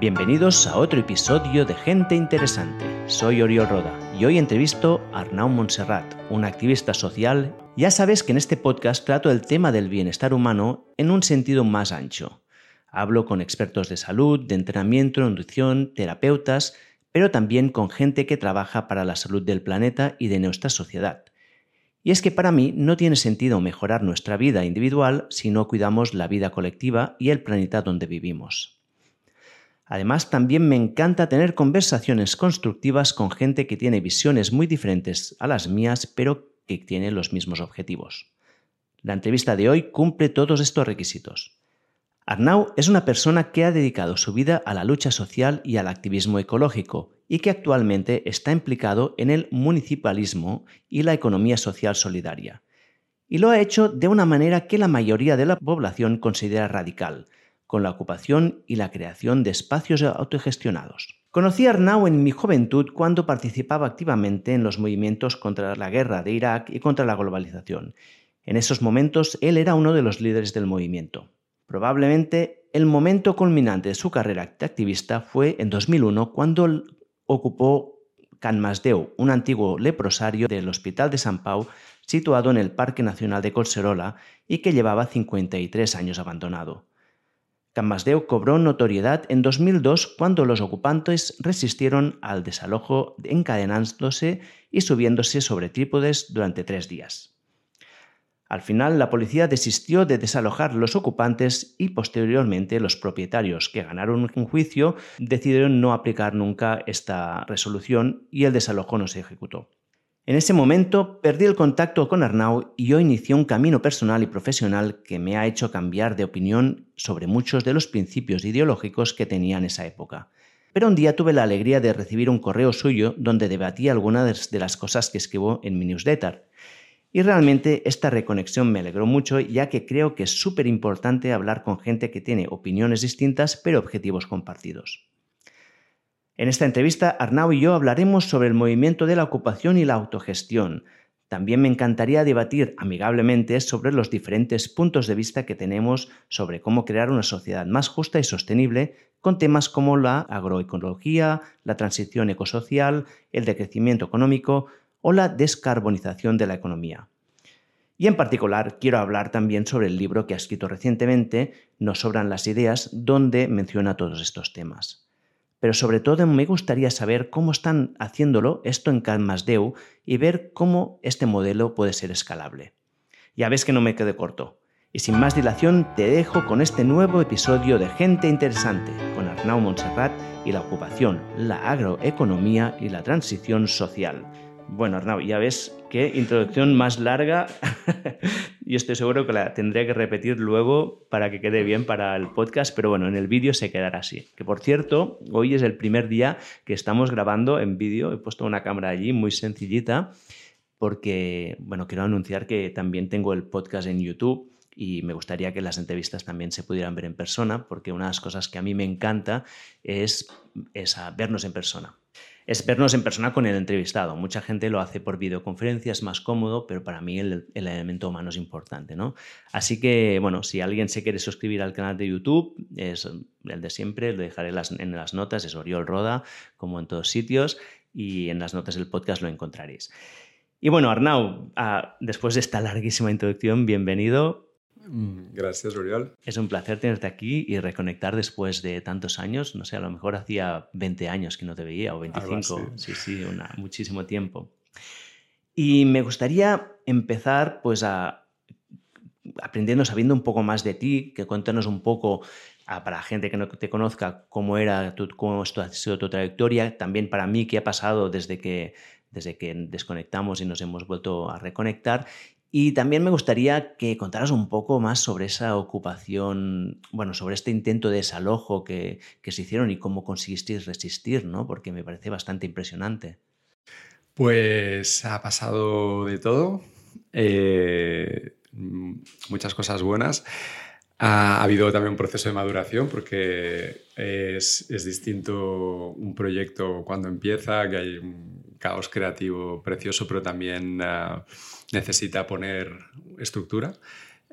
Bienvenidos a otro episodio de Gente Interesante. Soy Oriol Roda y hoy entrevisto a Arnau Montserrat, un activista social. Ya sabes que en este podcast trato el tema del bienestar humano en un sentido más ancho. Hablo con expertos de salud, de entrenamiento, nutrición, terapeutas, pero también con gente que trabaja para la salud del planeta y de nuestra sociedad. Y es que para mí no tiene sentido mejorar nuestra vida individual si no cuidamos la vida colectiva y el planeta donde vivimos. Además, también me encanta tener conversaciones constructivas con gente que tiene visiones muy diferentes a las mías, pero que tiene los mismos objetivos. La entrevista de hoy cumple todos estos requisitos. Arnau es una persona que ha dedicado su vida a la lucha social y al activismo ecológico y que actualmente está implicado en el municipalismo y la economía social solidaria. Y lo ha hecho de una manera que la mayoría de la población considera radical, con la ocupación y la creación de espacios autogestionados. Conocí a Arnau en mi juventud cuando participaba activamente en los movimientos contra la guerra de Irak y contra la globalización. En esos momentos él era uno de los líderes del movimiento. Probablemente el momento culminante de su carrera activista fue en 2001 cuando ocupó Can Masdeu, un antiguo leprosario del Hospital de San Pau situado en el Parque Nacional de Colserola y que llevaba 53 años abandonado. Camasdeu cobró notoriedad en 2002 cuando los ocupantes resistieron al desalojo encadenándose y subiéndose sobre trípodes durante tres días. Al final, la policía desistió de desalojar los ocupantes y posteriormente los propietarios que ganaron un juicio decidieron no aplicar nunca esta resolución y el desalojo no se ejecutó. En ese momento perdí el contacto con Arnau y yo inicié un camino personal y profesional que me ha hecho cambiar de opinión sobre muchos de los principios ideológicos que tenía en esa época. Pero un día tuve la alegría de recibir un correo suyo donde debatía algunas de las cosas que escribo en mi newsletter. Y realmente esta reconexión me alegró mucho ya que creo que es súper importante hablar con gente que tiene opiniones distintas pero objetivos compartidos. En esta entrevista, Arnau y yo hablaremos sobre el movimiento de la ocupación y la autogestión. También me encantaría debatir amigablemente sobre los diferentes puntos de vista que tenemos sobre cómo crear una sociedad más justa y sostenible con temas como la agroecología, la transición ecosocial, el decrecimiento económico o la descarbonización de la economía. Y en particular quiero hablar también sobre el libro que ha escrito recientemente, Nos sobran las ideas, donde menciona todos estos temas pero sobre todo me gustaría saber cómo están haciéndolo esto en Calmasdeu y ver cómo este modelo puede ser escalable. Ya ves que no me quedé corto. Y sin más dilación te dejo con este nuevo episodio de Gente Interesante con Arnau Montserrat y la ocupación, la agroeconomía y la transición social. Bueno, Arnau, ya ves qué introducción más larga y estoy seguro que la tendré que repetir luego para que quede bien para el podcast, pero bueno, en el vídeo se quedará así. Que por cierto, hoy es el primer día que estamos grabando en vídeo, he puesto una cámara allí muy sencillita porque, bueno, quiero anunciar que también tengo el podcast en YouTube y me gustaría que las entrevistas también se pudieran ver en persona, porque una de las cosas que a mí me encanta es, es vernos en persona es vernos en persona con el entrevistado. Mucha gente lo hace por videoconferencia, es más cómodo, pero para mí el, elemento humano es importante. ¿no? Así que, bueno, si alguien se quiere suscribir al canal de YouTube, es el de siempre, lo dejaré en las notas, es Oriol Roda, como en todos sitios, y en las notas del podcast lo encontraréis. Y bueno, Arnau, ah, después de esta larguísima introducción, bienvenido. Mm, gracias, Oriol. Es un placer tenerte aquí y reconectar después de tantos años. No sé, a lo mejor hacía 20 años que no te veía o 25. Sí, sí, muchísimo tiempo. Y me gustaría empezar pues a aprendiendo, sabiendo un poco más de ti, que cuéntanos un poco para la gente que no te conozca cómo era tu, cómo ha sido tu trayectoria, también para mí qué ha pasado desde que desde que desconectamos y nos hemos vuelto a reconectar y también me gustaría que contaras un poco más sobre esa ocupación, bueno, sobre este intento de desalojo que, se hicieron y cómo conseguisteis resistir, ¿no? Porque me parece bastante impresionante. Pues ha pasado de todo, eh, muchas cosas buenas. Ha, habido también un proceso de maduración porque es, distinto un proyecto cuando empieza, que hay un caos creativo precioso, pero también... Ah, necesita poner estructura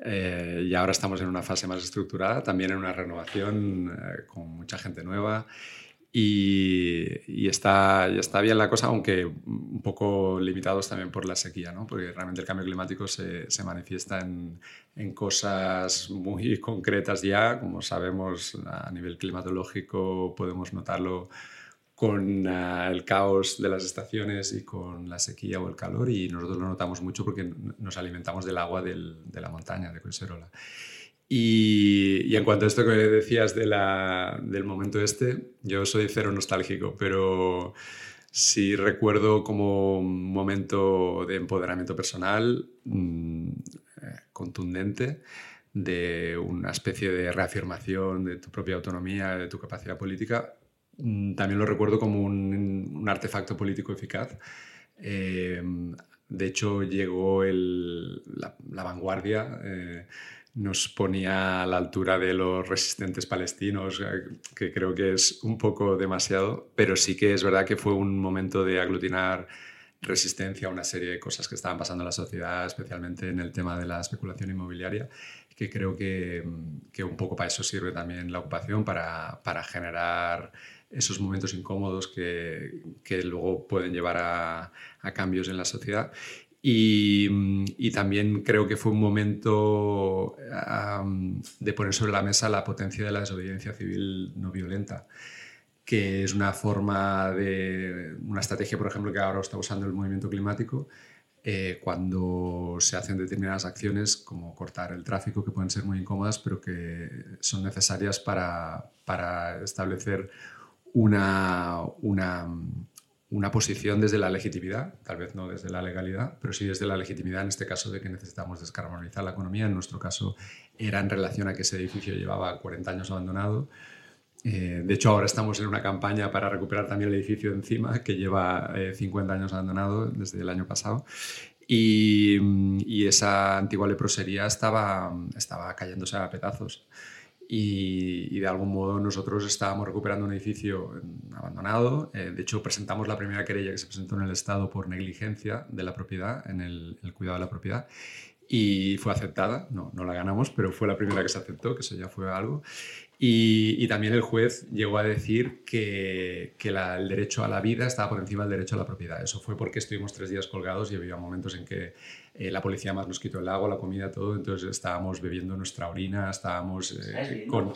eh, y ahora estamos en una fase más estructurada, también en una renovación eh, con mucha gente nueva. Y, está, y está bien la cosa, aunque un poco limitados también por la sequía, ¿no? porque realmente el cambio climático se, se manifiesta en, en, cosas muy concretas ya, como sabemos a nivel climatológico podemos notarlo con uh, el caos de las estaciones y con la sequía o el calor y nosotros lo notamos mucho porque nos alimentamos del agua del, de la montaña, de Coiserola. Y, y, en cuanto a esto que decías de la, del momento este, yo soy cero nostálgico, pero sí recuerdo como un momento de empoderamiento personal mmm, contundente, de una especie de reafirmación de tu propia autonomía, de tu capacidad política, también lo recuerdo como un, un artefacto político eficaz. Eh, de hecho, llegó el, la, la, vanguardia, eh, nos ponía a la altura de los resistentes palestinos, eh, que creo que es un poco demasiado, pero sí que es verdad que fue un momento de aglutinar resistencia a una serie de cosas que estaban pasando en la sociedad, especialmente en el tema de la especulación inmobiliaria, que creo que, que un poco para eso sirve también la ocupación, para, para generar esos momentos incómodos que, que luego pueden llevar a, a, cambios en la sociedad. Y, y, también creo que fue un momento um, de poner sobre la mesa la potencia de la desobediencia civil no violenta, que es una forma de, una estrategia, por ejemplo, que ahora está usando el movimiento climático, eh, cuando se hacen determinadas acciones como cortar el tráfico, que pueden ser muy incómodas, pero que son necesarias para, para establecer una, una, una, posición desde la legitimidad, tal vez no desde la legalidad, pero sí desde la legitimidad en este caso de que necesitamos descarbonizar la economía. En nuestro caso era en relación a que ese edificio llevaba 40 años abandonado. Eh, de hecho, ahora estamos en una campaña para recuperar también el edificio de encima, que lleva eh, 50 años abandonado desde el año pasado. Y, y esa antigua leprosería estaba, estaba cayéndose a pedazos y, y, de algún modo nosotros estábamos recuperando un edificio abandonado. Eh, de hecho, presentamos la primera querella que se presentó en el Estado por negligencia de la propiedad, en el, el cuidado de la propiedad, y fue aceptada. No, no la ganamos, pero fue la primera que se aceptó, que eso ya fue algo. Y, y también el juez llegó a decir que, que la, el derecho a la vida estaba por encima del derecho a la propiedad. Eso fue porque estuvimos tres días colgados y había momentos en que eh, la policía más nos quitó el agua, la comida, todo, entonces estábamos bebiendo nuestra orina, estábamos eh, con...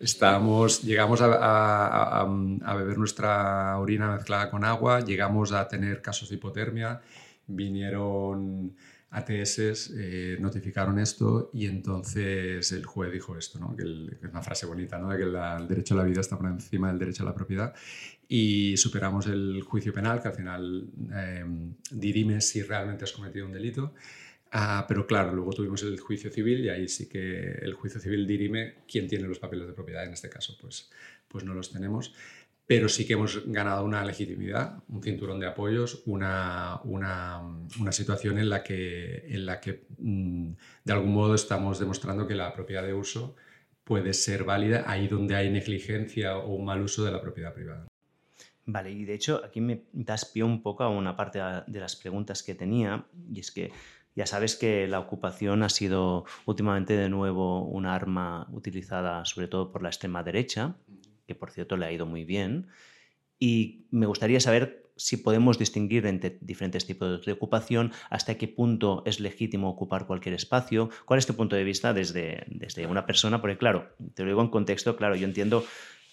Estábamos, llegamos a, a, a, a, beber nuestra orina mezclada con agua, llegamos a tener casos de hipotermia, vinieron ATS, eh, notificaron esto y entonces el juez dijo esto, ¿no? que, el, que, es una frase bonita, ¿no? de que la, el derecho a la vida está por encima del derecho a la propiedad y superamos el juicio penal, que al final eh, dirime si realmente has cometido un delito. Ah, pero claro, luego tuvimos el juicio civil y ahí sí que el juicio civil dirime quién tiene los papeles de propiedad. En este caso, pues, pues no los tenemos. Pero sí que hemos ganado una legitimidad, un cinturón de apoyos, una, una, una situación en la que, en la que mmm, de algún modo estamos demostrando que la propiedad de uso puede ser válida ahí donde hay negligencia o un mal uso de la propiedad privada. Vale, y de hecho aquí me das pie un poco a una parte de las preguntas que tenía, y es que ya sabes que la ocupación ha sido últimamente de nuevo un arma utilizada sobre todo por la extrema derecha, que por cierto le ha ido muy bien, y me gustaría saber si podemos distinguir entre diferentes tipos de ocupación, hasta qué punto es legítimo ocupar cualquier espacio, cuál es tu punto de vista desde, desde una persona, porque claro, te lo digo en contexto, claro, yo entiendo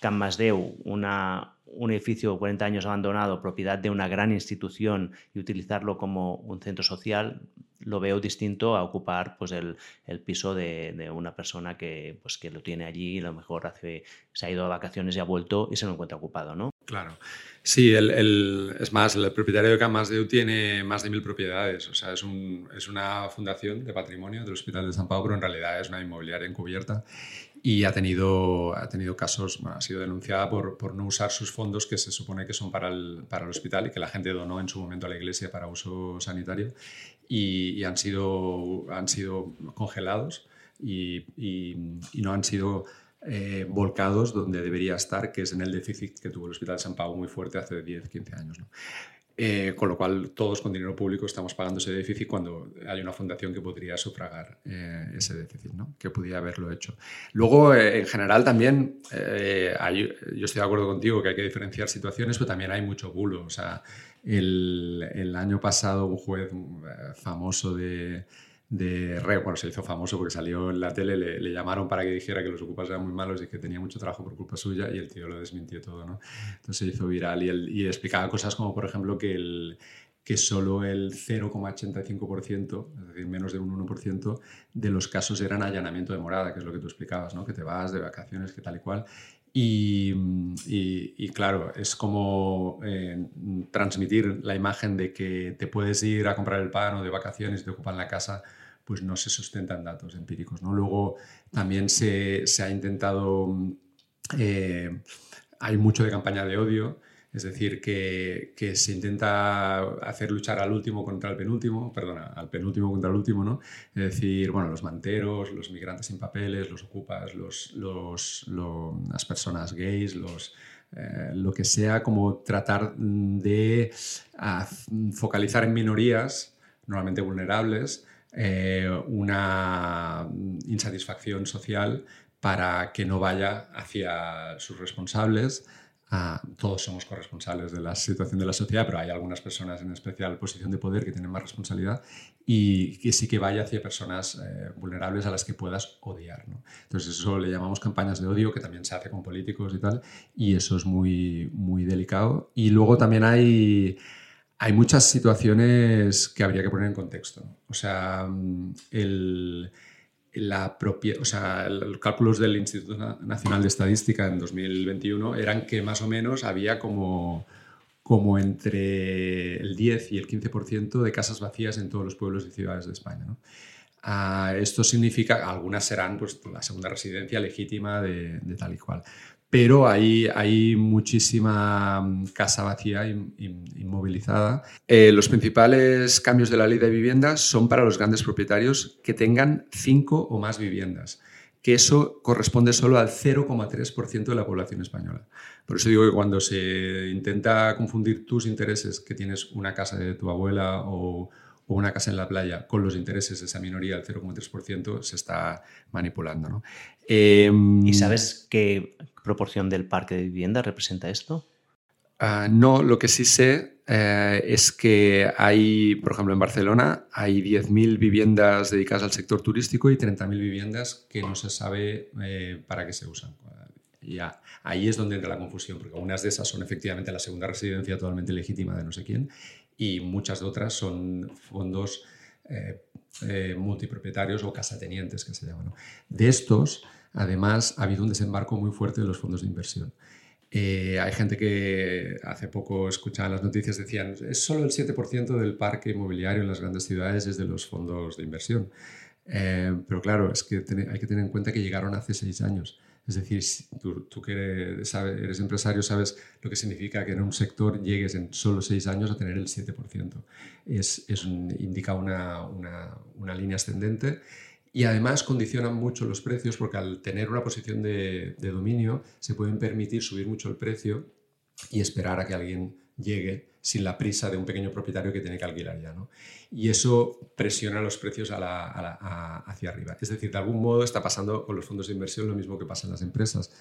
Can Masdeu, una, un edificio de 40 años abandonado, propiedad de una gran institución y utilizarlo como un centro social, lo veo distinto a ocupar pues, el, el piso de, de, una persona que, pues, que lo tiene allí y a lo mejor hace, se ha ido a vacaciones y ha vuelto y se lo encuentra ocupado, ¿no? Claro. Sí, el, el, es más, el propietario de Can Masdeu tiene más de mil propiedades. O sea, es, un, es una fundación de patrimonio del Hospital de San Pablo, pero en realidad es una inmobiliaria encubierta y ha tenido, ha tenido casos, bueno, ha sido denunciada por, por, no usar sus fondos que se supone que son para el, para el hospital y que la gente donó en su momento a la iglesia para uso sanitario y, y han, sido, han sido congelados y, y, y no han sido eh, volcados donde debería estar, que es en el déficit que tuvo el Hospital de San Pablo muy fuerte hace 10, 15 años. ¿no? Eh, con lo cual, todos con dinero público estamos pagando ese déficit cuando hay una fundación que podría sufragar eh, ese déficit, ¿no? que podría haberlo hecho. Luego, eh, en general, también, yo estoy de acuerdo contigo que hay que diferenciar situaciones, pero también hay mucho bulo. O sea, el, el año pasado, un juez famoso de, de Re, bueno, se hizo famoso porque salió en la tele, le, llamaron para que dijera que los ocupas eran muy malos y que tenía mucho trabajo por culpa suya y el tío lo desmintió todo, ¿no? Entonces se hizo viral y, él, y explicaba cosas como, por ejemplo, que, el, que solo el 0,85%, es decir, menos de un 1% de los casos eran allanamiento de morada, que es lo que tú explicabas, ¿no? Que te vas de vacaciones, que tal y cual. Y, y, claro, es como eh, transmitir la imagen de que te puedes ir a comprar el pan o de vacaciones y te ocupan la casa, pues no se sustentan datos empíricos. ¿no? Luego también se, se ha intentado, eh, hay mucho de campaña de odio, es decir, que, se intenta hacer luchar al último contra el penúltimo, perdona, al penúltimo contra el último, ¿no? Es decir, bueno, los manteros, los migrantes sin papeles, los ocupas, los, las personas gays, los, eh, lo que sea, como tratar de focalizar en minorías, normalmente vulnerables, eh, una insatisfacción social para que no vaya hacia sus responsables todos somos corresponsables de la situación de la sociedad, pero hay algunas personas en especial posición de poder que tienen más responsabilidad y que sí que vaya hacia personas eh, vulnerables a las que puedas odiar. Entonces eso le llamamos campañas de odio, que también se hace con políticos y tal, y eso es muy, muy delicado. Y luego también hay, hay muchas situaciones que habría que poner en contexto. O sea, mm, el los cálculos del Instituto Nacional de Estadística en 2021 eran que más o menos había como, como entre el 10 y el 15% de casas vacías en todos los pueblos y ciudades de España. Ah, esto significa, algunas serán pues, la segunda residencia legítima de tal y cual pero hay, hay muchísima mm, casa vacía inmovilizada. Eh, los principales cambios de la ley de vivienda son para los grandes propietarios que tengan cinco o más viviendas que eso corresponde solo al 0,3% de la población española. Por eso digo que cuando se intenta confundir tus intereses, que tienes una casa de tu abuela o, o una casa en la playa con los intereses de esa minoría del 0,3%, se está manipulando. ¿no? Em, ¿Y sabes qué proporción del parque de vivienda representa esto? Ah, no, lo que sí sé eh, es que hay, por ejemplo, en Barcelona hay 10.000 viviendas dedicadas al sector turístico y 30.000 viviendas que no se sabe eh, para qué se usan. Y ahí es donde entra la confusión, porque algunas de esas son efectivamente la segunda residencia totalmente legítima de no sé quién y muchas de otras son fondos eh, multipropietarios o casatenientes que se llaman. De estos, Además, ha habido un desembarco muy fuerte de los fondos de inversión. Eh, hay gente que hace poco escuchaba las noticias, decían, es solo el 7% del parque inmobiliario en las grandes ciudades es de los fondos de inversión. Eh, pero claro, es que hay que tener en cuenta que llegaron hace seis años. Es decir, tú, que eres, empresario sabes lo que significa que en un sector llegues en solo seis años a tener el 7%. Es, es indica una, una línea ascendente y además condicionan mucho los precios porque al tener una posición de, dominio se pueden permitir subir mucho el precio y esperar a que alguien llegue sin la prisa de un pequeño propietario que tiene que alquilar ya. ¿no? Y eso presiona los precios hacia arriba. Es decir, de algún modo está pasando con los fondos de inversión lo mismo que pasa en las empresas,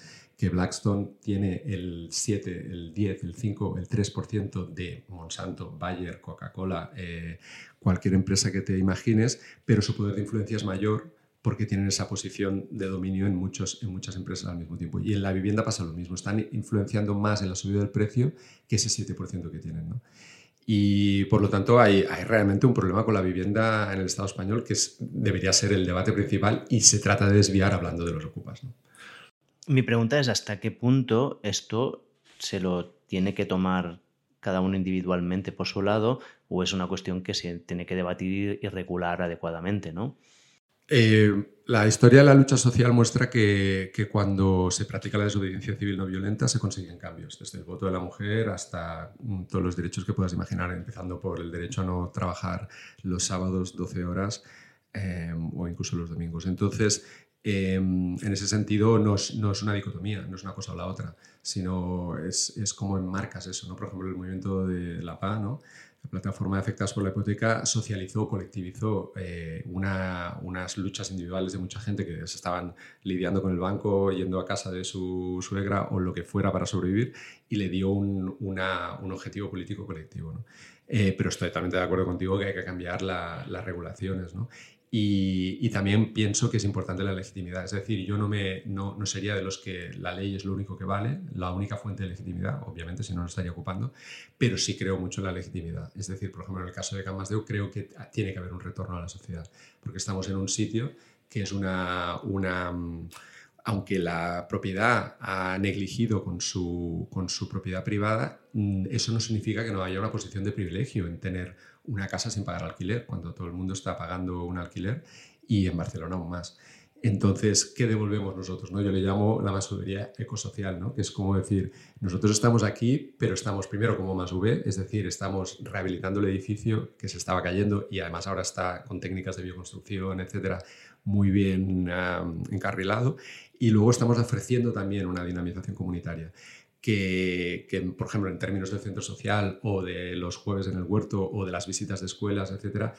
Blackstone tiene el 7, el 10, el 5, el 3% de Monsanto, Bayer, Coca-Cola, eh, cualquier empresa que te imagines, pero su poder de influencia es mayor porque tienen esa posición de dominio en, muchos, en muchas empresas al mismo tiempo. Y en la vivienda pasa lo mismo, están influenciando más en la subida del precio que ese 7% que tienen. ¿no? Y por lo tanto hay, realmente un problema con la vivienda en el Estado español que debería ser el debate principal y se trata de desviar hablando de los ocupas. ¿no? Mi pregunta es hasta qué punto esto se lo tiene que tomar cada uno individualmente por su lado o es una cuestión que se tiene que debatir y regular adecuadamente, ¿no? Eh, la historia de la lucha social muestra que, cuando se practica la desobediencia civil no violenta se consiguen cambios, desde el voto de la mujer hasta mm, todos los derechos que puedas imaginar, empezando por el derecho a no trabajar los sábados 12 horas eh, o incluso los domingos. Entonces, Em, en ese sentido, no es, no es, una dicotomía, no es una cosa o la otra, sino es, es como enmarcas eso. ¿no? Por ejemplo, el movimiento de la PA, ¿no? la plataforma de afectados por la hipoteca, socializó, colectivizó eh, una, unas luchas individuales de mucha gente que se estaban lidiando con el banco, yendo a casa de su suegra o lo que fuera para sobrevivir, y le dio un, una, un objetivo político colectivo. ¿no? Eh, pero estoy totalmente de acuerdo contigo que hay que cambiar la, las regulaciones. ¿no? Y, también pienso que es importante la legitimidad. Es decir, yo no, me, no, no, sería de los que la ley es lo único que vale, la única fuente de legitimidad, obviamente, si no lo estaría ocupando, pero sí creo mucho en la legitimidad. Es decir, por ejemplo, en el caso de Camasdeu, creo que tiene que haber un retorno a la sociedad, porque estamos en un sitio que es una, una aunque la propiedad ha negligido con su, con su propiedad privada, mm, eso no significa que no haya una posición de privilegio en tener una casa sin pagar alquiler, cuando todo el mundo está pagando un alquiler y en Barcelona aún más. Entonces, ¿qué devolvemos nosotros? ¿no? Yo le llamo la masovería ecosocial, ¿no? que es como decir, nosotros estamos aquí, pero estamos primero como más V, es decir, estamos rehabilitando el edificio que se estaba cayendo y además ahora está con técnicas de bioconstrucción, etcétera, muy bien encarrilado. Y luego estamos ofreciendo también una dinamización comunitaria. Que, por ejemplo, en términos del centro social o de los jueves en el huerto o de las visitas de escuelas, etcétera,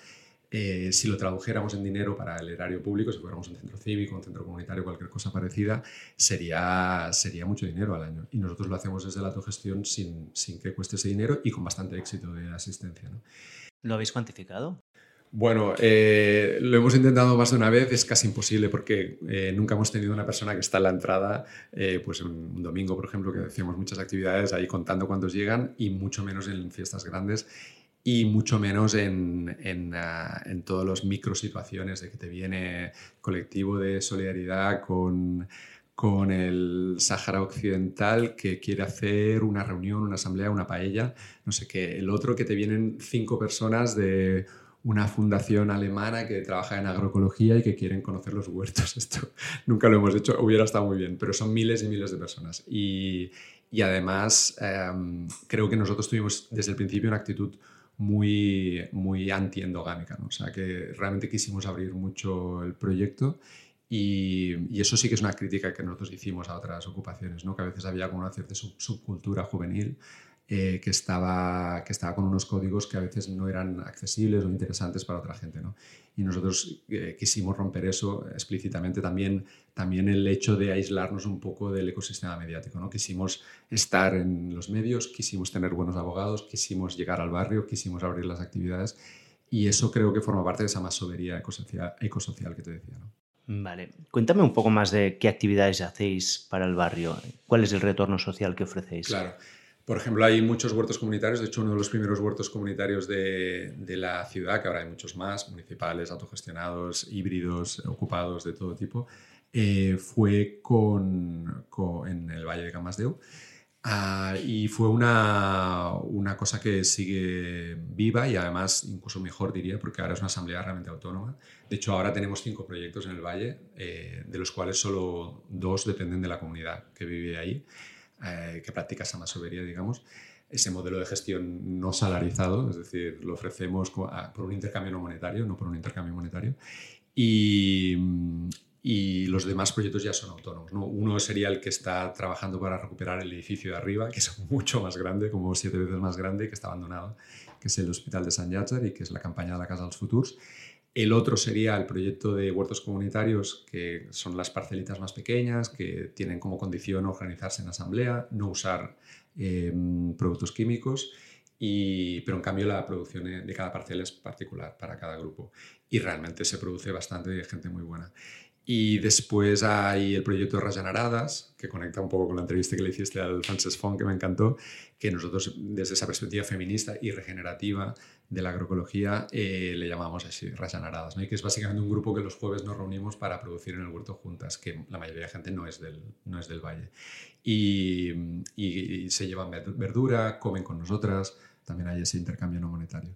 eh, si lo tradujéramos en dinero para el erario público, si fuéramos un centro cívico, un centro comunitario, cualquier cosa parecida, sería, sería mucho dinero al año. Y nosotros lo hacemos desde la autogestión sin, sin que cueste ese dinero y con bastante éxito de asistencia. ¿no? ¿Lo habéis cuantificado? Bueno, eh, lo hemos intentado más de una vez, es casi imposible porque eh, nunca hemos tenido una persona que está en la entrada, eh, pues un, domingo, por ejemplo, que hacíamos muchas actividades ahí contando cuántos llegan y mucho menos en fiestas grandes y mucho menos en, en, uh, en todos los micro situaciones de que te viene colectivo de solidaridad con con el Sáhara Occidental que quiere hacer una reunión, una asamblea, una paella, no sé qué. El otro que te vienen cinco personas de una fundación alemana que trabaja en agroecología y que quieren conocer los huertos. Esto nunca lo hemos hecho, hubiera estado muy bien, pero son miles y miles de personas. Y, y además em, creo que nosotros tuvimos desde el principio una actitud muy, muy anti-endogámica, ¿no? o sea que realmente quisimos abrir mucho el proyecto y, y, eso sí que es una crítica que nosotros hicimos a otras ocupaciones, ¿no? que a veces había como una cierta subcultura juvenil eh, que, estaba, que estaba con unos códigos que a veces no eran accesibles o interesantes para otra gente. ¿no? Y nosotros eh, quisimos romper eso explícitamente también, también el hecho de aislarnos un poco del ecosistema mediático. ¿no? Quisimos estar en los medios, quisimos tener buenos abogados, quisimos llegar al barrio, quisimos abrir las actividades y eso creo que forma parte de esa masovería ecosocial, ecosocial que te decía. ¿no? Vale, cuéntame un poco más de qué actividades hacéis para el barrio, cuál es el retorno social que ofrecéis. Claro. Por ejemplo, hay muchos huertos comunitarios, de hecho uno de los primeros huertos comunitarios de, de, la ciudad, que ahora hay muchos más, municipales, autogestionados, híbridos, ocupados de todo tipo, eh, fue con, con, en el Valle de Camasdeu. Uh, y fue una, una, cosa que sigue viva y además incluso mejor diría porque ahora es una asamblea realmente autónoma. De hecho ahora tenemos cinco proyectos en el valle, eh, de los cuales solo dos dependen de la comunidad que vive ahí. Eh, que practica esa masovería, digamos, ese modelo de gestión no salarizado, es decir, lo ofrecemos por un intercambio no monetario, no por un intercambio monetario, y, y los demás proyectos ya son autónomos. ¿no? Uno sería el que está trabajando para recuperar el edificio de arriba, que es mucho más grande, como siete veces más grande, que está abandonado, que es el Hospital de San Llàtzer y que es la campaña de la Casa de los Futuros. El otro sería el proyecto de huertos comunitarios, que son las parcelitas más pequeñas, que tienen como condición organizarse en asamblea, no usar em, productos químicos, y, pero en cambio la producción de cada parcela es particular para cada grupo. Y realmente se produce bastante de gente muy buena. Y después hay el proyecto Rayanaradas, que conecta un poco con la entrevista que le hiciste al Frances Fong, que me encantó, que nosotros desde esa perspectiva feminista y regenerativa de la agroecología eh, le llamamos así, Rayanaradas, ¿no? y que es básicamente un grupo que los jueves nos reunimos para producir en el huerto juntas, que la mayoría de gente no es del, no es del valle. Y, y, se llevan verdura, comen con nosotras, también hay ese intercambio no monetario.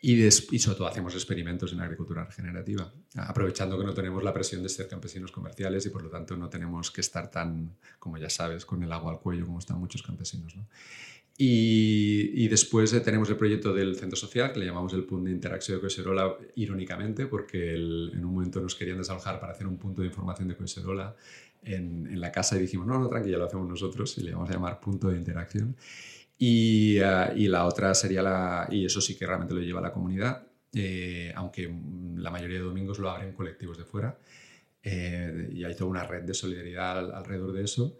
Y, y, sobre todo hacemos experimentos en agricultura regenerativa, aprovechando que no tenemos la presión de ser campesinos comerciales y por lo tanto no tenemos que estar tan, como ya sabes, con el agua al cuello como están muchos campesinos. ¿no? Y, después eh, tenemos el proyecto del centro social, que le llamamos el punto de interacción de Coiserola, irónicamente, porque en un momento nos querían desalojar para hacer un punto de información de Coiserola en, en la casa y dijimos, no, no, tranquila, lo hacemos nosotros y le vamos a llamar punto de interacción. Y, eh, y, la otra sería la, y eso sí que realmente lo lleva la comunidad, eh, aunque la mayoría de domingos lo abren colectivos de fuera. y hay toda una red de solidaridad alrededor de eso.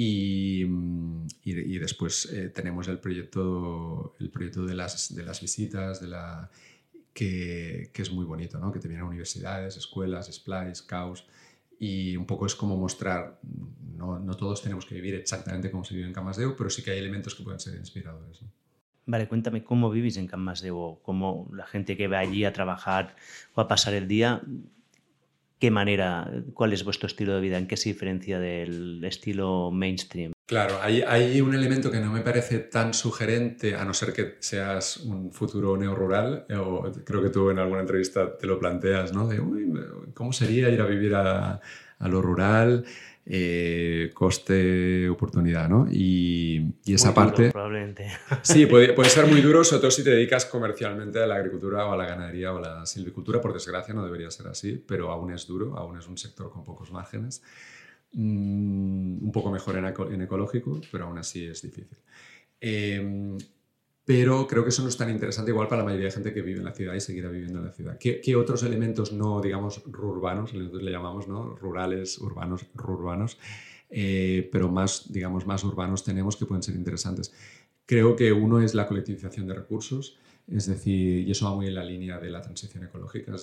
Y, y, después eh, tenemos el proyecto, el proyecto de, las, de las visitas, de la, que, que, es muy bonito, ¿no? que te vienen universidades, escuelas, splice, caos, y un poco es como mostrar, no, no, todos tenemos que vivir exactamente como se vive en Camasdeu, pero sí que hay elementos que pueden ser inspiradores. Vale, cuéntame cómo vivís en Camasdeu, cómo la gente que va allí a trabajar o a pasar el día qué manera, cuál es vuestro estilo de vida, en qué se diferencia del estilo mainstream. Claro, hay, un elemento que no me parece tan sugerente, a no ser que seas un futuro neorural, o creo que tú en alguna entrevista te lo planteas, ¿no? De, uy, ¿cómo sería ir a vivir a lo rural? Eh, coste-oportunidad, ¿no? Y, esa parte... probablemente. Sí, puede, puede, ser muy duro, sobre todo si te dedicas comercialmente a la agricultura o a la ganadería o a la silvicultura. Por desgracia no debería ser así, pero aún es duro, aún es un sector con pocos márgenes. Mm, un poco mejor en, en, ecológico, pero aún así es difícil. Eh, pero creo que eso no es tan interesante igual para la mayoría de gente que vive en la ciudad y seguirá viviendo en la ciudad. ¿Qué, qué otros elementos no, digamos, urbanos, nosotros le llamamos, ¿no? Rurales, urbanos, rurbanos, eh, pero más, digamos, más urbanos tenemos que pueden ser interesantes? Creo que uno es la colectivización de recursos, es decir, y eso va muy en la línea de la transición ecológica.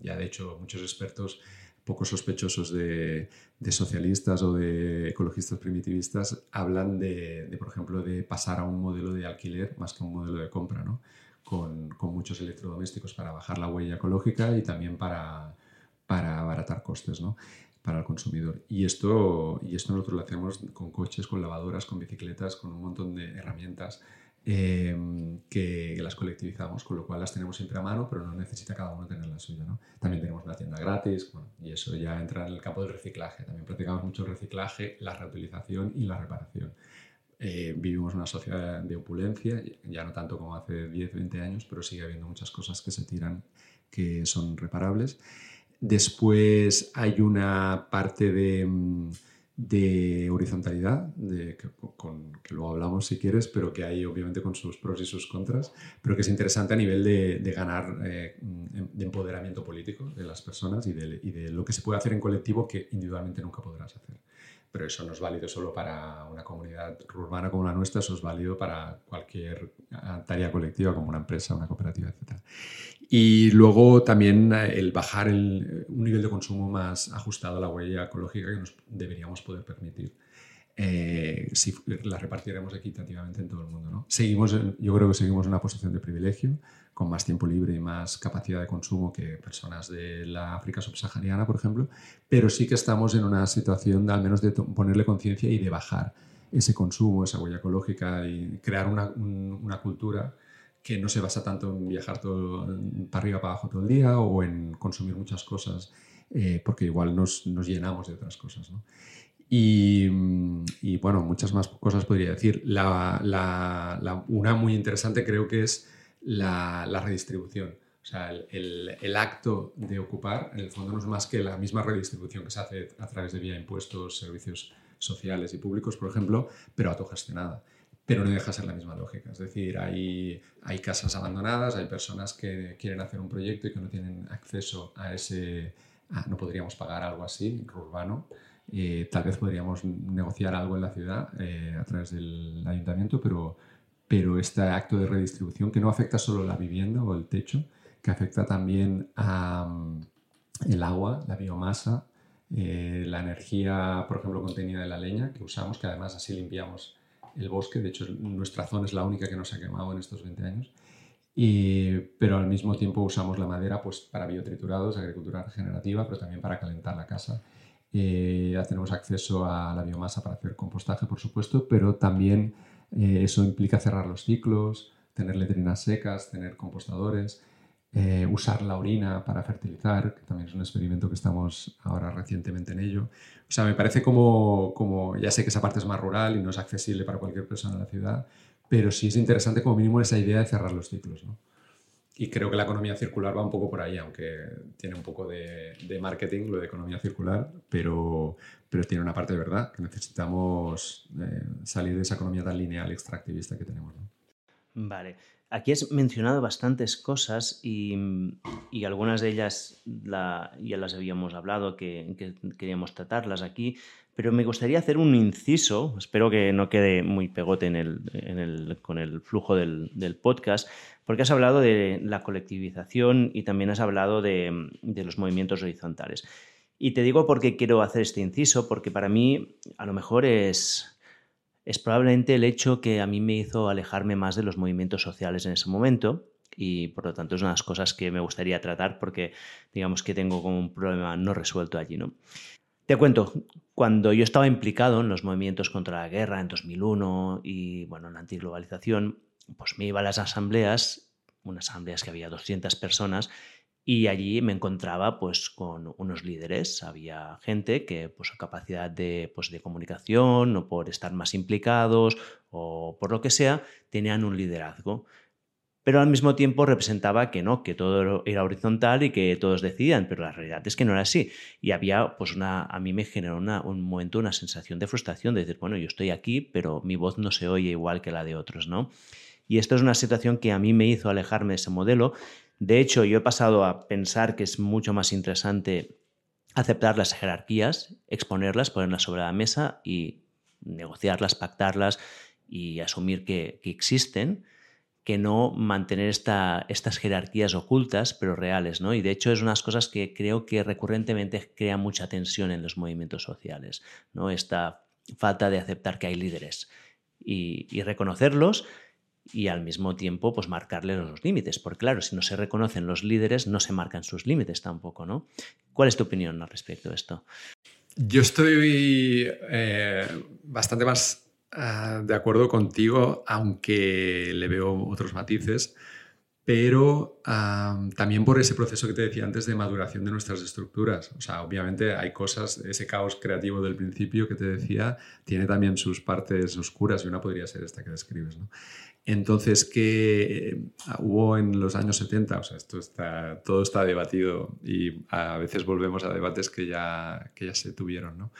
Ya, de hecho, muchos expertos poco sospechosos de, socialistas o de ecologistas primitivistas hablan de, por ejemplo, de pasar a un modelo de alquiler más que un modelo de compra, ¿no? con, muchos electrodomésticos para bajar la huella ecológica y también para, para abaratar costes ¿no? para el consumidor. Y esto, y esto nosotros lo hacemos con coches, con lavadoras, con bicicletas, con un montón de herramientas Em, que las colectivizamos, con lo cual las tenemos siempre a mano, pero no necesita cada uno tener la suya. ¿no? También tenemos una tienda gratis y eso ya entra en el campo del reciclaje. También practicamos mucho el reciclaje, la reutilización y la reparación. Eh, vivimos una sociedad de opulencia, ya no tanto como hace 10, 20 años, pero sigue habiendo muchas cosas que se tiran que son reparables. Después hay una parte de mm, de horizontalidad, de, que, con, que luego hablamos si quieres, pero que hay obviamente con sus pros y sus contras, pero que es interesante a nivel de, de ganar, eh, de empoderamiento político de las personas y de, y de, lo que se puede hacer en colectivo que individualmente nunca podrás hacer. Pero eso no es válido solo para una comunidad urbana como la nuestra, eso es válido para cualquier tarea colectiva como una empresa, una cooperativa, etc. Y luego también eh, el bajar el, un nivel de consumo más ajustado a la huella ecológica que nos deberíamos poder permitir eh, si la repartiéramos equitativamente en todo el mundo. ¿no? Seguimos, yo creo que seguimos en una posición de privilegio, con más tiempo libre y más capacidad de consumo que personas de la África subsahariana, por ejemplo, pero sí que estamos en una situación de al menos de ponerle conciencia y de bajar ese consumo, esa huella ecológica y crear una, una cultura que no se basa tanto en viajar todo, para arriba, para abajo todo el día o en consumir muchas cosas, eh, porque igual nos, nos, llenamos de otras cosas. ¿no? Y, y, bueno, muchas más cosas podría decir. La, la, una muy interesante creo que es la, redistribución. O sea, el, acto de ocupar, en el fondo, no es más que la misma redistribución que se hace a través de vía impuestos, servicios sociales y públicos, por ejemplo, pero autogestionada pero no deja ser la misma lógica. Es decir, hay, hay casas abandonadas, hay personas que quieren hacer un proyecto y que no tienen acceso a ese, no podríamos pagar algo así, urbano. Eh, tal vez podríamos negociar algo en la ciudad eh, a través del ayuntamiento, pero, pero este acto de redistribución que no afecta solo la vivienda o el techo, que afecta también a el agua, la biomasa, eh, la energía, por ejemplo, contenida de la leña que usamos, que además así limpiamos el bosque. De hecho, nuestra zona es la única que no se ha quemado en estos 20 años. Y, pero al mismo tiempo usamos la madera pues, para biotriturados, agricultura regenerativa, pero también para calentar la casa. Eh, ya tenemos acceso a la biomasa para hacer compostaje, por supuesto, pero también eh, eso implica cerrar los ciclos, tener letrinas secas, tener compostadores. Eh, usar la orina para fertilizar, que también es un experimento que estamos ahora recientemente en ello. O sea, me parece como, como, ya sé que esa parte es más rural y no es accesible para cualquier persona en la ciudad, pero sí es interesante como mínimo esa idea de cerrar los ciclos. ¿no? Y creo que la economía circular va un poco por ahí, aunque tiene un poco de, marketing lo de economía circular, pero, pero tiene una parte de verdad, que necesitamos eh, salir de esa economía tan lineal y extractivista que tenemos. Vale. Aquí has mencionado bastantes cosas y, algunas de ellas ya las habíamos hablado, que, queríamos tratarlas aquí, pero me gustaría hacer un inciso, espero que no quede muy pegote en el, con el flujo del, podcast, porque has hablado de la colectivización y también has hablado de, de los movimientos horizontales. Y te digo por qué quiero hacer este inciso, porque para mí a lo mejor es es probablemente el hecho que a mí me hizo alejarme más de los movimientos sociales en ese momento y por lo tanto es una de las cosas que me gustaría tratar porque digamos que tengo como un problema no resuelto allí, ¿no? Te cuento, cuando yo estaba implicado en los movimientos contra la guerra en 2001 y bueno, en la antiglobalización, pues me iba a las asambleas, unas asambleas que había 200 personas y allí me encontraba pues con unos líderes, había gente que por su capacidad de, pues, de comunicación o por estar más implicados o por lo que sea, tenían un liderazgo. Pero al mismo tiempo representaba que no, que todo era horizontal y que todos decían, pero la realidad es que no era así. Y había, pues una, a mí me generó un momento una sensación de frustración, de decir, bueno, yo estoy aquí, pero mi voz no se oye igual que la de otros, ¿no? Y esto es una situación que a mí me hizo alejarme de ese modelo de hecho, yo he pasado a pensar que es mucho más interesante aceptar las jerarquías, exponerlas, ponerlas sobre la mesa y negociarlas, pactarlas y asumir que, existen, que no mantener estas jerarquías ocultas pero reales. ¿no? Y de hecho es unas cosas que creo que recurrentemente crea mucha tensión en los movimientos sociales, ¿no? esta falta de aceptar que hay líderes y, y reconocerlos y al mismo tiempo pues marcarle los límites, porque claro, si no se reconocen los líderes, no se marcan sus límites tampoco, ¿no? ¿Cuál es tu opinión al respecto de esto? Yo estoy eh, bastante más ah, de acuerdo contigo, aunque le veo otros matices pero también por ese proceso que te decía antes de maduración de nuestras estructuras. O sea, obviamente hay cosas, ese caos creativo del principio que te decía, tiene también sus partes oscuras y una podría ser esta que describes. ¿no? Entonces, que eh, hubo en los años 70, o sea, esto está, todo está debatido y a veces volvemos a debates que ya, que ya se tuvieron, ¿no?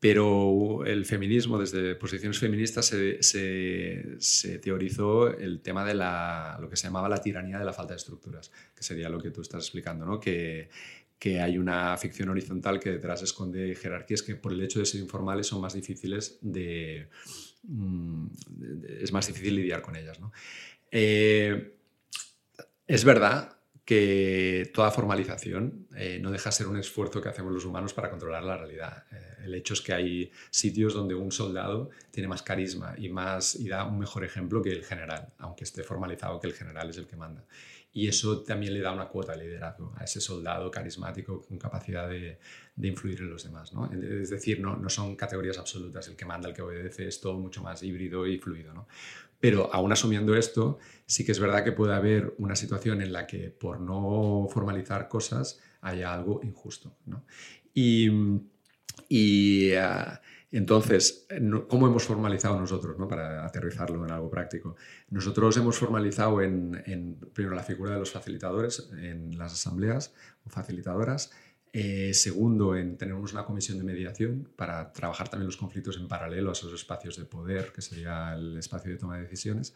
Pero el feminismo, desde posiciones feministas, se, teorizó el tema de la, lo que se llamaba la tiranía de la falta de estructuras, que sería lo que tú estás explicando, ¿no? que, que hay una ficción horizontal que detrás esconde jerarquías que por el hecho de ser informales son más difíciles de... Mm, es más difícil lidiar con ellas. ¿no? Eh, es verdad que toda formalización eh, no deja de ser un esfuerzo que hacemos los humanos para controlar la realidad. Eh, el hecho es que hay sitios donde un soldado tiene más carisma y, más, y da un mejor ejemplo que el general, aunque esté formalizado que el general es el que manda. Y eso también le da una cuota de liderazgo a ese soldado carismático con capacidad de, de influir en los demás. ¿no? Es decir, no, no, son categorías absolutas, el que manda, el que obedece, es todo mucho más híbrido y fluido. ¿no? Pero aún asumiendo esto, sí que es verdad que puede haber una situación en la que por no formalizar cosas haya algo injusto. Y, y ah, entonces, ¿cómo hemos formalizado nosotros, ¿no? para aterrizarlo en algo práctico? Nosotros hemos formalizado en, en, primero, la figura de los facilitadores en las asambleas o facilitadoras eh, segundo, en tenemos una comisión de mediación para trabajar también los conflictos en paralelo a esos espacios de poder, que sería el espacio de toma de decisiones,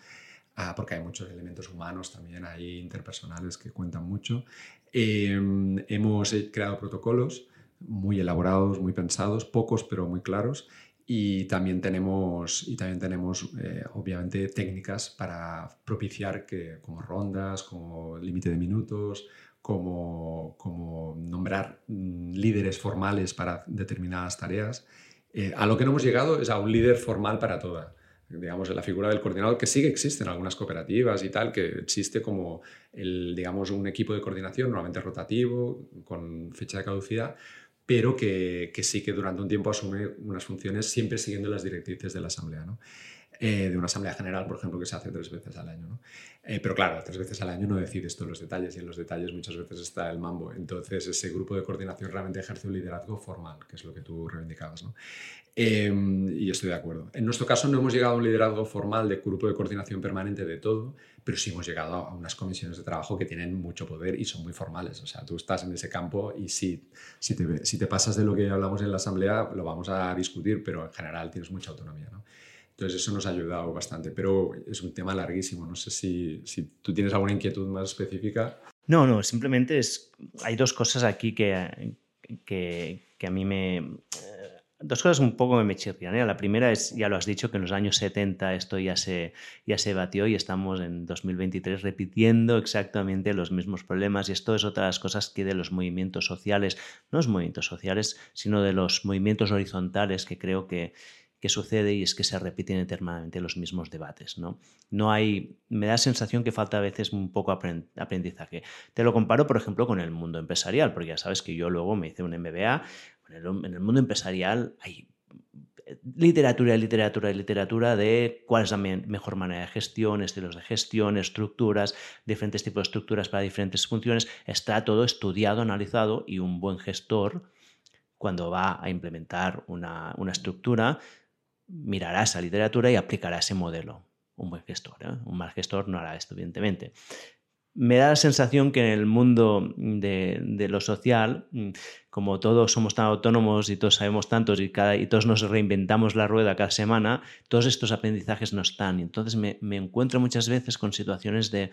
ah, porque hay muchos elementos humanos también ahí interpersonales que cuentan mucho. Em, hemos creado protocolos muy elaborados, muy pensados, pocos pero muy claros. Y también tenemos, y también tenemos eh, obviamente, técnicas para propiciar que, como rondas, como límite de minutos, como, como nombrar mm, líderes formales para determinadas tareas. Eh, a lo que no hemos llegado es a un líder formal para toda. Digamos, la figura del coordinador, que sí que existe en algunas cooperativas y tal, que existe como el, digamos, un equipo de coordinación, normalmente rotativo, con fecha de caducidad, pero que, sí que durante un tiempo asume unas funciones siempre siguiendo las directrices de la Asamblea. ¿no? eh, de una asamblea general, por ejemplo, que se hace tres veces al año. ¿no? Eh, pero claro, tres veces al año no decides todos los detalles y en los detalles muchas veces está el mambo. Entonces ese grupo de coordinación realmente ejerce un liderazgo formal, que es lo que tú reivindicabas. ¿no? Em, y estoy de acuerdo. En nuestro caso no hemos llegado a un liderazgo formal de grupo de coordinación permanente de todo, pero sí hemos llegado a unas comisiones de trabajo que tienen mucho poder y son muy formales. O sea, tú estás en ese campo y si, si, te, si te pasas de lo que hablamos en la asamblea, lo vamos a discutir, pero en general tienes mucha autonomía. ¿no? Entonces eso nos ha ayudado bastante, pero es un tema larguísimo. No sé si, si tú tienes alguna inquietud más específica. No, no, simplemente es, hay dos cosas aquí que, que, que a mí me... Dos cosas un poco me chirrian. ¿eh? La primera es, ya lo has dicho, que en los años 70 esto ya se, ya se batió y estamos en 2023 repitiendo exactamente los mismos problemas. Y esto es otra de las cosas que de los movimientos sociales, no los movimientos sociales, sino de los movimientos horizontales que creo que, que sucede y es que se repiten eternamente los mismos debates. ¿no? no hay, me da la sensación que falta a veces un poco aprendizaje. Te lo comparo, por ejemplo, con el mundo empresarial, porque ya sabes que yo luego me hice un MBA. En el, mundo empresarial hay literatura, literatura, literatura de cuál es la mejor manera de gestión, estilos de gestión, estructuras, diferentes tipos de estructuras para diferentes funciones. Está todo estudiado, analizado y un buen gestor, cuando va a implementar una, una estructura, mirará esa literatura y aplicará ese modelo. Un buen gestor, ¿eh? un mal gestor no hará esto, evidentemente. Me da la sensación que en el mundo de, lo social, como todos somos tan autónomos y todos sabemos tantos y, cada, y todos nos reinventamos la rueda cada semana, todos estos aprendizajes no están. Y entonces me, me encuentro muchas veces con situaciones de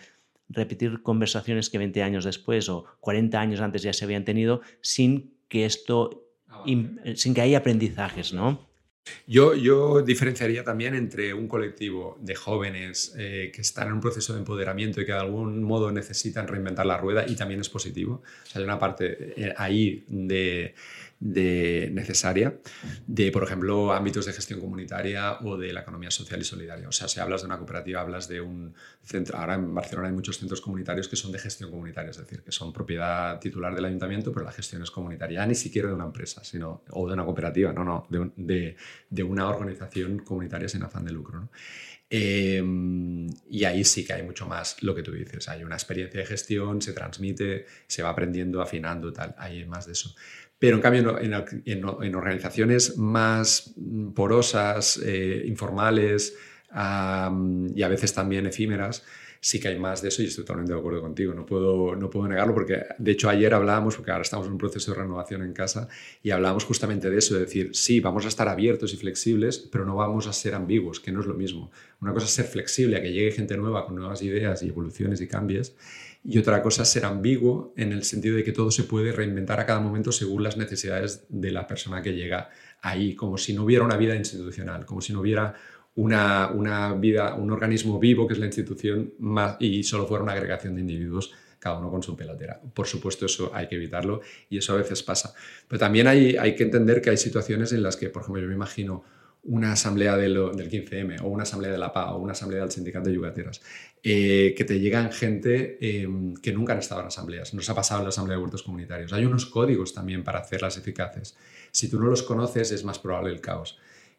repetir conversaciones que 20 años después o 40 años antes ya se habían tenido sin que esto, sin que haya aprendizajes, ¿no? Yo, yo diferenciaría también entre un colectivo de jóvenes eh, que están en un proceso de empoderamiento y que de algún modo necesitan reinventar la rueda y también es positivo. O sea, hay una parte eh, ahí de, de necesaria de, por ejemplo, ámbitos de gestión comunitaria o de la economía social y solidaria. O sea, si hablas de una cooperativa, hablas de un centro. Ahora en Barcelona hay muchos centros comunitarios que son de gestión comunitaria, es decir, que son propiedad titular del ayuntamiento, pero la gestión es comunitaria, ni siquiera de una empresa, sino, o de una cooperativa, no, no, de, de, una organización comunitaria sin afán de lucro. ¿no? Em, y ahí sí que hay mucho más lo que tú dices. Hay una experiencia de gestión, se transmite, se va aprendiendo, afinando, tal. Hay más de eso. Pero en cambio, en, organizaciones más porosas, eh, informales y a veces también efímeras, sí que hay más de eso y estoy totalmente de acuerdo contigo. No puedo, no puedo negarlo porque, de hecho, ayer hablábamos, porque ahora estamos en un proceso de renovación en casa, y hablábamos justamente de eso, de decir, sí, vamos a estar abiertos y flexibles, pero no vamos a ser ambiguos, que no es lo mismo. Una cosa es ser flexible, a que llegue gente nueva con nuevas ideas y evoluciones y cambios, y otra cosa es ser ambiguo en el sentido de que todo se puede reinventar a cada momento según las necesidades de la persona que llega ahí, como si no hubiera una vida institucional, como si no hubiera una, una vida, un organismo vivo que es la institución más, y solo fuera una agregación de individuos cada uno con su pelotera. Por supuesto, eso hay que evitarlo y eso a veces pasa. Pero también hay, hay que entender que hay situaciones en las que, por ejemplo, yo me imagino una asamblea del 15M o una asamblea de la PA o una asamblea del sindicato de yugateras, eh, que te llegan gente em, que nunca han estado en asambleas, nos ha pasado en la asamblea de huertos comunitarios. Hay unos códigos también para hacerlas eficaces. Si tú no los conoces es más probable el caos.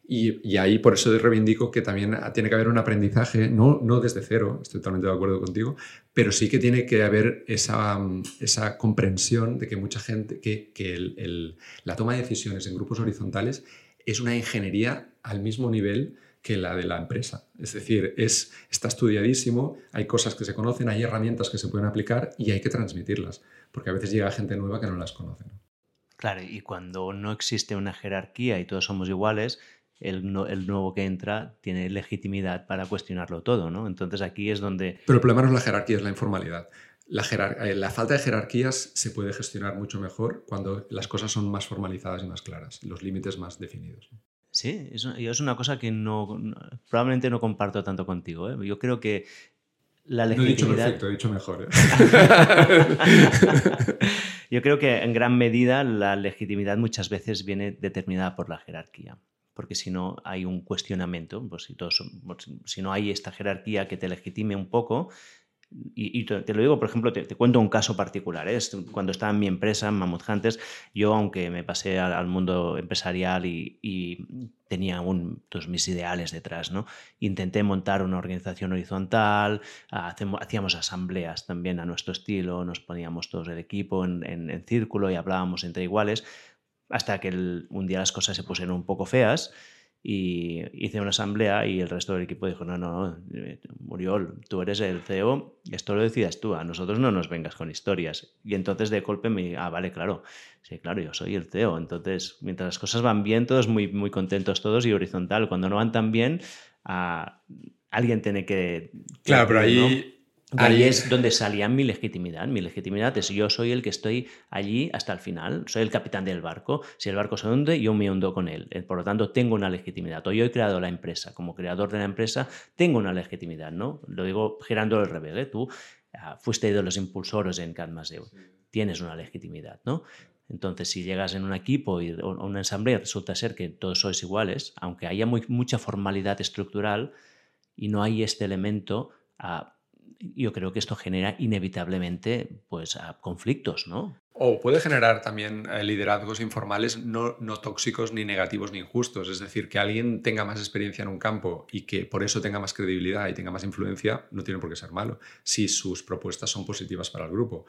Y, ahí por eso reivindico que también tiene que haber un aprendizaje, no, no desde cero, estoy totalmente de acuerdo contigo, pero sí que tiene que haber esa, esa comprensión de que mucha gente, que, que la toma de decisiones en grupos horizontales es una ingeniería al mismo nivel que la de la empresa. Es decir, es, está estudiadísimo, hay cosas que se conocen, hay herramientas que se pueden aplicar y hay que transmitirlas, porque a veces llega gente nueva que no las conoce. Claro, y cuando no existe una jerarquía y todos somos iguales, el, el, nuevo que entra tiene legitimidad para cuestionarlo todo, ¿no? Entonces aquí es donde... Pero el problema no es la jerarquía, es la informalidad. La, eh, la, falta de jerarquías se puede gestionar mucho mejor cuando las cosas son más formalizadas y más claras, los límites más definidos. Sí, es, es una cosa que no, probablemente no comparto tanto contigo. ¿eh? Yo creo que la legitimidad... No he dicho perfecto, he dicho mejor. ¿eh? Yo creo que en gran medida la legitimidad muchas veces viene determinada por la jerarquía porque si no hay un cuestionamiento, pues si, todos, pues si no hay esta jerarquía que te legitime un poco, y, te, lo digo, por ejemplo, te, cuento un caso particular. ¿eh? Cuando estaba en mi empresa, en Mammoth Hunters, yo, aunque me pasé al, mundo empresarial y, tenía aún todos mis ideales detrás, ¿no? intenté montar una organización horizontal, hacíamos asambleas también a nuestro estilo, nos poníamos todos el equipo en, círculo y hablábamos entre iguales, hasta que un día las cosas se pusieron un poco feas y hice una asamblea y el resto del equipo dijo, no, no, eh, Muriol, tú eres el CEO, esto lo decidas tú, a nosotros no nos vengas con historias. Y entonces de golpe me, ah, vale, claro, sí, claro, yo soy el CEO. Entonces, mientras las cosas van bien, todos muy, muy contentos todos y horizontal. Cuando no van tan bien, ah, alguien tiene que... Claro, pero ahí... Ahí es donde salía mi legitimidad. Mi legitimidad es yo soy el que estoy allí hasta el final, soy el capitán del barco. Si el barco se hunde, yo me hundo con él. Eh, por lo tanto, tengo una legitimidad. O yo he creado la empresa. Como creador de la empresa, tengo una legitimidad, ¿no? Lo digo girando el revés. ¿eh? Tú ah, fuiste de los impulsores en Cadmaseu. Tienes una legitimidad, ¿no? Entonces, si llegas en un equipo y, o una asamblea, resulta ser que todos sois iguales, aunque haya mucha formalidad estructural y no hay este elemento... a yo creo que esto genera inevitablemente pues, conflictos, ¿no? O puede generar también eh, liderazgos informales no, no, tóxicos, ni negativos, ni injustos. Es decir, que alguien tenga más experiencia en un campo y que por eso tenga más credibilidad y tenga más influencia, no tiene por qué ser malo, si sus propuestas son positivas para el grupo.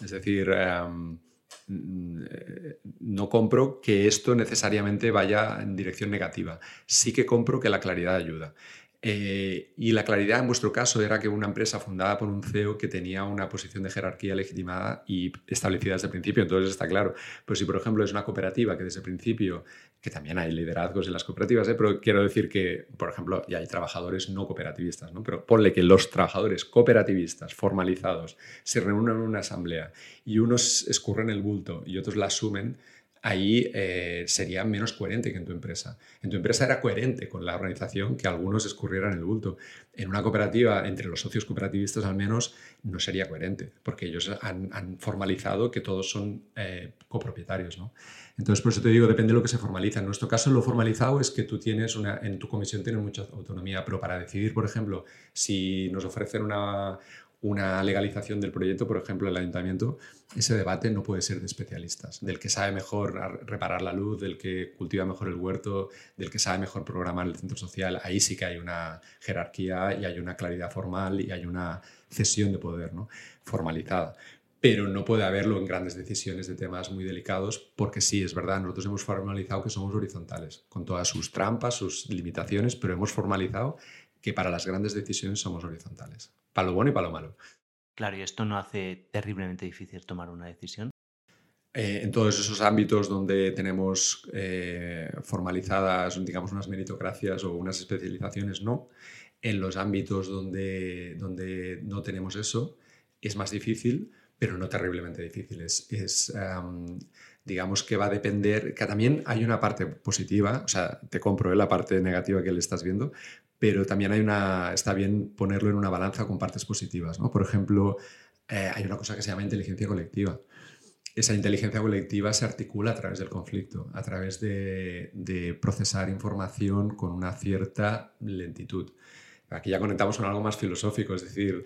Es decir, em, mm, eh, no compro que esto necesariamente vaya en dirección negativa. Sí que compro que la claridad ayuda. Eh, y la claridad en vuestro caso era que una empresa fundada por un CEO que tenía una posición de jerarquía legitimada y establecida desde el principio, entonces está claro. Pero si, por ejemplo, es una cooperativa que desde el principio, que también hay liderazgos en las cooperativas, ¿eh? pero quiero decir que, por ejemplo, ya hay trabajadores no cooperativistas, ¿no? pero ponle que los trabajadores cooperativistas formalizados se reúnen en una asamblea y unos escurren el bulto y otros la asumen, ahí eh, sería menos coherente que en tu empresa. En tu empresa era coherente con la organización que algunos escurrieran el bulto. En una cooperativa, entre los socios cooperativistas al menos, no sería coherente, porque ellos han, formalizado que todos son eh, copropietarios. ¿no? Entonces, por eso te digo, depende de lo que se formaliza. En nuestro caso, lo formalizado es que tú tienes una, en tu comisión tienes mucha autonomía, pero para decidir, por ejemplo, si nos ofrecen una, una legalización del proyecto, por ejemplo, el ayuntamiento, ese debate no puede ser de especialistas, del que sabe mejor reparar la luz, del que cultiva mejor el huerto, del que sabe mejor programar el centro social. Ahí sí que hay una jerarquía y hay una claridad formal y hay una cesión de poder ¿no? formalizada. Pero no puede haberlo en grandes decisiones de temas muy delicados, porque sí, es verdad, nosotros hemos formalizado que somos horizontales, con todas sus trampas, sus limitaciones, pero hemos formalizado que para las grandes decisiones somos horizontales, para lo bueno y para lo malo. Claro, y esto no hace terriblemente difícil tomar una decisión. Eh, en todos esos ámbitos donde tenemos eh, formalizadas, digamos, unas meritocracias o unas especializaciones, no. En los ámbitos donde, donde no tenemos eso, es más difícil, pero no terriblemente difícil. Es, digamos que va a depender, que también hay una parte positiva, o sea, te compro ¿eh? la parte negativa que le estás viendo, pero también hay una, está bien ponerlo en una balanza con partes positivas. ¿no? Por ejemplo, eh, hay una cosa que se llama inteligencia colectiva. Esa inteligencia colectiva se articula a través del conflicto, a través de, de procesar información con una cierta lentitud. Aquí ya conectamos con algo más filosófico, es decir,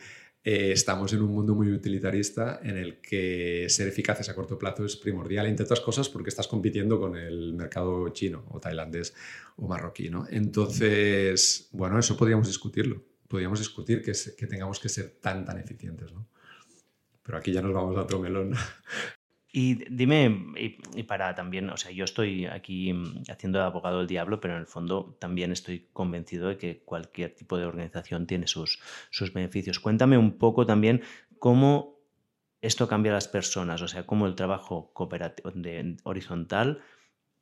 eh, estamos en un mundo muy utilitarista en el que ser eficaces a corto plazo es primordial, entre otras cosas porque estás compitiendo con el mercado chino o tailandés o marroquí. ¿no? Entonces, bueno, eso podríamos discutirlo. Podríamos discutir que, que tengamos que ser tan, tan eficientes. ¿no? Pero aquí ya nos vamos a otro melón. Y dime, y, para también, o sea, yo estoy aquí mm, haciendo de abogado del diablo, pero en el fondo también estoy convencido de que cualquier tipo de organización tiene sus, sus beneficios. Cuéntame un poco también cómo esto cambia a las personas, o sea, cómo el trabajo cooperativo, horizontal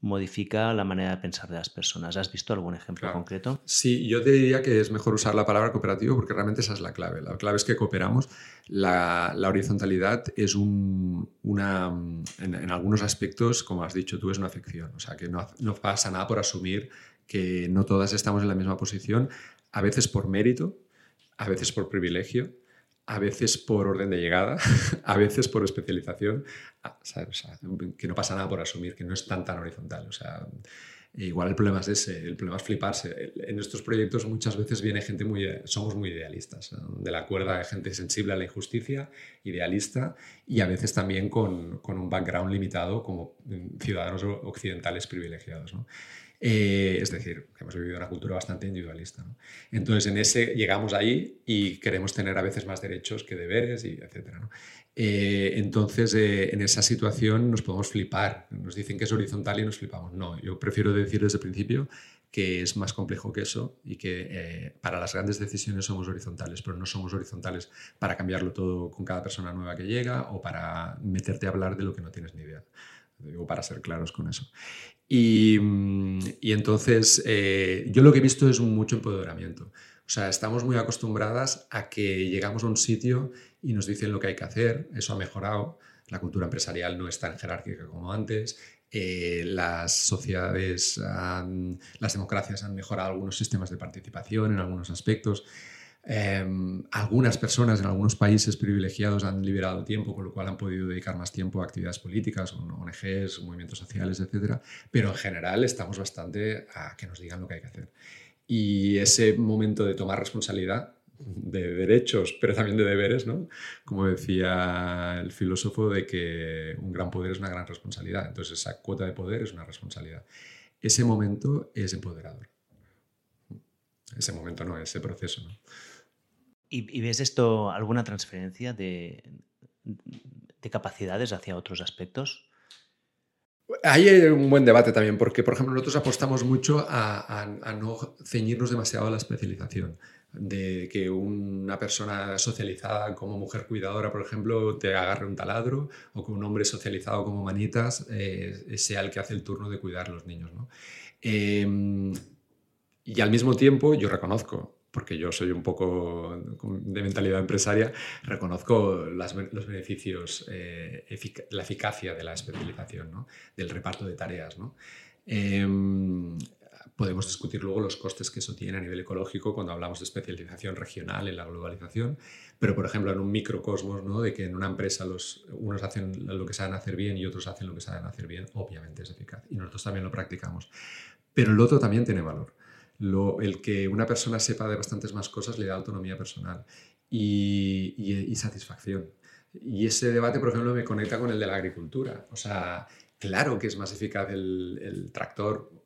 modifica la manera de pensar de las personas. ¿Has visto algún ejemplo concreto? Sí, yo te diría que es mejor usar la palabra cooperativo porque realmente esa es la clave. La clave es que cooperamos. La, horizontalidad es una, en, algunos aspectos, como has dicho tú, es una ficción. O sea, que no, no pasa nada por asumir que no todas estamos en la misma posición, a veces por mérito, a veces por privilegio, a veces por orden de llegada, a veces por especialización, que no pasa nada por asumir que no es tan tan horizontal. O sea, igual el problema es ese, el problema es fliparse. En estos proyectos muchas veces viene gente muy, somos muy idealistas, de la cuerda de gente sensible a la injusticia, idealista y a veces también con, con un background limitado como ciudadanos occidentales privilegiados. ¿no? Eh, es decir, que hemos vivido una cultura bastante individualista. Entonces, en ese llegamos ahí y queremos tener a veces más derechos que deberes, y etc. Eh, entonces, eh, en esa situación nos podemos flipar. Nos dicen que es horizontal y nos flipamos. No, yo prefiero decir desde el principio que es más complejo que eso y que para las grandes decisiones somos horizontales, pero no somos horizontales para cambiarlo todo con cada persona nueva que llega o para meterte a hablar de lo que no tienes ni idea. Digo, para ser claros con eso. Y, entonces eh, yo lo que he visto es mucho empoderamiento. O sea, estamos muy acostumbradas a que llegamos a un sitio y nos dicen lo que hay que hacer, eso ha mejorado, la cultura empresarial no es tan jerárquica como antes, eh, las sociedades, las democracias han mejorado algunos sistemas de participación en algunos aspectos. Em, algunas personas en algunos países privilegiados han liberado tiempo, con lo cual han podido dedicar más tiempo a actividades políticas, ONGs, movimientos sociales, etc. Pero en general estamos bastante a que nos digan lo que hay que hacer. Y ese momento de tomar responsabilidad de derechos, pero también de deberes, ¿no? Como decía el filósofo, de que un gran poder es una gran responsabilidad. Entonces esa cuota de poder es una responsabilidad. Ese momento es empoderador. Ese momento no, ese proceso, ¿no? ¿Y, ves esto alguna transferencia de, capacidades hacia otros aspectos? Hay un buen debate también, porque, por ejemplo, nosotros apostamos mucho a, no ceñirnos demasiado a la especialización. De que una persona socializada como mujer cuidadora, por ejemplo, te agarre un taladro, o que un hombre socializado como manitas eh, sea el que hace el turno de cuidar a los niños. Em, y al mismo tiempo, yo reconozco, porque yo soy un poco de mentalidad empresaria, reconozco los beneficios, eh, la eficacia de la especialización, ¿no? del reparto de tareas. ¿no? Em, podemos discutir luego los costes que eso tiene a nivel ecológico cuando hablamos de especialización regional en la globalización, pero por ejemplo en un microcosmos, ¿no? de que en una empresa los, unos hacen lo que saben hacer bien y otros hacen lo que saben hacer bien, obviamente es eficaz y nosotros también lo practicamos. Pero el otro también tiene valor el que una persona sepa de bastantes más cosas le da autonomía personal y, satisfacción. Y ese debate, por ejemplo, me conecta con el de la agricultura. O sea, claro que es más eficaz el tractor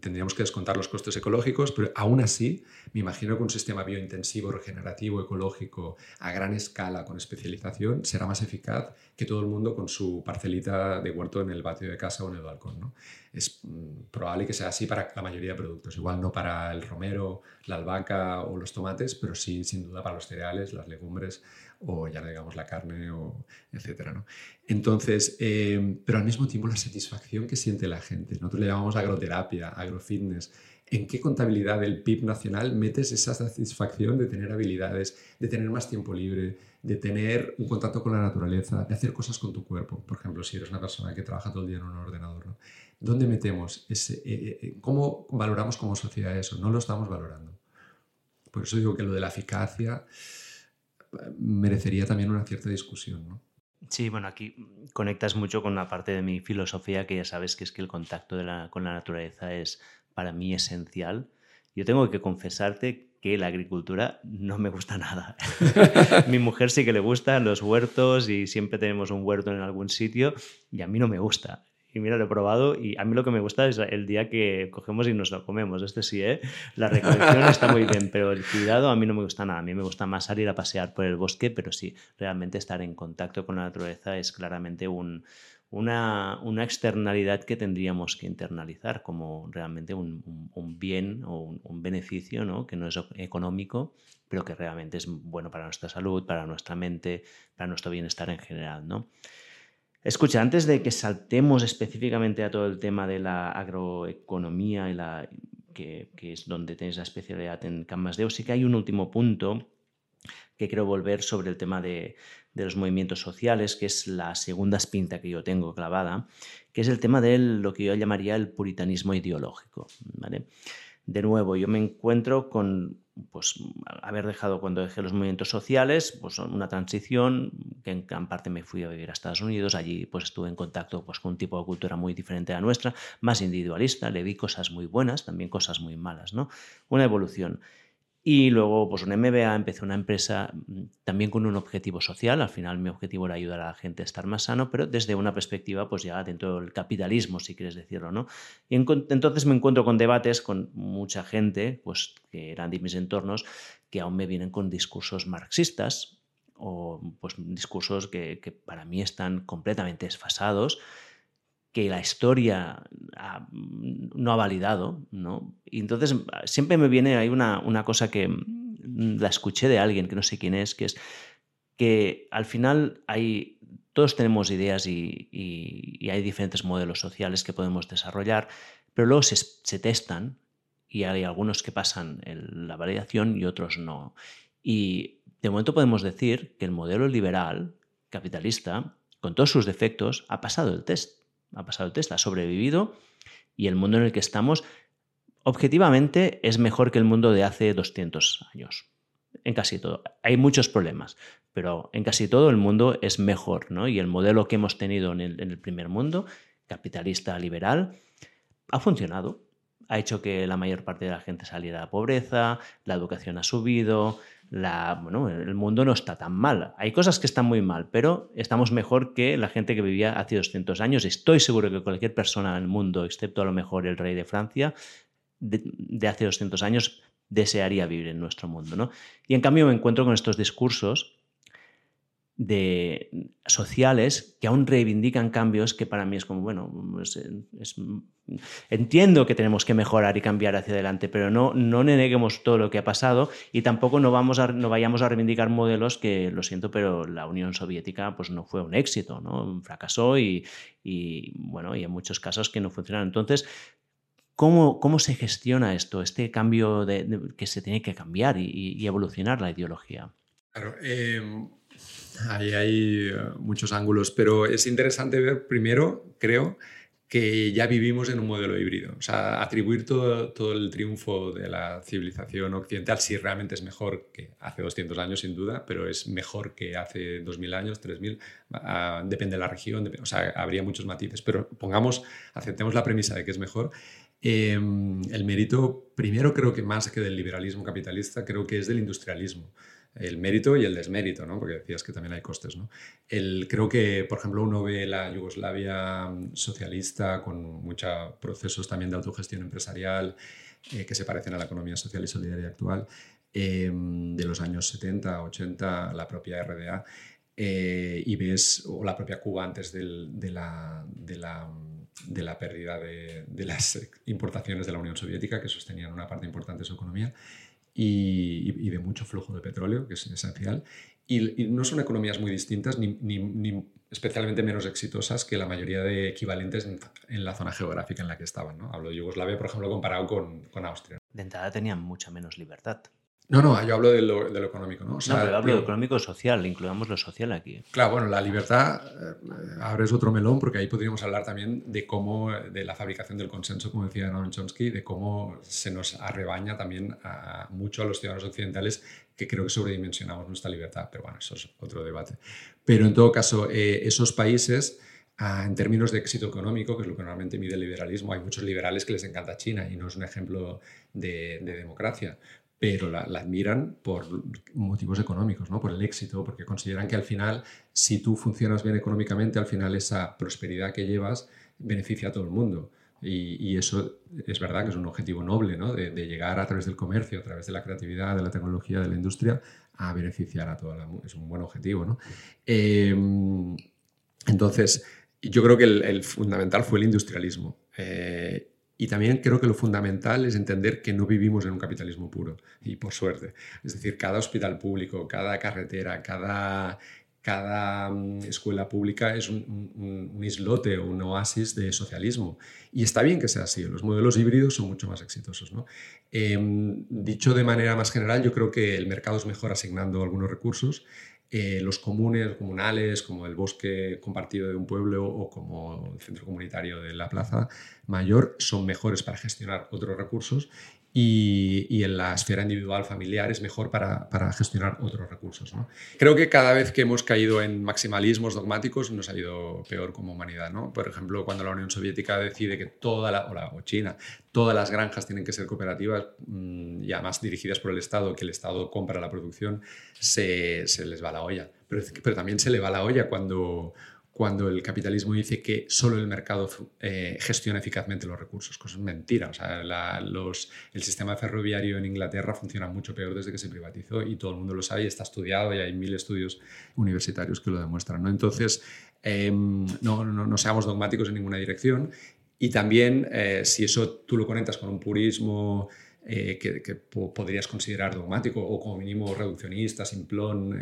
tendríamos que descontar los costes ecológicos, pero aún así me imagino que un sistema biointensivo, regenerativo, ecológico, a gran escala, con especialización, será más eficaz que todo el mundo con su parcelita de huerto en el patio de casa o en el balcón. ¿no? Es mm, probable que sea así para la mayoría de productos, igual no para el romero, la albahaca o los tomates, pero sí sin duda para los cereales, las legumbres o ya digamos la carne, o etcétera. ¿no? Entonces, eh, pero al mismo tiempo la satisfacción que siente la gente. Nosotros le llamamos agroterapia, agrofitness. ¿En qué contabilidad del PIB nacional metes esa satisfacción de tener habilidades, de tener más tiempo libre, de tener un contacto con la naturaleza, de hacer cosas con tu cuerpo? Por ejemplo, si eres una persona que trabaja todo el día en un ordenador, ¿no? ¿dónde metemos ese, eh, eh, ¿Cómo valoramos como sociedad eso? No lo estamos valorando. Por eso digo que lo de la eficacia merecería también una cierta discusión. ¿no? Sí, bueno, aquí conectas mucho con la parte de mi filosofía, que ya sabes que es que el contacto con la naturaleza es para mí esencial. Yo tengo que confesarte que la agricultura no me gusta nada. mi mujer sí que le gustan los huertos y siempre tenemos un huerto en algún sitio y a mí no me gusta. Y mira, lo he probado y a mí lo que me gusta es el día que cogemos y nos lo comemos. Este sí, ¿eh? La recolección está muy bien, pero el cuidado a mí no me gusta nada. A mí me gusta más salir a pasear por el bosque, pero sí, realmente estar en contacto con la naturaleza es claramente un, una, una, externalidad que tendríamos que internalizar como realmente un, un, bien o un, beneficio ¿no? que no es económico, pero que realmente es bueno para nuestra salud, para nuestra mente, para nuestro bienestar en general. ¿no? Escucha, antes de que saltemos específicamente a todo el tema de la agroeconomía y la, que, es donde tenéis la especialidad en Canmasdeo, sí que hay un último punto que quiero volver sobre el tema de, los movimientos sociales, que es la segunda espinta que yo tengo clavada, que es el tema de lo que yo llamaría el puritanismo ideológico. de nuevo, yo me encuentro con pues haber dejado cuando dejé los movimientos sociales, pues una transición que en gran parte me fui a vivir a Estados Unidos, allí pues estuve en contacto pues con un tipo de cultura muy diferente a la nuestra, más individualista, le vi cosas muy buenas, también cosas muy malas, ¿no? Una evolución. Y luego, pues un MBA, empecé una empresa mm, también con un objetivo social. Al final mi objetivo era ayudar a la gente a estar más sano, pero desde una perspectiva, pues ya dentro del capitalismo, si quieres decirlo, ¿no? Y entonces me encuentro con debates con mucha gente, pues que eran de mis entornos, que aún me vienen con discursos marxistas o pues discursos que, que para mí están completamente desfasados que la historia no ha validado, ¿no? Y entonces siempre me viene ahí una, una, cosa que mm, la escuché de alguien que no sé quién es, que es que al final hay, todos tenemos ideas y, y, hay diferentes modelos sociales que podemos desarrollar, pero luego se, se testan y hay algunos que pasan la validación y otros no. Y de momento podemos decir que el modelo liberal, capitalista, con todos sus defectos, ha pasado el test ha pasado el test, ha sobrevivido y el mundo en el que estamos objetivamente es mejor que el mundo de hace 200 años. En casi todo. Hay muchos problemas, pero en casi todo el mundo es mejor, ¿no? Y el modelo que hemos tenido en el, en el primer mundo, capitalista liberal, ha funcionado. Ha hecho que la mayor parte de la gente saliera de la pobreza, la educación ha subido, el mundo no está tan mal. Hay cosas que están muy mal, pero estamos mejor que la gente que vivía hace 200 años. Estoy seguro que cualquier persona en el mundo, excepto a lo mejor el rey de Francia, de, hace 200 años, desearía vivir en nuestro mundo. ¿no? Y en cambio me encuentro con estos discursos de sociales que aún reivindican cambios que para mí es como, bueno, entiendo que tenemos que mejorar y cambiar hacia adelante, pero no, no neguemos todo lo que ha pasado y tampoco no, vamos no vayamos a reivindicar modelos que, lo siento, pero la Unión Soviética pues no fue un éxito, ¿no? fracasó y, bueno, y en muchos casos que no funcionaron. Entonces, ¿Cómo, ¿Cómo, se gestiona esto, este cambio de, que se tiene que cambiar y, evolucionar la ideología? Claro, em, Ahí hay eh, muchos ángulos, pero es interesante ver primero, creo, que ya vivimos en un modelo híbrido. O sea, atribuir todo, todo el triunfo de la civilización occidental, si realmente es mejor que hace 200 años, sin duda, pero es mejor que hace 2000 años, 3000, ah, depende de la región, o sea, habría muchos matices, pero pongamos, aceptemos la premisa de que es mejor. Em, el mérito, primero creo que más que del liberalismo capitalista, creo que es del industrialismo el mérito y el desmérito, ¿no? porque decías que también hay costes. ¿no? El, creo que, por ejemplo, uno ve la Yugoslavia socialista con muchos procesos también de autogestión empresarial eh, que se parecen a la economía social y solidaria actual, em, de los años 70, 80, la propia RDA, eh, y ves, o la propia Cuba antes de, la, pérdida de las importaciones de la Unión Soviética, que sostenían una parte importante de su economía y, de mucho flujo de petróleo, que es esencial. Y, no son economías muy distintas ni, ni, especialmente menos exitosas que la mayoría de equivalentes en, la zona geográfica en la que estaban. ¿no? Hablo de Yugoslavia, por ejemplo, comparado con, con Austria. De entrada tenían mucha menos libertad. No, no, yo hablo de lo, económico, ¿no? O sea, no, pero hablo de económico-social, incluamos lo social aquí. Claro, bueno, la libertad eh, ahora es otro melón porque ahí podríamos hablar también de cómo, de la fabricación del consenso, como decía Noam Chomsky, de cómo se nos arrebaña también a, mucho a los ciudadanos occidentales que creo que sobredimensionamos nuestra libertad, pero bueno, eso es otro debate. Pero en todo caso, eh, esos países... Ah, en términos de éxito económico, que es lo que normalmente mide el liberalismo, hay muchos liberales que les encanta China y no es un ejemplo de, de democracia pero la, admiran por motivos económicos, ¿no? por el éxito, porque consideran que al final, si tú funcionas bien económicamente, al final esa prosperidad que llevas beneficia a todo el mundo. Y, eso es verdad que es un objetivo noble, ¿no? de, llegar a través del comercio, a través de la creatividad, de la tecnología, de la industria, a beneficiar a toda la... Es un buen objetivo. ¿no? Em, entonces, yo creo que el, fundamental fue el industrialismo. Eh, y también creo que lo fundamental es entender que no vivimos en un capitalismo puro, y por suerte. Es decir, cada hospital público, cada carretera, cada, cada mm, escuela pública es un, islote o un oasis de socialismo. Y está bien que sea así, los modelos híbridos son mucho más exitosos. ¿no? Em, dicho de manera más general, yo creo que el mercado es mejor asignando algunos recursos eh, los comunes, comunales, como el bosque compartido de un pueblo o como el centro comunitario de la plaza mayor, son mejores para gestionar otros recursos y, en la esfera individual familiar es mejor para, gestionar otros recursos. Creo que cada vez que hemos caído en maximalismos dogmáticos nos ha ido peor como humanidad. ¿no? Por ejemplo, cuando la Unión Soviética decide que toda la, o, China, todas las granjas tienen que ser cooperativas mm, y además dirigidas por el Estado, que el Estado compra la producción, se, les va la olla. Pero, pero también se le va la olla cuando cuando el capitalismo dice que solo el mercado eh, gestiona eficazmente los recursos, cosa es mentira. O sea, el sistema ferroviario en Inglaterra funciona mucho peor desde que se privatizó y todo el mundo lo sabe y está estudiado y hay mil estudios universitarios que lo demuestran. ¿no? Entonces, em, no, seamos dogmáticos en ninguna dirección y también eh, si eso tú lo conectas con un purismo eh, que, podrías considerar dogmático o como mínimo reduccionista, simplón,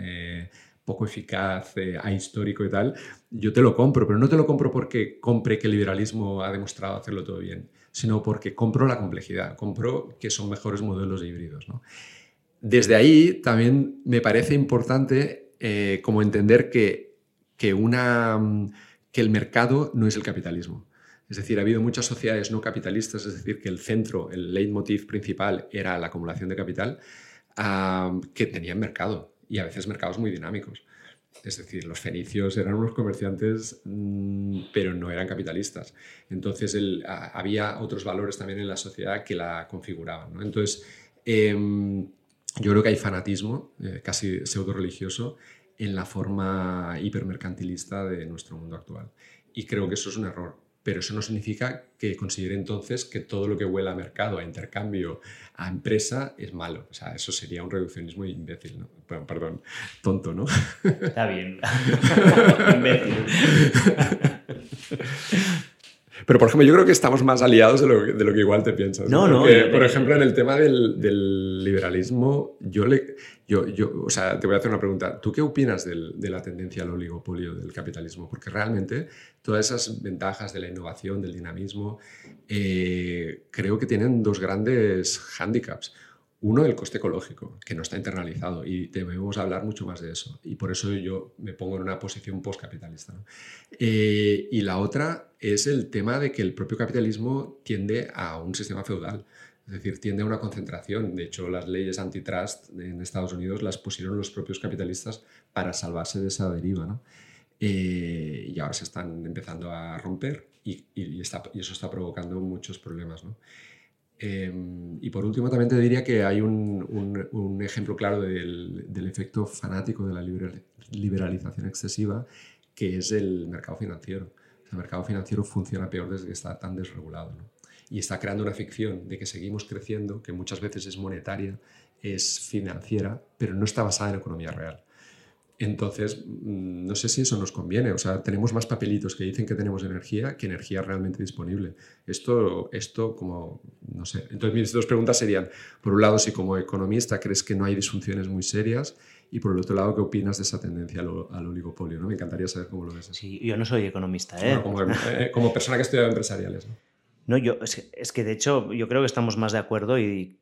poco eficaz, eh, ahistórico y tal, yo te lo compro, pero no te lo compro porque compre que el liberalismo ha demostrado hacerlo todo bien, sino porque compro la complejidad, compro que son mejores modelos híbridos. Desde ahí también me parece importante eh, como entender que, que, una, que el mercado no es el capitalismo. Es decir, ha habido muchas sociedades no capitalistas, es decir, que el centro, el leitmotiv principal era la acumulación de capital, ah, que tenían mercado y a veces mercados muy dinámicos. Es decir, los fenicios eran unos comerciantes, mm, pero no eran capitalistas. Entonces había otros valores también en la sociedad que la configuraban. Entonces, em, yo creo que hay fanatismo, eh, casi pseudo religioso, en la forma hipermercantilista de nuestro mundo actual. Y creo que eso es un error pero eso no significa que considere entonces que todo lo que huela a mercado, a intercambio, a empresa es malo. O sea, eso sería un reduccionismo imbécil, ¿no? perdón, tonto, ¿no? Está bien. imbécil. Pero, por ejemplo, yo creo que estamos más aliados de lo, de lo que igual te piensas. No, no. por ejemplo, en el tema del, del, liberalismo, yo le. Yo, yo, o sea, te voy a hacer una pregunta. ¿Tú qué opinas del, de la tendencia al oligopolio del capitalismo? Porque realmente todas esas ventajas de la innovación, del dinamismo, eh, creo que tienen dos grandes hándicaps. Uno, el coste ecológico, que no está internalizado y debemos hablar mucho más de eso. Y por eso yo me pongo en una posición postcapitalista. ¿no? Eh, y la otra es el tema de que el propio capitalismo tiende a un sistema feudal. Es decir, tiende a una concentración. De hecho, las leyes antitrust en Estados Unidos las pusieron los propios capitalistas para salvarse de esa deriva. ¿no? Eh, y ahora se están empezando a romper y, y, está, y, eso está provocando muchos problemas. ¿no? Em, y por último, también te diría que hay un, un, ejemplo claro del, del, efecto fanático de la liberalización excesiva, que es el mercado financiero. El mercado financiero funciona peor desde que está tan desregulado. Y está creando una ficción de que seguimos creciendo, que muchas veces es monetaria, es financiera, pero no está basada en economía real. Entonces, mm, no sé si eso nos conviene. O sea, tenemos más papelitos que dicen que tenemos energía que energía realmente disponible. Esto, esto como, no sé. Entonces, mis dos preguntas serían, por un lado, si como economista crees que no hay disfunciones muy serias y por el otro lado, ¿qué opinas de esa tendencia al, oligopolio? ¿no? Me encantaría saber cómo lo ves. Sí, yo no soy economista, ¿eh? eh como, persona que estudia empresariales. ¿no? No, yo, es que de hecho yo creo que estamos más de acuerdo y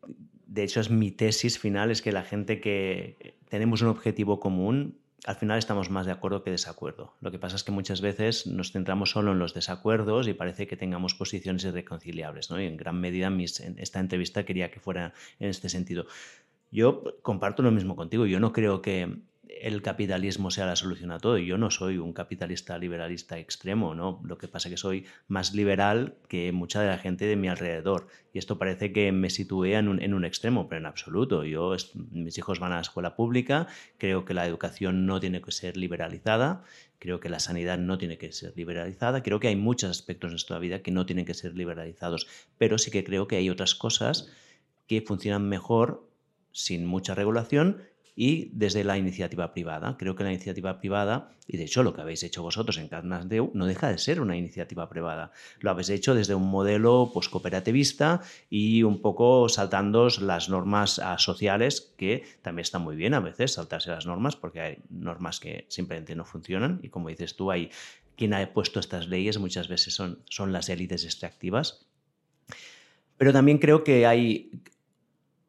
de hecho es mi tesis final, es que la gente que tenemos un objetivo común al final estamos más de acuerdo que desacuerdo. Lo que pasa es que muchas veces nos centramos solo en los desacuerdos y parece que tengamos posiciones irreconciliables. ¿no? Y en gran medida en esta entrevista quería que fuera en este sentido. Yo comparto lo mismo contigo. Yo no creo que el capitalismo sea la solución a todo. Yo no soy un capitalista liberalista extremo, ¿no? Lo que pasa es que soy más liberal que mucha de la gente de mi alrededor. Y esto parece que me sitúe en un, extremo, pero en absoluto. Yo, mis hijos van a la escuela pública, creo que la educación no tiene que ser liberalizada, creo que la sanidad no tiene que ser liberalizada, creo que hay muchos aspectos de nuestra vida que no tienen que ser liberalizados, pero sí que creo que hay otras cosas que funcionan mejor sin mucha regulación y desde la iniciativa privada. Creo que la iniciativa privada, y de hecho lo que habéis hecho vosotros en Carnasdeu, no deja de ser una iniciativa privada. Lo habéis hecho desde un modelo pues, cooperativista y un poco saltando las normas ah, sociales, que también está muy bien a veces saltarse las normas, porque hay normas que simplemente no funcionan y como dices tú, hay quien ha puesto estas leyes muchas veces son, son las élites extractivas. Pero también creo que hay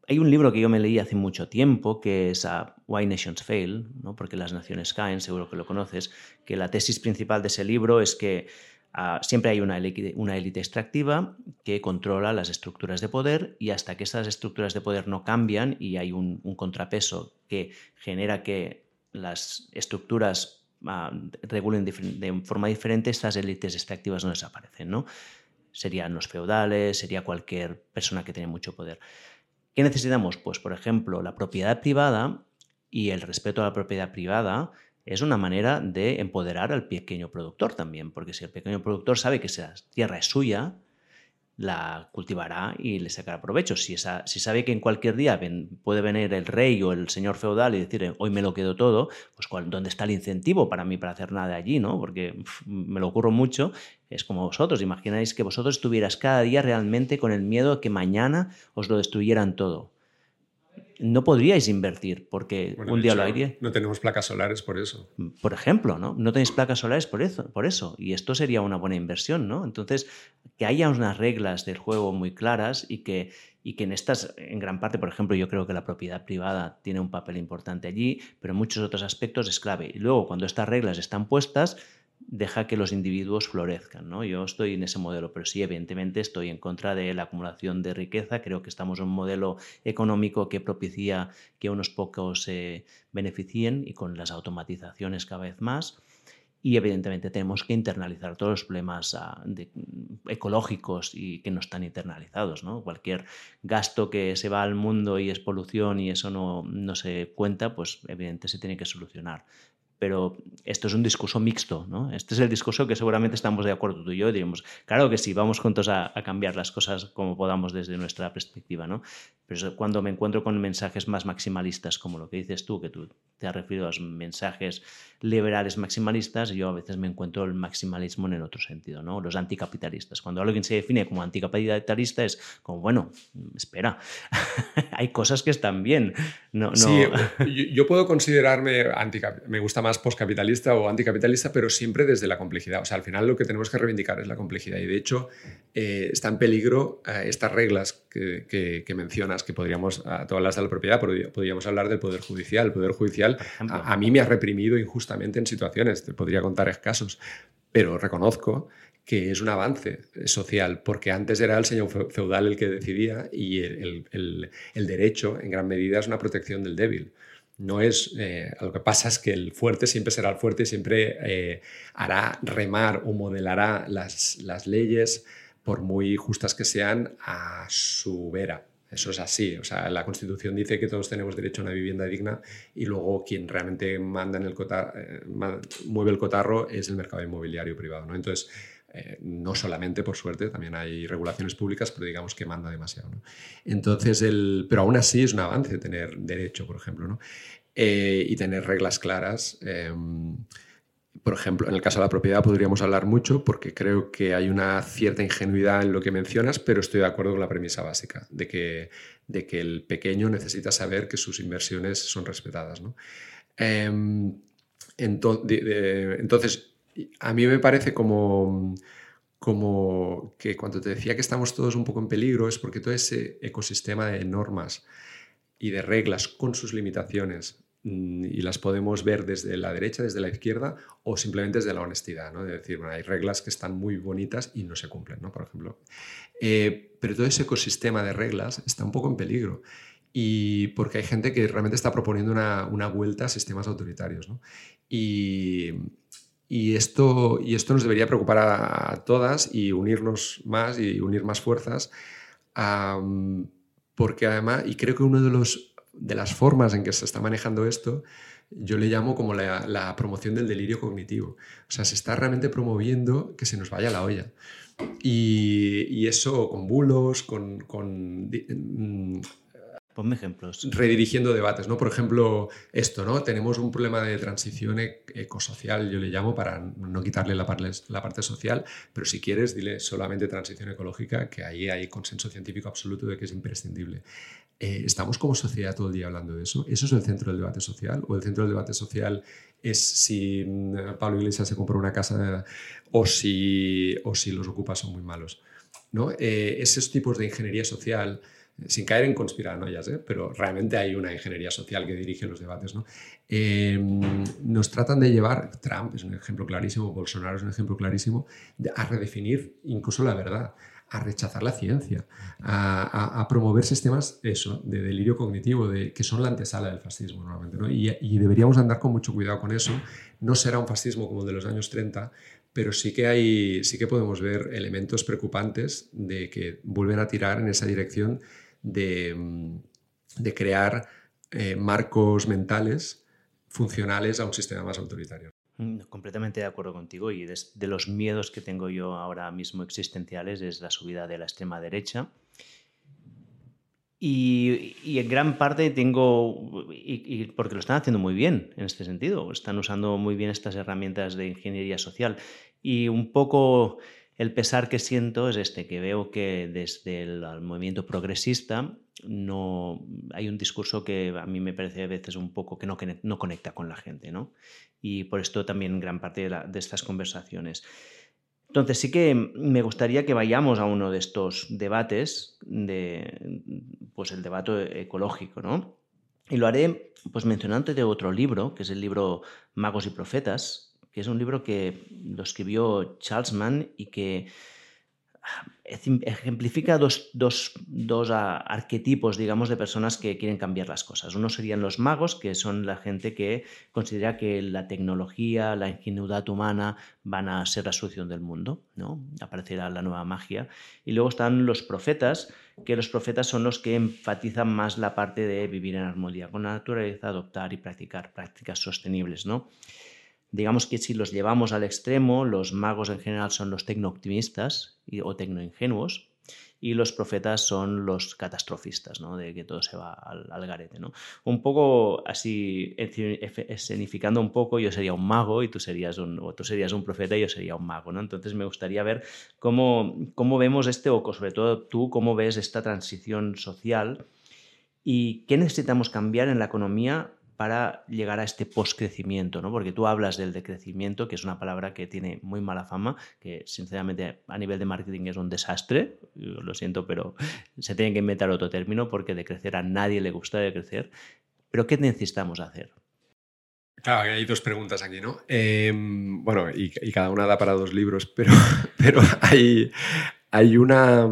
hay un libro que yo me leí hace mucho tiempo que es Why Nations Fail, ¿no? porque las naciones caen, seguro que lo conoces, que la tesis principal de ese libro es que Ah, siempre hay una élite, una élite extractiva que controla las estructuras de poder y hasta que esas estructuras de poder no cambian y hay un, contrapeso que genera que las estructuras ah, regulen de forma diferente, estas élites extractivas no desaparecen. ¿no? Serían los feudales, sería cualquier persona que tiene mucho poder. ¿Qué necesitamos? Pues, por ejemplo, la propiedad privada y el respeto a la propiedad privada es una manera de empoderar al pequeño productor también, porque si el pequeño productor sabe que esa tierra es suya, la cultivará y le sacará provecho. Si, si sabe que en cualquier día puede venir el rey o el señor feudal y decir, hoy me lo quedo todo, pues ¿dónde está el incentivo para mí para hacer nada allí? ¿no? Porque me lo ocurro mucho, es como vosotros, imagináis que vosotros estuvieras cada día realmente con el miedo de que mañana os lo destruyeran todo no podríais invertir porque un día lo aire. No tenemos placas solares por eso. Por ejemplo, ¿no? No tenéis placas solares por eso, por eso. Y esto sería una buena inversión, ¿no? Entonces, que haya unas reglas del juego muy claras y que, y que en estas, en gran parte, por ejemplo, yo creo que la propiedad privada tiene un papel importante allí, pero en muchos otros aspectos es clave. Y luego, cuando estas reglas están puestas, deja que los individuos florezcan. ¿no? Yo estoy en ese modelo, pero sí, evidentemente estoy en contra de la acumulación de riqueza. Creo que estamos en un modelo económico que propicia que unos pocos se beneficien y con las automatizaciones cada vez más. Y evidentemente tenemos que internalizar todos los problemas ah, ecológicos y que no están internalizados. ¿no? Cualquier gasto que se va al mundo y es polución y eso no, no se cuenta, pues evidentemente se tiene que solucionar pero esto es un discurso mixto, ¿no? Este es el discurso que seguramente estamos de acuerdo tú y yo, digamos, claro que sí, vamos juntos a, cambiar las cosas como podamos desde nuestra perspectiva, ¿no? Pero cuando me encuentro con mensajes más maximalistas, como lo que dices tú, que tú te has referido a los mensajes liberales maximalistas, yo a veces me encuentro el maximalismo en el otro sentido, ¿no? Los anticapitalistas. Cuando alguien se define como anticapitalista es como, bueno, espera, hay cosas que están bien. No, Sí, yo, puedo considerarme anticapitalista, me gusta más postcapitalista o anticapitalista, pero siempre desde la complejidad. O sea, al final lo que tenemos que reivindicar es la complejidad y de hecho eh, está en peligro eh, estas reglas que, mencionas, que podríamos, a todas las de la propiedad, podríamos hablar del Poder Judicial. El Poder Judicial a, mí me ha reprimido injustamente en situaciones, te podría contar casos, pero reconozco que es un avance social, porque antes era el señor feudal el que decidía y el, derecho en gran medida es una protección del débil. No es, eh, lo que pasa es que el fuerte siempre será el fuerte y siempre eh, hará remar o modelará las, las leyes, por muy justas que sean, a su vera. Eso es así. O sea, la Constitución dice que todos tenemos derecho a una vivienda digna y luego quien realmente manda en el eh, mueve el cotarro es el mercado inmobiliario privado. ¿no? Entonces, eh, no solamente, por suerte, también hay regulaciones públicas, pero digamos que manda demasiado. ¿no? Entonces, el, pero aún así es un avance tener derecho, por ejemplo, ¿no? Eh, y tener reglas claras. Em, por ejemplo, en el caso de la propiedad podríamos hablar mucho porque creo que hay una cierta ingenuidad en lo que mencionas, pero estoy de acuerdo con la premisa básica de que, de que el pequeño necesita saber que sus inversiones son respetadas. Em, entonces, a mí me parece como, como que cuando te decía que estamos todos un poco en peligro es porque todo ese ecosistema de normas y de reglas con sus limitaciones Mm, y las podemos ver desde la derecha, desde la izquierda o simplemente desde la honestidad, ¿no? De decir, bueno, hay reglas que están muy bonitas y no se cumplen, ¿no? Por ejemplo. Eh, pero todo ese ecosistema de reglas está un poco en peligro y porque hay gente que realmente está proponiendo una, una vuelta a sistemas autoritarios, ¿no? Y, y, esto, y esto nos debería preocupar a, todas y unirnos más y unir más fuerzas, porque además, y creo que uno de de las formas en que se está manejando esto, yo le llamo como la, promoción del delirio cognitivo. O sea, se está realmente promoviendo que se nos vaya la olla. Y, eso con bulos, con... con mm, Ponme ejemplos. Redirigiendo debates, ¿no? Por ejemplo, esto, ¿no? Tenemos un problema de transición e-, ecosocial, yo le llamo, para no quitarle la, parte social, pero si quieres, dile solamente transición ecológica, que ahí hay consenso científico absoluto de que es imprescindible. Eh, ¿Estamos como sociedad todo el día hablando de eso? ¿Eso es el centro del debate social? ¿O el centro del debate social es si mm, Pablo Iglesias se compró una casa o si, o si los ocupas son muy malos? ¿no? Eh, esos tipos de ingeniería social sin caer en conspiranoias, ¿eh? pero realmente hay una ingeniería social que dirige los debates. ¿no? Em, nos tratan de llevar, Trump es un ejemplo clarísimo, Bolsonaro es un ejemplo clarísimo, a redefinir incluso la verdad a rechazar la ciencia, a, promover sistemas eso, de delirio cognitivo, de, que son la antesala del fascismo normalmente. ¿no? Y, y, deberíamos andar con mucho cuidado con eso. No será un fascismo como el de los años 30, pero sí que, hay, sí que podemos ver elementos preocupantes de que vuelven a tirar en esa dirección de, mm, de crear eh, marcos mentales funcionales a un sistema más autoritario. Mm, completamente de acuerdo contigo y de, los miedos que tengo yo ahora mismo existenciales es la subida de la extrema derecha. Y, en gran parte tengo, y, porque lo están haciendo muy bien en este sentido, están usando muy bien estas herramientas de ingeniería social. Y un poco el pesar que siento es este, que veo que desde el, movimiento progresista no hay un discurso que a mí me parece a veces un poco que no, no conecta con la gente, ¿no? Y por esto también gran parte de, estas conversaciones. Entonces sí que me gustaría que vayamos a uno de estos debates, de, pues el debate ecológico, ¿no? Y lo haré pues mencionando de otro libro, que es el libro Magos y Profetas, es un libro que lo escribió Charles Mann y que ah, ejemplifica dos, ah, arquetipos, digamos, de personas que quieren cambiar las cosas. Uno serían los magos, que son la gente que considera que la tecnología, la ingenuidad humana van a ser la solución del mundo, ¿no? Aparecerá la nueva magia. Y luego están los profetas, que los profetas son los que enfatizan más la parte de vivir en armonía con la naturaleza, adoptar y practicar prácticas sostenibles, ¿no? Digamos que si los llevamos al extremo, los magos en general son los tecno-optimistas o tecno-ingenuos y los profetas son los catastrofistas, ¿no? de que todo se va al, garete. ¿no? Un poco así, escenificando un poco, yo sería un mago y tú serías un, tú serías un profeta y yo sería un mago. ¿no? Entonces me gustaría ver cómo, cómo vemos este, o sobre todo tú, cómo ves esta transición social y qué necesitamos cambiar en la economía para llegar a este postcrecimiento, ¿no? Porque tú hablas del decrecimiento, que es una palabra que tiene muy mala fama, que sinceramente a nivel de marketing es un desastre, lo siento, pero se tiene que inventar otro término porque de crecer a nadie le gusta de crecer. Pero ¿qué necesitamos hacer? Claro, hay dos preguntas aquí, ¿no? Em, bueno, y, cada una da para dos libros, pero, pero hay, hay, una,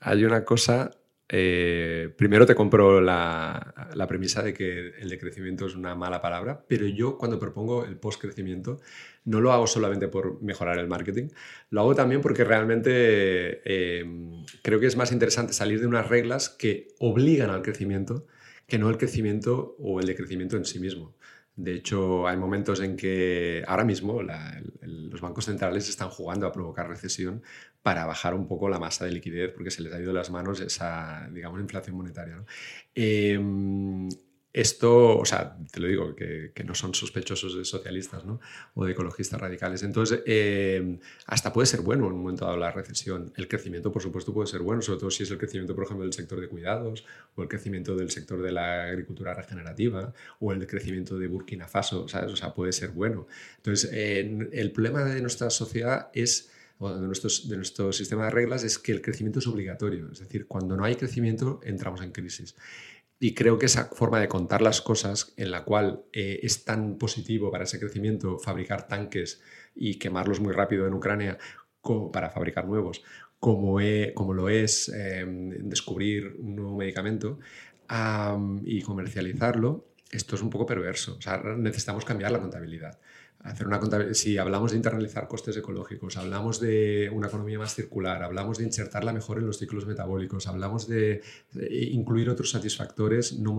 hay una cosa eh, primero te compro la, premisa de que el decrecimiento es una mala palabra, pero yo cuando propongo el post-crecimiento no lo hago solamente por mejorar el marketing, lo hago también porque realmente eh, creo que es más interesante salir de unas reglas que obligan al crecimiento que no el crecimiento o el decrecimiento en sí mismo. De hecho, hay momentos en que ahora mismo los bancos centrales están jugando a provocar recesión para bajar un poco la masa de liquidez porque se les ha ido de las manos esa, digamos, inflación monetaria. Em, esto, o sea, te lo digo, que, no son sospechosos de socialistas ¿no? o de ecologistas radicales. Entonces, em, hasta puede ser bueno en un momento dado la recesión. El crecimiento, por supuesto, puede ser bueno, sobre todo si es el crecimiento, por ejemplo, del sector de cuidados o el crecimiento del sector de la agricultura regenerativa o el crecimiento de Burkina Faso, ¿sabes? O sea, puede ser bueno. Entonces, el problema de nuestra sociedad es de, nuestros, de nuestro sistema de reglas es que el crecimiento es obligatorio. Es decir, cuando no hay crecimiento, entramos en crisis. Y creo que esa forma de contar las cosas, en la cual eh, es tan positivo para ese crecimiento fabricar tanques y quemarlos muy rápido en Ucrania para fabricar nuevos, como, como lo es em, descubrir un nuevo medicamento y comercializarlo, esto es un poco perverso. Necesitamos cambiar la contabilidad hacer una Si hablamos de internalizar costes ecológicos, hablamos de una economía más circular, hablamos de insertarla mejor en los ciclos metabólicos, hablamos de, incluir otros satisfactores no,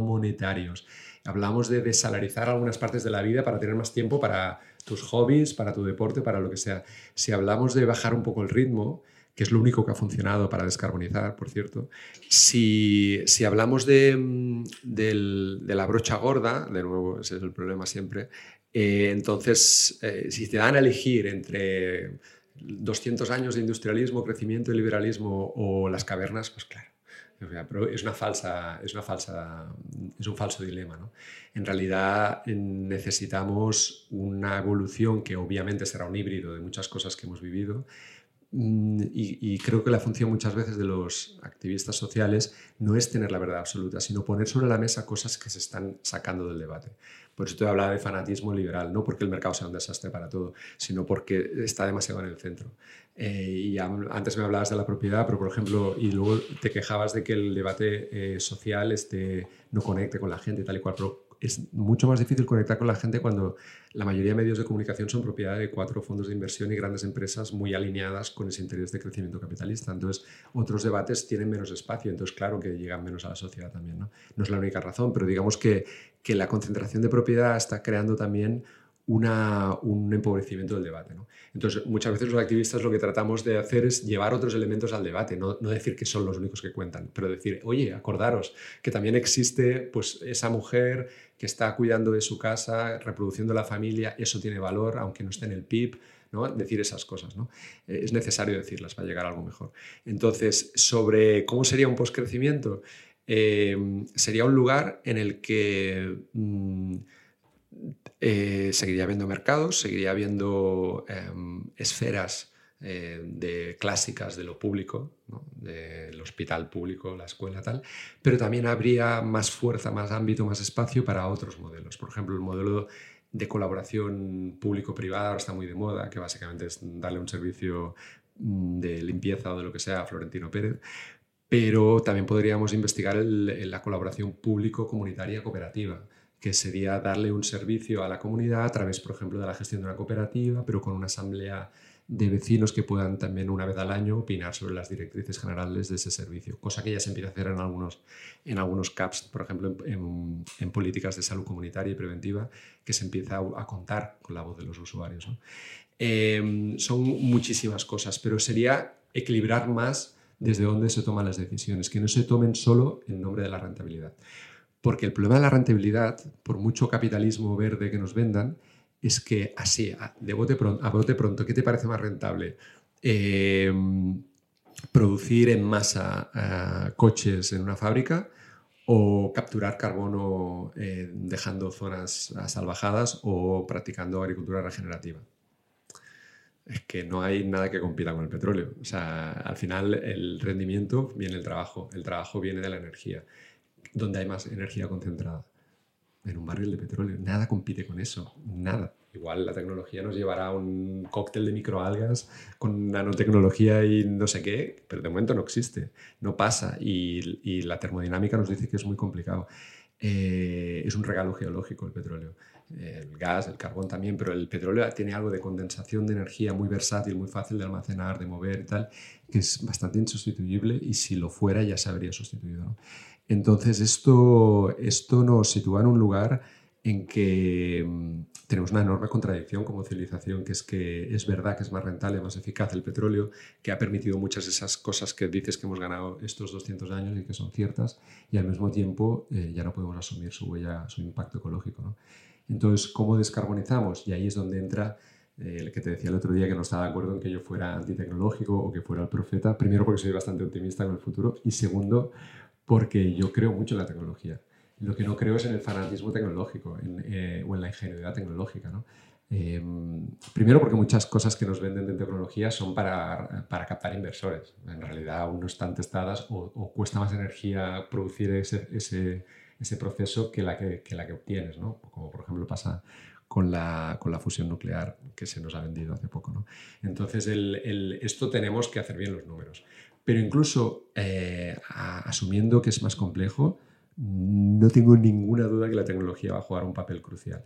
monetarios, hablamos de desalarizar algunas partes de la vida para tener más tiempo para tus hobbies, para tu deporte, para lo que sea. Si hablamos de bajar un poco el ritmo, que es lo único que ha funcionado para descarbonizar, por cierto. Si, si hablamos de, mm, de, la brocha gorda, de nuevo, ese es el problema siempre, eh, entonces, eh, si te dan a elegir entre 200 años de industrialismo, crecimiento y liberalismo o las cavernas, pues claro. Pero es, una falsa, es, una falsa, es un falso dilema. ¿no? En realidad necesitamos una evolución que obviamente será un híbrido de muchas cosas que hemos vivido, mm, y, creo que la función muchas veces de los activistas sociales no es tener la verdad absoluta, sino poner sobre la mesa cosas que se están sacando del debate. Por eso te hablaba de fanatismo liberal, no porque el mercado sea un desastre para todo, sino porque está demasiado en el centro. Eh, y antes me hablabas de la propiedad, pero por ejemplo, y luego te quejabas de que el debate eh, social este, no conecte con la gente tal y cual, pero es mucho más difícil conectar con la gente cuando la mayoría de medios de comunicación son propiedad de cuatro fondos de inversión y grandes empresas muy alineadas con ese interés de crecimiento capitalista. Entonces, otros debates tienen menos espacio, entonces claro que llegan menos a la sociedad también. No, no es la única razón, pero digamos que, que la concentración de propiedad está creando también un empobrecimiento del debate. Entonces, muchas veces los activistas lo que tratamos de hacer es llevar otros elementos al debate, no, decir que son los únicos que cuentan, pero decir, oye, acordaros que también existe pues, esa mujer que está cuidando de su casa, reproduciendo la familia, eso tiene valor, aunque no esté en el PIB. ¿no? Decir esas cosas. ¿no? Eh, es necesario decirlas para llegar a algo mejor. Entonces, sobre cómo sería un postcrecimiento, eh, sería un lugar en el que... Mm, eh, seguiría habiendo mercados, seguiría habiendo em, esferas eh, de clásicas de lo público, del hospital público, la escuela, tal, pero también habría más fuerza, más ámbito, más espacio para otros modelos. Por ejemplo, el modelo de colaboración público-privada ahora está muy de moda, que básicamente es darle un servicio mm, de limpieza o de lo que sea a Florentino Pérez, pero también podríamos investigar la colaboración público-comunitaria cooperativa que sería darle un servicio a la comunidad a través, por ejemplo, de la gestión de una cooperativa, pero con una asamblea de vecinos que puedan también una vez al año opinar sobre las directrices generales de ese servicio, cosa que ya se empieza a hacer en algunos, en algunos CAPS, por ejemplo, en, políticas de salud comunitaria y preventiva, que se empieza a, contar con la voz de los usuarios. Em, son muchísimas cosas, pero sería equilibrar más desde dónde se toman las decisiones, que no se tomen solo en nombre de la rentabilidad. Porque el problema de la rentabilidad, por mucho capitalismo verde que nos vendan, es que así, a, de bote pronto, ¿qué te parece más rentable? Em, producir en masa coches en una fábrica o capturar carbono eh, dejando zonas salvajadas o practicando agricultura regenerativa. Es que no hay nada que compita con el petróleo. O sea, al final el rendimiento viene del trabajo, el trabajo viene de la energía donde hay más energía concentrada. En un barril de petróleo. Nada compite con eso. Nada. Igual la tecnología nos llevará a un cóctel de microalgas con nanotecnología y no sé qué, pero de momento no existe. No pasa. Y, la termodinámica nos dice que es muy complicado. Eh, es un regalo geológico el petróleo. El gas, el carbón también, pero el petróleo tiene algo de condensación de energía muy versátil, muy fácil de almacenar, de mover y tal, que es bastante insustituible y si lo fuera ya se habría sustituido. ¿no? Entonces, esto, esto nos sitúa en un lugar en que mm, tenemos una enorme contradicción como civilización, que es que es verdad que es más rentable, más eficaz el petróleo, que ha permitido muchas de esas cosas que dices que hemos ganado estos 200 años y que son ciertas, y al mismo tiempo eh, ya no podemos asumir su huella, su impacto ecológico. Entonces, ¿cómo descarbonizamos? Y ahí es donde entra eh, el que te decía el otro día que no estaba de acuerdo en que yo fuera antitecnológico o que fuera el profeta. Primero porque soy bastante optimista con el futuro y segundo porque yo creo mucho en la tecnología. Lo que no creo es en el fanatismo tecnológico eh, o en la ingenuidad tecnológica. ¿no? Em, primero porque muchas cosas que nos venden de tecnología son para, para, captar inversores. En realidad aún no están testadas o, cuesta más energía producir ese, ese, ese proceso que la que, que, la que obtienes, ¿no? como por ejemplo pasa con la, con la, fusión nuclear que se nos ha vendido hace poco. ¿no? Entonces, el, el, esto tenemos que hacer bien los números. Pero incluso eh, asumiendo que es más complejo, no tengo ninguna duda que la tecnología va a jugar un papel crucial.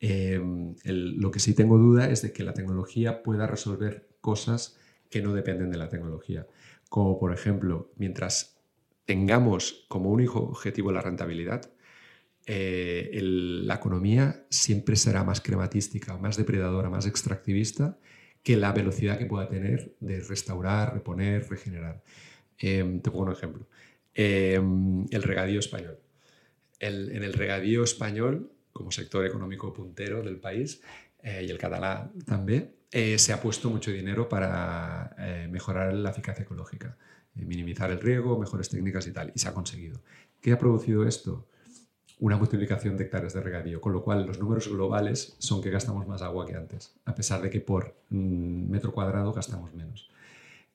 Em, lo que sí tengo duda es de que la tecnología pueda resolver cosas que no dependen de la tecnología. Como por ejemplo, mientras tengamos como único objetivo la rentabilidad, eh, la economía siempre será más crematística, más depredadora, más extractivista que la velocidad que pueda tener de restaurar, reponer, regenerar. Em, te pongo un ejemplo. Em, el regadío español. en el regadío español, como sector económico puntero del país, eh, y el catalán también, eh, se ha puesto mucho dinero para eh, mejorar la eficacia ecológica, minimizar el riego, mejores técnicas y tal, y se ha conseguido. ¿Qué ha producido esto? una multiplicación de hectáreas de regadío, con lo cual los números globales son que gastamos más agua que antes, a pesar de que por mm, metro cuadrado gastamos menos.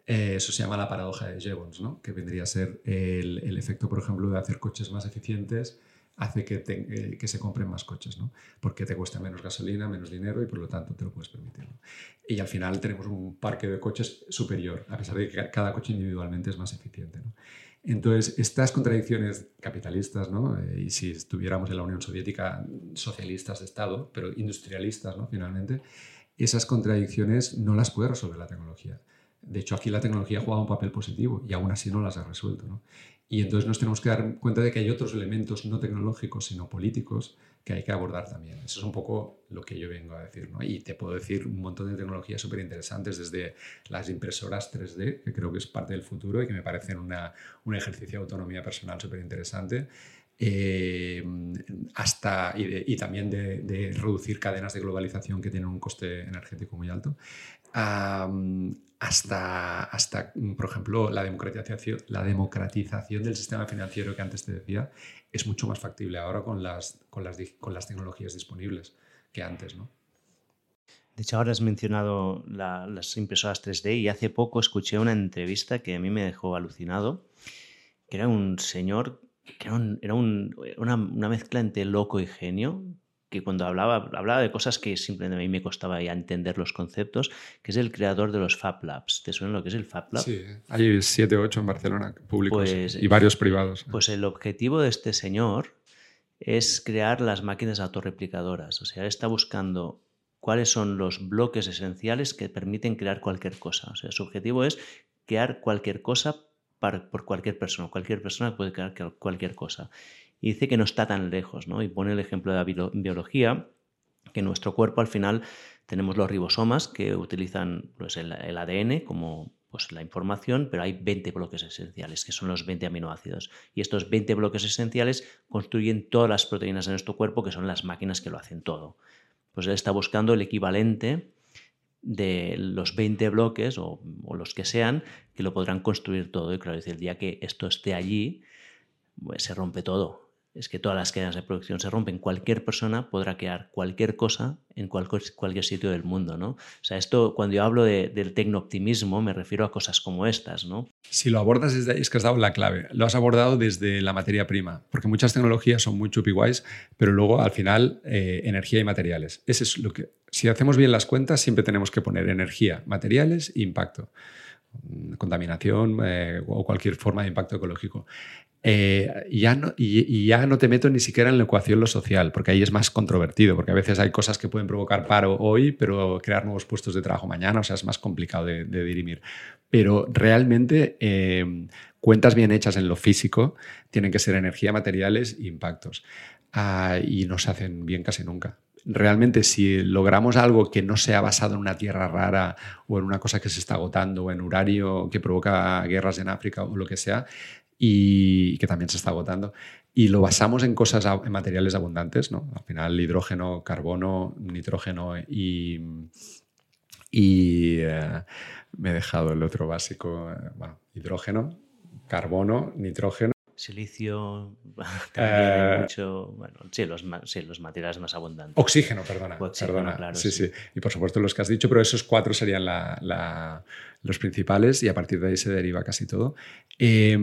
Eh, eso se llama la paradoja de Jevons, ¿no? que vendría a ser el, efecto, por ejemplo, de hacer coches más eficientes hace que, eh, que, se compren más coches, ¿no? porque te cuesta menos gasolina, menos dinero y por lo tanto te lo puedes permitir. Y al final tenemos un parque de coches superior, a pesar de que cada coche individualmente es más eficiente. ¿no? Entonces, estas contradicciones capitalistas, ¿no? Eh, y si estuviéramos en la Unión Soviética, socialistas de Estado, pero industrialistas, ¿no? finalmente, esas contradicciones no las puede resolver la tecnología. De hecho, aquí la tecnología juega un papel positivo y aún así no las ha resuelto. ¿no? Y entonces nos tenemos que dar cuenta de que hay otros elementos no tecnológicos, sino políticos, que hay que abordar también. Eso es un poco lo que yo vengo a decir. ¿no? Y te puedo decir un montón de tecnologías súper interesantes, desde las impresoras 3D, que creo que es parte del futuro y que me parecen una, un ejercicio de autonomía personal súper interesante, eh, hasta, y, también de, reducir cadenas de globalización que tienen un coste energético muy alto, hasta, hasta, por ejemplo, la democratización, la democratización del sistema financiero que antes te decía, es mucho más factible ahora con las, con las, con las tecnologías disponibles que antes, ¿no? De hecho, ahora has mencionado las impresoras 3D y hace poco escuché una entrevista que a mí me dejó alucinado, que era un señor, que era, era un, una, una, mezcla entre loco y genio, que cuando hablaba, hablaba de cosas que simplemente a mí me costaba ya entender los conceptos, que es el creador de los Fab Labs. ¿Te suena lo que es el Fab Lab? Sí, hay siete o ocho en Barcelona públicos pues, y varios privados. Pues el objetivo de este señor es crear las máquinas autorreplicadoras. O sea, está buscando cuáles son los bloques esenciales que permiten crear cualquier cosa. O sea, su objetivo es crear cualquier cosa por cualquier persona. Cualquier persona puede crear cualquier cosa y dice que no está tan lejos, ¿no? Y pone el ejemplo de la biología, que nuestro cuerpo al final tenemos los ribosomas que utilizan pues, el, ADN como pues, la información, pero hay 20 bloques esenciales, que son los 20 aminoácidos. Y estos 20 bloques esenciales construyen todas las proteínas de nuestro cuerpo, que son las máquinas que lo hacen todo. Pues él está buscando el equivalente de los 20 bloques o, los que sean, que lo podrán construir todo. Y claro, el día que esto esté allí, pues se rompe todo es que todas las cadenas de producción se rompen. Cualquier persona podrá crear cualquier cosa en cualquier, cualquier sitio del mundo, ¿no? O sea, esto, cuando yo hablo de, del tecnooptimismo, me refiero a cosas como estas, ¿no? Si lo abordas desde es que has dado la clave. Lo has abordado desde la materia prima, porque muchas tecnologías son muy chupiguays, pero luego, al final, eh, energía y materiales. Ese es lo que... Si hacemos bien las cuentas, siempre tenemos que poner energía, materiales e impacto contaminación eh, o cualquier forma de impacto ecológico. Eh, ya no, y, ya no te meto ni siquiera en la ecuación lo social, porque ahí es más controvertido, porque a veces hay cosas que pueden provocar paro hoy, pero crear nuevos puestos de trabajo mañana, o sea, es más complicado de, dirimir. Pero realmente eh, cuentas bien hechas en lo físico tienen que ser energía, materiales e impactos. Ah, y no se hacen bien casi nunca realmente si logramos algo que no sea basado en una tierra rara o en una cosa que se está agotando o en uranio que provoca guerras en África o lo que sea, y que también se está agotando. Y lo basamos en cosas, en materiales abundantes, ¿no? Al final, hidrógeno, carbono, nitrógeno y. y eh, me he dejado el otro básico, eh, bueno, hidrógeno, carbono, nitrógeno silicio, también mucho, bueno, sí los, sí, los, materiales más abundantes. Oxígeno, perdona. perdona. Claro, sí, sí, Y por supuesto los que has dicho, pero esos cuatro serían la, los principales y a partir de ahí se deriva casi todo. Eh,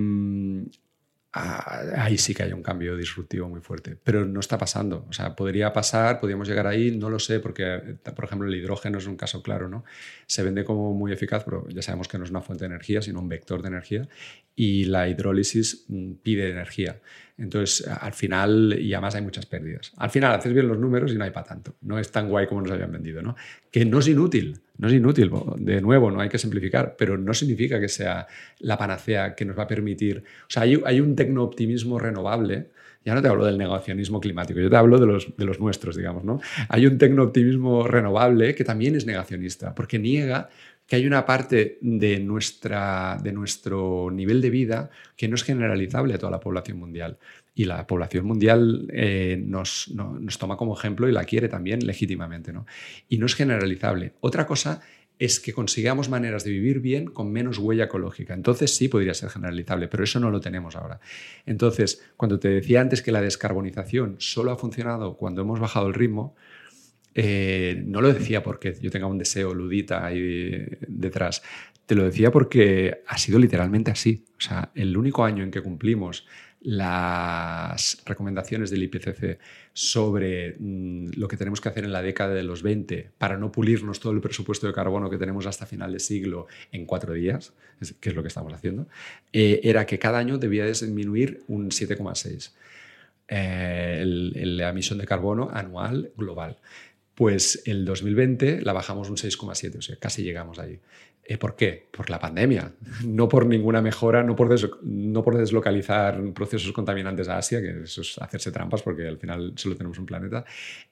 ahí sí que hay un cambio disruptivo muy fuerte, pero no está pasando. O sea, podría pasar, podríamos llegar ahí, no lo sé, porque, por ejemplo, el hidrógeno es un caso claro, ¿no? Se vende como muy eficaz, pero ya sabemos que no es una fuente de energía, sino un vector de energía, y la hidrólisis mm, pide energía. Entonces, al final, y además hay muchas pérdidas. Al final, haces bien los números y no hay para tanto. No es tan guay como nos habían vendido, ¿no? Que no es inútil, no es inútil. De nuevo, no hay que simplificar, pero no significa que sea la panacea que nos va a permitir. O sea, hay, un tecno-optimismo renovable. Ya no te hablo del negacionismo climático, yo te hablo de los, de los nuestros, digamos, ¿no? Hay un tecno-optimismo renovable que también es negacionista, porque niega que hay una parte de, nuestra, de nuestro nivel de vida que no es generalizable a toda la población mundial. Y la población mundial eh, nos, nos, toma como ejemplo y la quiere también legítimamente. ¿no? Y no es generalizable. Otra cosa es que consigamos maneras de vivir bien con menos huella ecológica. Entonces sí podría ser generalizable, pero eso no lo tenemos ahora. Entonces, cuando te decía antes que la descarbonización solo ha funcionado cuando hemos bajado el ritmo, eh, no lo decía porque yo tenga un deseo ludita ahí detrás. Te lo decía porque ha sido literalmente así. O sea, el único año en que cumplimos las recomendaciones del IPCC sobre mm, lo que tenemos que hacer en la década de los 20 para no pulirnos todo el presupuesto de carbono que tenemos hasta final de siglo en cuatro días, que es lo que estamos haciendo, eh, era que cada año debía disminuir un 7,6 eh, la emisión de carbono anual global. Pues el 2020 la bajamos un 6,7, o sea, casi llegamos ahí. Eh, ¿Por qué? Por la pandemia, no por ninguna mejora, no por, no por deslocalizar procesos contaminantes a Asia, que eso es hacerse trampas porque al final solo tenemos un planeta,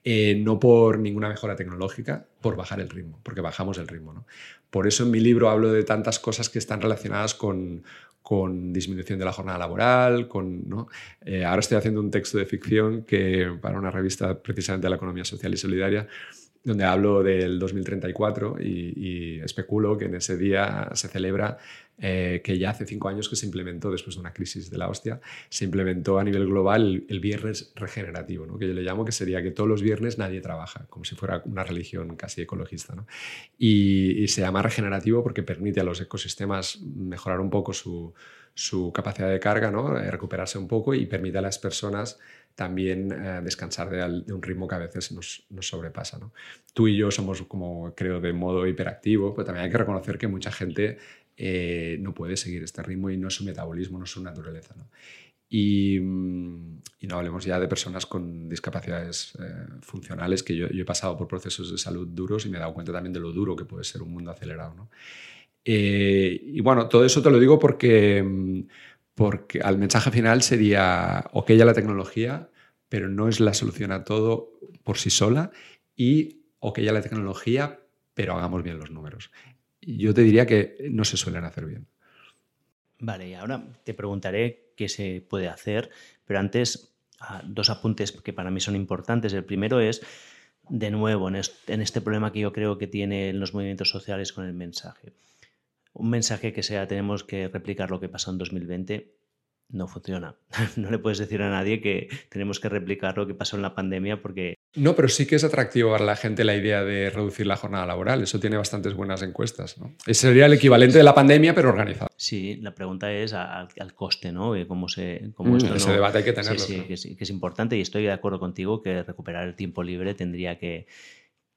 eh, no por ninguna mejora tecnológica, por bajar el ritmo, porque bajamos el ritmo. ¿no? Por eso en mi libro hablo de tantas cosas que están relacionadas con, con disminución de la jornada laboral, con, ¿no? Eh, ahora estoy haciendo un texto de ficción que para una revista precisamente de la economía social y solidaria, donde hablo del 2034 y, especulo que en ese día se celebra eh, que ya hace cinco años que se implementó, después de una crisis de la hostia, se implementó a nivel global el, viernes regenerativo, ¿no? que yo le llamo que sería que todos los viernes nadie trabaja, como si fuera una religión casi ecologista. ¿no? Y, se llama regenerativo porque permite a los ecosistemas mejorar un poco su, su capacidad de carga, ¿no? Eh, recuperarse un poco y permite a las personas también eh, descansar de, un ritmo que a veces nos, sobrepasa. ¿no? Tú y yo somos, como creo, de modo hiperactivo, pero también hay que reconocer que mucha gente eh, no puede seguir este ritmo y no es su metabolismo, no es su naturaleza. ¿no? Y, mm, y, no hablemos ya de personas con discapacidades eh, funcionales, que yo, he pasado por procesos de salud duros y me he dado cuenta también de lo duro que puede ser un mundo acelerado. ¿no? y bueno, todo eso te lo digo porque mm, porque al mensaje final sería, ok ya la tecnología, pero no es la solución a todo por sí sola y ok ya la tecnología, pero hagamos bien los números. Yo te diría que no se suelen hacer bien. Vale, y ahora te preguntaré qué se puede hacer, pero antes ah, dos apuntes que para mí son importantes. El primero es, de nuevo, en este problema que yo creo que tienen los movimientos sociales con el mensaje un mensaje que sea tenemos que replicar lo que pasó en 2020 no funciona. No le puedes decir a nadie que tenemos que replicar lo que pasó en la pandemia porque... No, pero sí que es atractivo para la gente la idea de reducir la jornada laboral. Eso tiene bastantes buenas encuestas. ¿no? Ese sería el equivalente de la pandemia, pero organizado. Sí, la pregunta es al, coste, ¿no? Cómo se, cómo mm, ese debate hay que tenerlo. Sí, sí que es importante y estoy de acuerdo contigo que recuperar el tiempo libre tendría que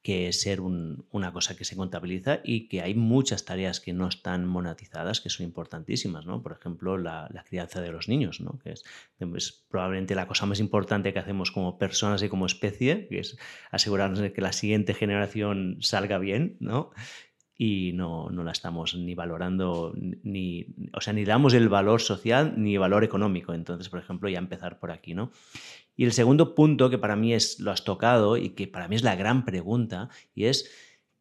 que ser una cosa que se contabiliza y que hay muchas tareas que no están monetizadas que son importantísimas, ¿no? Por ejemplo, la, crianza de los niños, ¿no? Que es, es, probablemente la cosa más importante que hacemos como personas y como especie, que es asegurarnos de que la siguiente generación salga bien, ¿no? y no, no, la estamos ni valorando, ni, o sea, ni damos el valor social ni valor económico. Entonces, por ejemplo, ya empezar por aquí, ¿no? Y el segundo punto que para mí es, lo has tocado y que para mí es la gran pregunta, y es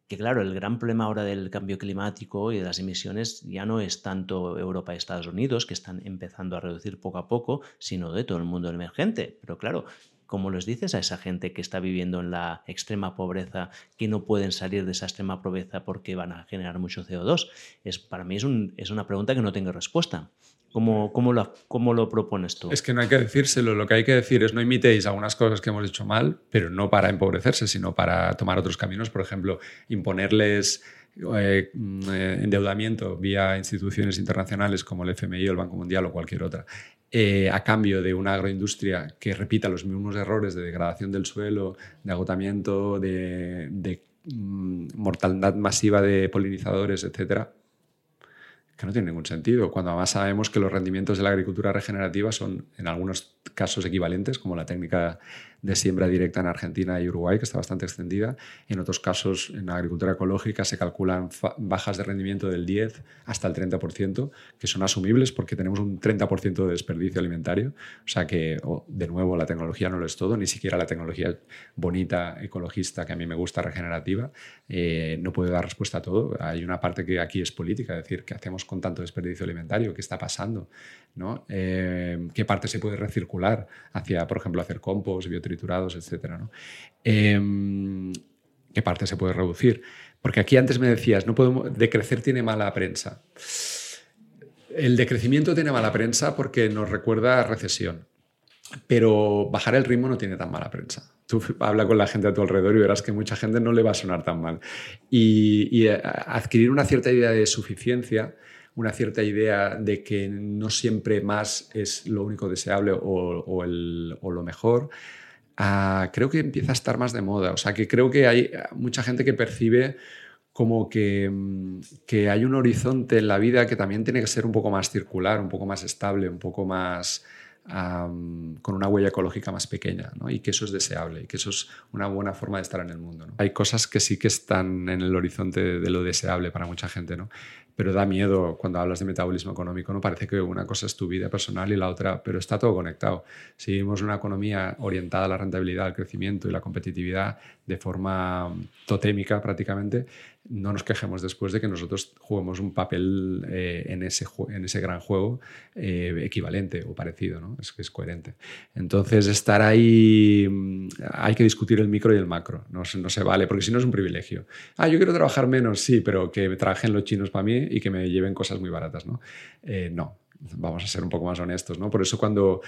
que claro, el gran problema ahora del cambio climático y de las emisiones ya no es tanto Europa y Estados Unidos, que están empezando a reducir poco a poco, sino de todo el mundo emergente. Pero claro, ¿cómo les dices a esa gente que está viviendo en la extrema pobreza, que no pueden salir de esa extrema pobreza porque van a generar mucho CO2? Es, para mí es, es una pregunta que no tengo respuesta. ¿Cómo, cómo, lo, ¿Cómo, lo, propones tú? Es que no hay que decírselo, lo que hay que decir es no imitéis algunas cosas que hemos hecho mal, pero no para empobrecerse, sino para tomar otros caminos, por ejemplo, imponerles eh, mm, eh, endeudamiento vía instituciones internacionales como el FMI o el Banco Mundial o cualquier otra, eh, a cambio de una agroindustria que repita los mismos errores de degradación del suelo, de agotamiento, de, de mm, mortalidad masiva de polinizadores, etcétera, que no tiene ningún sentido, cuando además sabemos que los rendimientos de la agricultura regenerativa son en algunos casos equivalentes, como la técnica de siembra directa en Argentina y Uruguay, que está bastante extendida. En otros casos, en la agricultura ecológica se calculan bajas de rendimiento del 10 hasta el 30%, que son asumibles porque tenemos un 30% de desperdicio alimentario. O sea que, de nuevo, la tecnología no lo es todo, ni siquiera la tecnología bonita, ecologista, que a mí me gusta, regenerativa, eh, no puede dar respuesta a todo. Hay una parte que aquí es política, es decir, ¿qué hacemos con tanto desperdicio alimentario? ¿Qué está pasando? ¿No? Eh, ¿Qué parte se puede recircular hacia, por ejemplo, hacer compost, triturados, etc. Em, ¿Qué parte se puede reducir? Porque aquí antes me decías, no podemos, decrecer tiene mala prensa. El decrecimiento tiene mala prensa porque nos recuerda a recesión, pero bajar el ritmo no tiene tan mala prensa. Tú habla con la gente a tu alrededor y verás que mucha gente no le va a sonar tan mal. Y, eh, adquirir una cierta idea de suficiencia, una cierta idea de que no siempre más es lo único deseable o, lo mejor, ah, creo que empieza a estar más de moda. O sea, que creo que hay mucha gente que percibe como que, mm, que hay un horizonte en la vida que también tiene que ser un poco más circular, un poco más estable, un poco más con una huella ecológica más pequeña ¿no? y que eso es deseable y que eso es una buena forma de estar en el mundo. Hay cosas que sí que están en el horizonte de lo deseable para mucha gente, ¿no? pero da miedo cuando hablas de metabolismo económico, ¿no? Parece que una cosa es tu vida personal y la otra, pero está todo conectado. Si vivimos una economía orientada a la rentabilidad, al crecimiento y la competitividad de forma totémica prácticamente, no nos quejemos después de que nosotros juguemos un papel eh, en, ese en ese gran juego eh, equivalente o parecido, ¿no? Es coherente. Entonces, estar ahí, mm, hay que discutir el micro y el macro, no, no se vale, porque si no es un privilegio. Ah, yo quiero trabajar menos, sí, pero que trabajen los chinos para mí y que me lleven cosas muy baratas, ¿no? Eh, no, vamos a ser un poco más honestos, ¿no? Por eso cuando,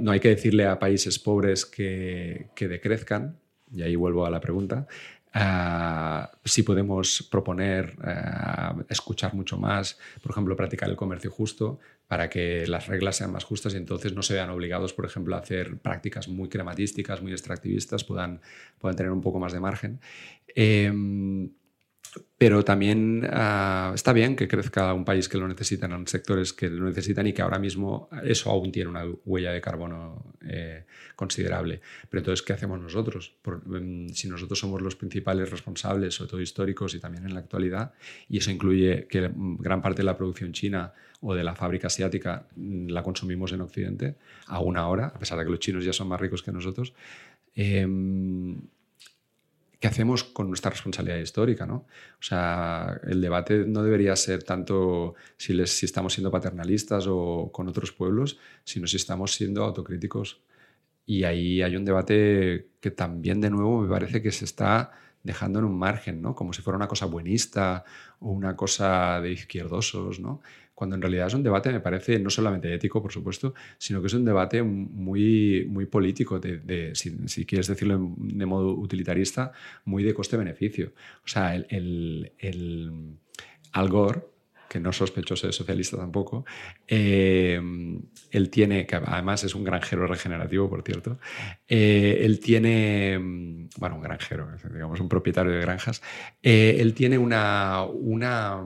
no hay que decirle a países pobres que, que decrezcan, y ahí vuelvo a la pregunta, Uh, si podemos proponer uh, escuchar mucho más, por ejemplo, practicar el comercio justo para que las reglas sean más justas y entonces no se vean obligados, por ejemplo, a hacer prácticas muy crematísticas, muy extractivistas, puedan, puedan tener un poco más de margen. Eh, pero también ah, está bien que crezca un país que lo necesita en sectores que lo necesitan y que ahora mismo eso aún tiene una huella de carbono eh, considerable. Pero entonces, ¿qué hacemos nosotros? Mm, si nosotros somos los principales responsables, sobre todo históricos y también en la actualidad, y eso incluye que gran parte de la producción china o de la fábrica asiática mm, la consumimos en Occidente, aún ahora, a pesar de que los chinos ya son más ricos que nosotros, eh, ¿qué hacemos con nuestra responsabilidad histórica? ¿no? O sea, el debate no debería ser tanto si, les, si estamos siendo paternalistas o con otros pueblos, sino si estamos siendo autocríticos. Y ahí hay un debate que también, de nuevo, me parece que se está dejando en un margen, ¿no? como si fuera una cosa buenista o una cosa de izquierdosos. ¿no? Cuando en realidad es un debate, me parece, no solamente ético, por supuesto, sino que es un debate muy, muy político, de, si, quieres decirlo de modo utilitarista, muy de coste-beneficio. O sea, el, el, el Al Gore, que no sospecho ser socialista tampoco, eh, él tiene, que además es un granjero regenerativo, por cierto, eh, él tiene, bueno, un granjero, digamos, un propietario de granjas, eh, él tiene una, una,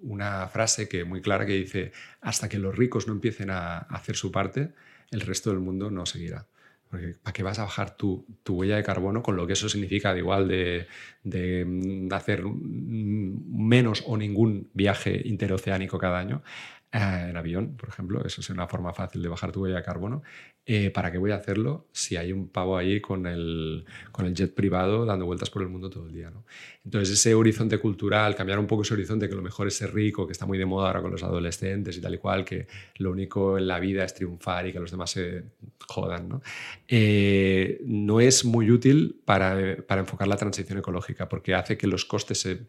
una frase que muy clara que dice, hasta que los ricos no empiecen a hacer su parte, el resto del mundo no seguirá. ¿Para qué vas a bajar tu, tu, huella de carbono con lo que eso significa de igual de, de, mm, hacer menos o ningún viaje interoceánico cada año? Eh, en avión, por ejemplo, eso es una forma fácil de bajar tu huella de carbono. Eh, ¿Para qué voy a hacerlo si hay un pavo ahí con el, con el jet privado dando vueltas por el mundo todo el día? ¿no? Entonces, ese horizonte cultural, cambiar un poco ese horizonte, que lo mejor es ser rico, que está muy de moda ahora con los adolescentes y tal y cual, que lo único en la vida es triunfar y que los demás se jodan, ¿no? Eh, no es muy útil para, para enfocar la transición ecológica, porque hace que los costes se,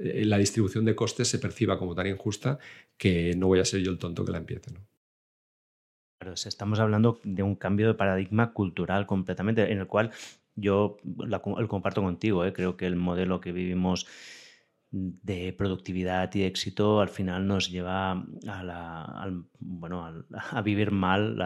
eh, la distribución de costes se perciba como tan injusta que no voy a ser yo el tonto que la empiece. ¿no? Claro, estamos hablando de un cambio de paradigma cultural completamente, en el cual yo lo comparto contigo. ¿eh? Creo que el modelo que vivimos de productividad y éxito al final nos lleva a, la, bueno, a, vivir mal,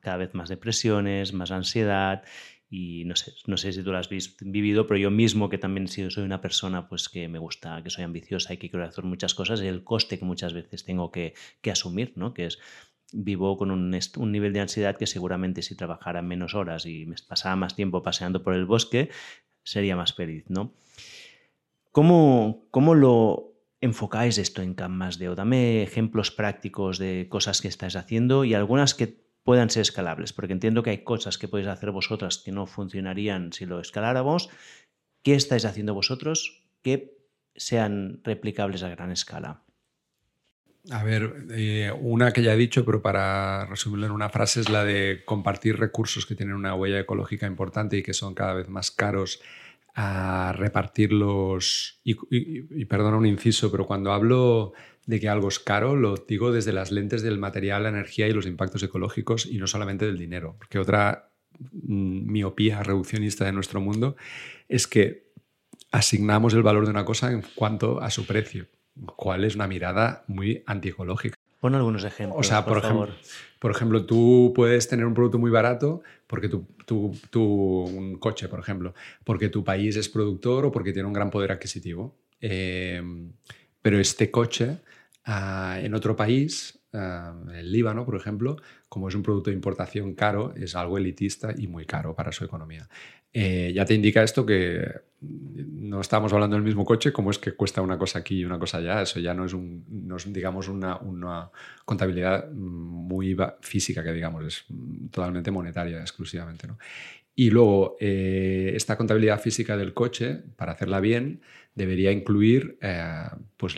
cada vez más depresiones, más ansiedad y no sé, no sé si tú lo has vivido, pero yo mismo, que también soy una persona pues, que me gusta, que soy ambiciosa y que quiero hacer muchas cosas, el coste que muchas veces tengo que, asumir, ¿no? que es vivo con un, nivel de ansiedad que seguramente si trabajara menos horas y me pasara más tiempo paseando por el bosque, sería más feliz. ¿no? ¿Cómo, cómo lo enfocáis esto en Camp Deo? Dame ejemplos prácticos de cosas que estáis haciendo y algunas que puedan ser escalables, porque entiendo que hay cosas que podéis hacer vosotras que no funcionarían si lo escaláramos. ¿Qué estáis haciendo vosotros que sean replicables a gran escala? A ver, eh, una que ya he dicho, pero para resumirlo en una frase, es la de compartir recursos que tienen una huella ecológica importante y que son cada vez más caros a repartirlos. Y, y perdona un inciso, pero cuando hablo de que algo es caro, lo digo desde las lentes del material, la energía y los impactos ecológicos y no solamente del dinero. Porque otra mm, miopía reduccionista de nuestro mundo, es que asignamos el valor de una cosa en cuanto a su precio, cual es una mirada muy antiecológica. Pon algunos ejemplos. O sea, por, ejemplo, favor. por ejemplo, tú puedes tener un producto muy barato porque tu, tu, tu- un coche, por ejemplo, porque tu país es productor o porque tiene un gran poder adquisitivo. Eh, pero este coche ah, en otro país, ah, el Líbano, por ejemplo, como es un producto de importación caro, es algo elitista y muy caro para su economía. Eh, ya te indica esto que no estamos hablando del mismo coche, como es que cuesta una cosa aquí y una cosa allá. Eso ya no es, un, no digamos, una, contabilidad mm, muy física, que digamos, es mm, totalmente monetaria exclusivamente. Y luego, eh, esta contabilidad física del coche, para hacerla bien, debería incluir eh, pues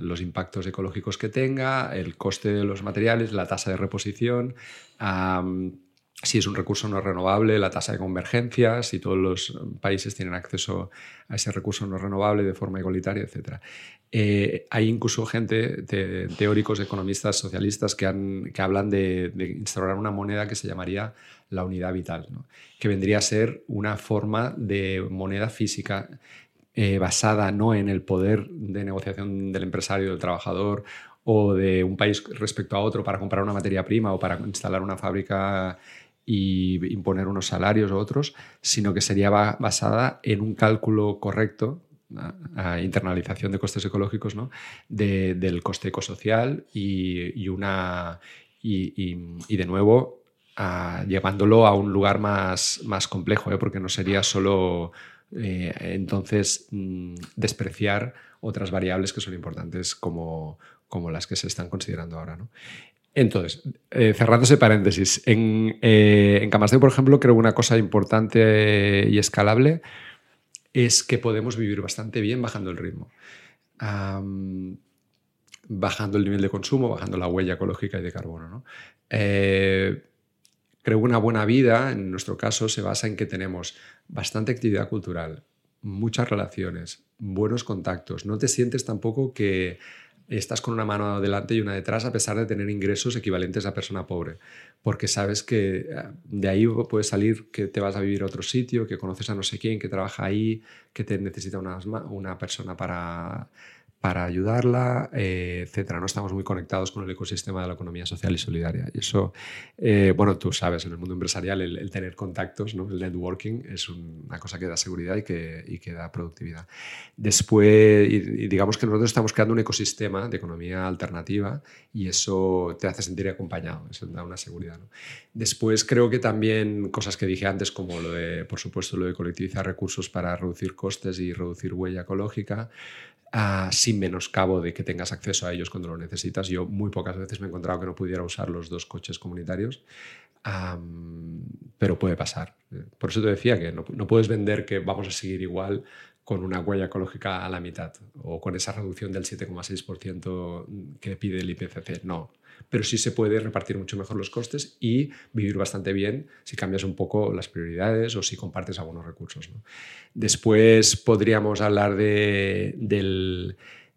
los impactos ecológicos que tenga, el coste de los materiales, la tasa de reposición, si es un recurso no renovable, la tasa de convergencia, si todos los países tienen acceso a ese recurso no renovable de forma igualitaria, etc. Eh, hay incluso gente, te- teóricos, economistas, socialistas, que, han- que hablan de, instaurar una moneda que se llamaría la unidad vital, que vendría a ser una forma de moneda física eh, basada no en el poder de negociación del empresario, del trabajador o de un país respecto a otro para comprar una materia prima o para instalar una fábrica y imponer unos salarios u otros, sino que sería ba- basada en un cálculo correcto, a, internalización de costes ecológicos, ¿no? de- del coste ecosocial y, y una, y, y- de nuevo llevándolo a un lugar más, más complejo, ¿eh? porque no sería solo eh, entonces mm, despreciar otras variables que son importantes como, como las que se están considerando ahora. ¿no? Entonces, eh, cerrando ese paréntesis, en, eh, en por ejemplo, creo que una cosa importante y escalable es que podemos vivir bastante bien bajando el ritmo. Bajando el nivel de consumo, bajando la huella ecológica y de carbono. ¿no? Eh, creo que una buena vida, en nuestro caso, se basa en que tenemos bastante actividad cultural, muchas relaciones, buenos contactos. No te sientes tampoco que estás con una mano adelante y una detrás a pesar de tener ingresos equivalentes a persona pobre, porque sabes que eh, de ahí puede salir que te vas a vivir a otro sitio, que conoces a no sé quién, que trabaja ahí, que te necesita una, una persona para, para ayudarla, eh, etcétera. No estamos muy conectados con el ecosistema de la economía social y solidaria. Y eso, eh, bueno, tú sabes, en el mundo empresarial el, tener contactos, ¿no? el networking, es un- una cosa que da seguridad y que, y que da productividad. Después, digamos que nosotros estamos creando un ecosistema de economía alternativa y eso te hace sentir acompañado, eso da una seguridad. Después creo que también cosas que dije antes, como lo de, por supuesto, lo de colectivizar recursos para reducir costes y reducir huella ecológica, ah, sin menoscabo de que tengas acceso a ellos cuando lo necesitas. Yo muy pocas veces me he encontrado que no pudiera usar los dos coches comunitarios, pero puede pasar. Por eso te decía que no, no puedes vender que vamos a seguir igual con una huella ecológica a la mitad o con esa reducción del 7,6% que pide el IPCC. No, pero sí se puede repartir mucho mejor los costes y vivir bastante bien si cambias un poco las prioridades o si compartes algunos recursos. Después podríamos hablar de-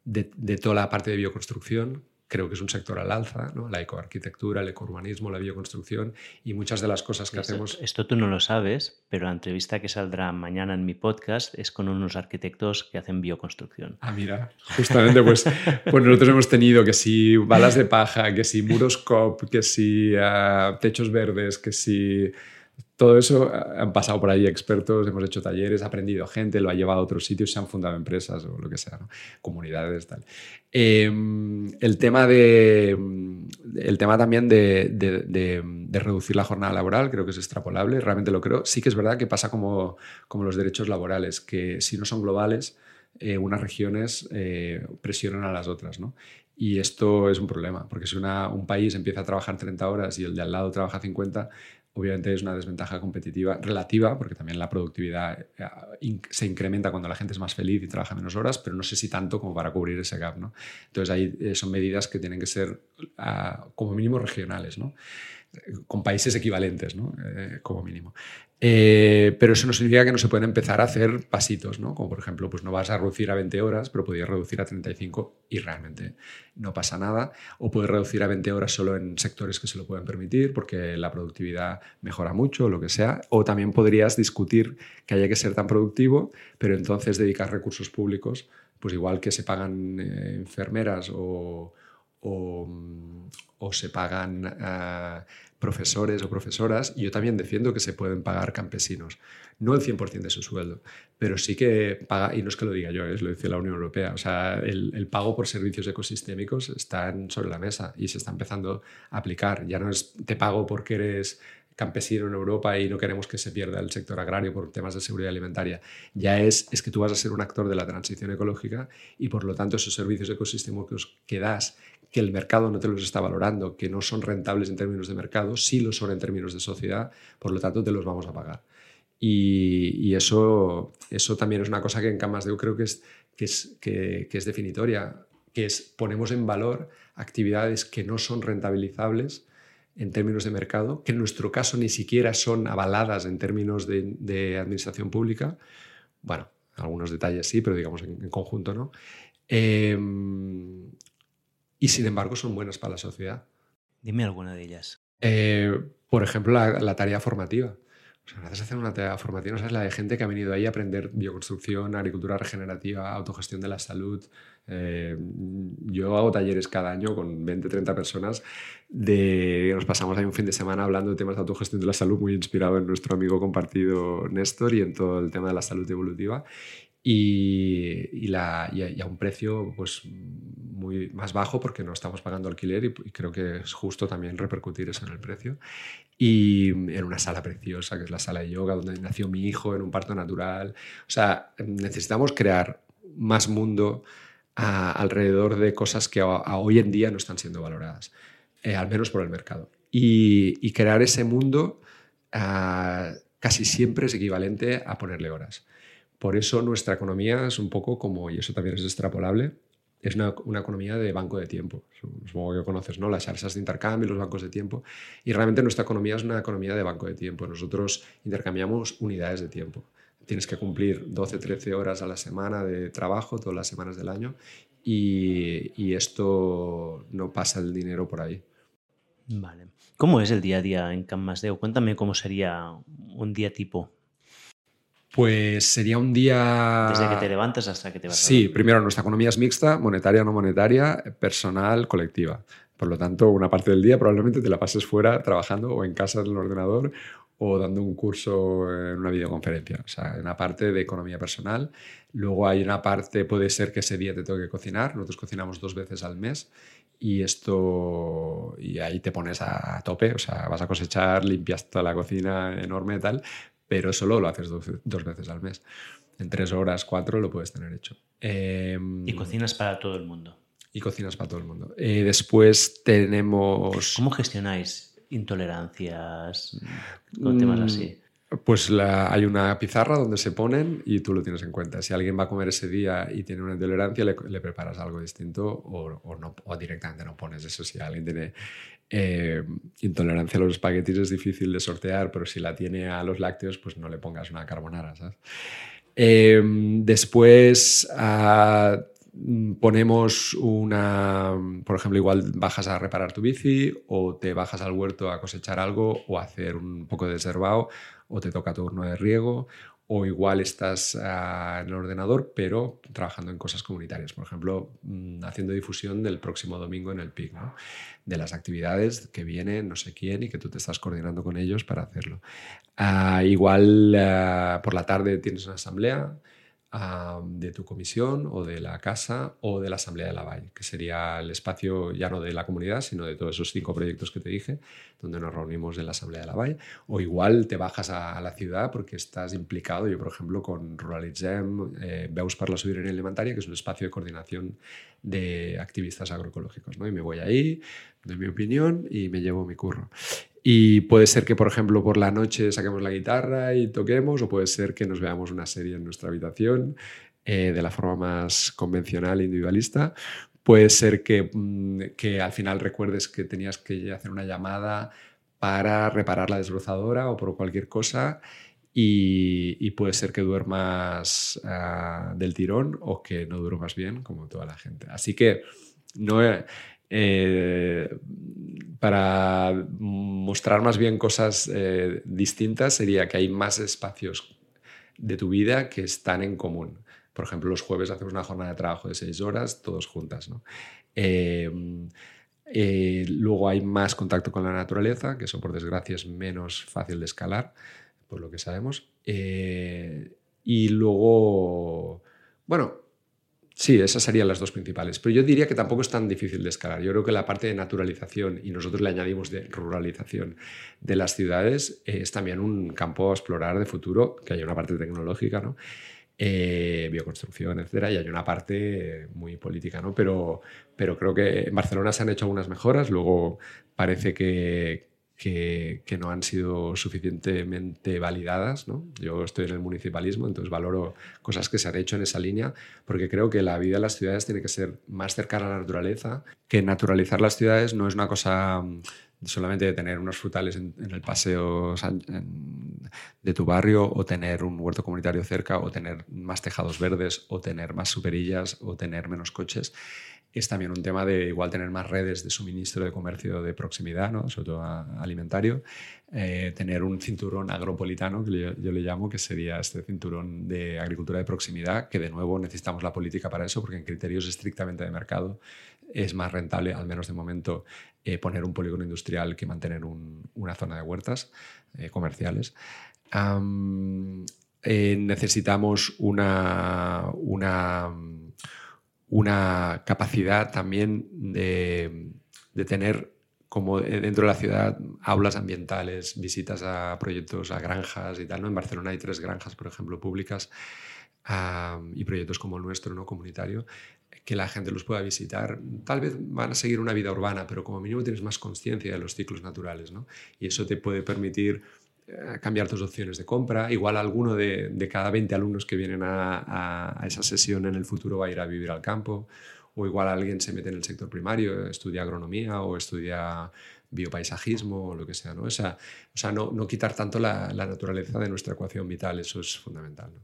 de toda la parte de bioconstrucción. Creo que es un sector al alza, ¿no? la ecoarquitectura, el ecourbanismo, la bioconstrucción y muchas de las cosas que Esto, hacemos. esto tú no lo sabes, pero la entrevista que saldrá mañana en mi podcast es con unos arquitectos que hacen bioconstrucción. Ah, mira, justamente pues, pues nosotros hemos tenido que si balas de paja, que si muros COP, que si ah, techos verdes, que si... Todo eso ah, han pasado por ahí expertos, hemos hecho talleres, ha aprendido gente, lo ha llevado a otros sitios, se han fundado empresas o lo que sea, comunidades, tal. Eh, el, tema de, el tema también de, reducir la jornada laboral creo que es extrapolable, realmente lo creo. Sí que es verdad que pasa como, como los derechos laborales, que si no son globales, eh, unas regiones eh, presionan a las otras, ¿no? Y esto es un problema, porque si un país empieza a trabajar 30 horas y el de al lado trabaja 50, obviamente es una desventaja competitiva relativa, porque también la productividad eh, se incrementa cuando la gente es más feliz y trabaja menos horas, pero no sé si tanto como para cubrir ese gap, ¿no? Entonces ahí eh, son medidas que tienen que ser ah, como mínimo regionales, ¿no? Con países equivalentes, ¿no? Eh, como mínimo. Eh, pero eso no significa que no se pueden empezar a hacer pasitos, ¿no? Como por ejemplo, pues no vas a reducir a 20 horas, pero podrías reducir a 35 y realmente no pasa nada. O puedes reducir a 20 horas solo en sectores que se lo pueden permitir porque la productividad mejora mucho, o lo que sea. O también podrías discutir que haya que ser tan productivo, pero entonces dedicar recursos públicos, pues igual que se pagan eh, enfermeras o, o, se pagan eh, profesores o profesoras, yo también defiendo que se pueden pagar campesinos. No el 100% de su sueldo, pero sí que paga, y no es que lo diga yo, es lo dice la Unión Europea, o sea, el, pago por servicios ecosistémicos está sobre la mesa y se está empezando a aplicar. Ya no es te pago porque eres campesino en Europa y no queremos que se pierda el sector agrario por temas de seguridad alimentaria. Ya es, es que tú vas a ser un actor de la transición ecológica y por lo tanto esos servicios ecosistémicos que das que el mercado no te los está valorando, que no son rentables en términos de mercado, sí lo son en términos de sociedad, por lo tanto te los vamos a pagar. Y, eso, eso también es una cosa que en Camas de creo que es, que es, que, es definitoria, que es ponemos en valor actividades que no son rentabilizables en términos de mercado, que en nuestro caso ni siquiera son avaladas en términos de, administración pública. Bueno, algunos detalles sí, pero digamos en, conjunto no. Em, y sin embargo son buenas para la sociedad. Dime alguna de ellas. Eh, por ejemplo, la, tarea formativa. O sea, gracias a hacer una tarea formativa, ¿no sabes la de gente que ha venido ahí a aprender bioconstrucción, agricultura regenerativa, autogestión de la salud. Eh, yo hago talleres cada año con 20, 30 personas. De, nos pasamos ahí un fin de semana hablando de temas de autogestión de la salud, muy inspirado en nuestro amigo compartido Néstor y en todo el tema de la salud evolutiva y, la, y, a, un precio pues, muy más bajo porque no estamos pagando alquiler y, creo que es justo también repercutir eso en el precio. Y en una sala preciosa, que es la sala de yoga, donde nació mi hijo en un parto natural. O sea, necesitamos crear más mundo alrededor de cosas que hoy en día no están siendo valoradas, eh, al menos por el mercado. Y, crear ese mundo casi siempre es equivalente a ponerle horas. Por eso nuestra economía es un poco como, y eso también es extrapolable, es una, economía de banco de tiempo. Supongo que conoces ¿no? las bolsas de intercambio, los bancos de tiempo. Y realmente nuestra economía es una economía de banco de tiempo. Nosotros intercambiamos unidades de tiempo. Tienes que cumplir 12, 13 horas a la semana de trabajo, todas las semanas del año. Y, esto no pasa el dinero por ahí. Vale. ¿Cómo es el día a día en Can Cuéntame cómo sería un día tipo. Pues sería un día... Desde que te levantas hasta que te vas Sí, primero nuestra economía es mixta, monetaria, no monetaria, personal, colectiva. Por lo tanto, una parte del día probablemente te la pases fuera trabajando o en casa en el ordenador o dando un curso en una videoconferencia. O sea, una parte de economía personal. Luego hay una parte, puede ser que ese día te toque cocinar. Nosotros cocinamos dos veces al mes y esto y ahí te pones a tope, o sea, vas a cosechar, limpias toda la cocina enorme y tal, pero solo lo haces dos, veces al mes. En tres horas, cuatro lo puedes tener hecho. Em, y cocinas para todo el mundo. Y cocinas para todo el mundo. Eh, después tenemos... ¿Cómo gestionáis intolerancias con temas mm, así? Pues hay una pizarra donde se ponen y tú lo tienes en cuenta. Si alguien va a comer ese día y tiene una intolerancia, le, preparas algo distinto o, no, o directamente no pones eso. Si alguien tiene eh, intolerancia a los espaguetis es difícil de sortear, pero si la tiene a los lácteos, pues no le pongas una carbonara, em, después ah, ponemos una, por ejemplo, igual bajas a reparar tu bici o te bajas al huerto a cosechar algo o a hacer un poco de desherbado o te toca turno de riego o igual estás ah, en el ordenador, pero trabajando en cosas comunitarias, por ejemplo, mm, haciendo difusión del próximo domingo en el PIC, de las actividades que vienen no sé quién y que tú te estás coordinando con ellos para hacerlo. Ah, igual ah, por la tarde tienes una asamblea de tu comisión o de la casa o de la Asamblea de la Valle, que sería el espacio ya no de la comunidad, sino de todos esos cinco proyectos que te dije, donde nos reunimos en la Asamblea de la Valle. O igual te bajas a, la ciudad porque estás implicado, yo por ejemplo, con Ruralitzem, eh, Veus para la Soberanía Alimentaria, que es un espacio de coordinación de activistas agroecológicos. ¿no? Y me voy ahí, doy mi opinión y me llevo mi curro. Y puede ser que, por ejemplo, por la noche saquemos la guitarra y toquemos, o puede ser que nos veamos una serie en nuestra habitación eh, de la forma más convencional individualista. Puede ser que, mm, que al final recuerdes que tenías que hacer una llamada para reparar la desbrozadora o por cualquier cosa y, puede ser que duermas ah, del tirón o que no duermas bien, como toda la gente. Así que no, eh, para mostrar más bien cosas eh, distintas sería que hay más espacios de tu vida que están en común. Por ejemplo, los jueves hacemos una jornada de trabajo de seis horas, todos juntas. Em, eh, luego hay más contacto con la naturaleza, que eso por desgracia es menos fácil de escalar por lo que sabemos. Y luego, bueno, sí, esas serían las dos principales. Pero yo diría que tampoco es tan difícil de escalar. Yo creo que la parte de naturalización, y nosotros le añadimos de ruralización de las ciudades, es también un campo a explorar de futuro, que hay una parte tecnológica, ¿no? Eh, bioconstrucción, etcétera, y hay una parte muy política, ¿no? Pero, pero creo que en Barcelona se han hecho algunas mejoras, luego parece que, que, no han sido suficientemente validadas. Yo estoy en el municipalismo, entonces valoro cosas que se han hecho en esa línea, porque creo que la vida en las ciudades tiene que ser más cercana a la naturaleza, que naturalizar las ciudades no es una cosa mm, solamente de tener unos frutales en, el paseo de tu barrio o tener un huerto comunitario cerca o tener más tejados verdes o tener más superillas o tener menos coches es también un tema de igual tener más redes de suministro de comercio de proximidad, ¿no? sobre todo alimentario, eh, tener un cinturón agropolitano, que yo, le llamo, que sería este cinturón de agricultura de proximidad, que de nuevo necesitamos la política para eso, porque en criterios estrictamente de mercado es más rentable, al menos de momento, eh, poner un polígono industrial que mantener una zona de huertas eh, comerciales. necesitamos una, una una capacidad también de, tener como dentro de la ciudad aulas ambientales, visitas a proyectos, a granjas y tal. ¿no? En Barcelona hay tres granjas, por ejemplo, públicas y proyectos como el nuestro, ¿no? comunitario, que la gente los pueda visitar. Tal vez van a seguir una vida urbana, pero como mínimo tienes más conciencia de los ciclos naturales. ¿no? Y eso te puede permitir cambiar tus opciones de compra. Igual alguno de, cada 20 alumnos que vienen a, esa sesión en el futuro va a ir a vivir al campo. O igual alguien se mete en el sector primario, estudia agronomía o estudia biopaisajismo o lo que sea. ¿no? O sea, o sea no, no, quitar tanto la, naturaleza de nuestra ecuación vital, eso es fundamental. ¿no?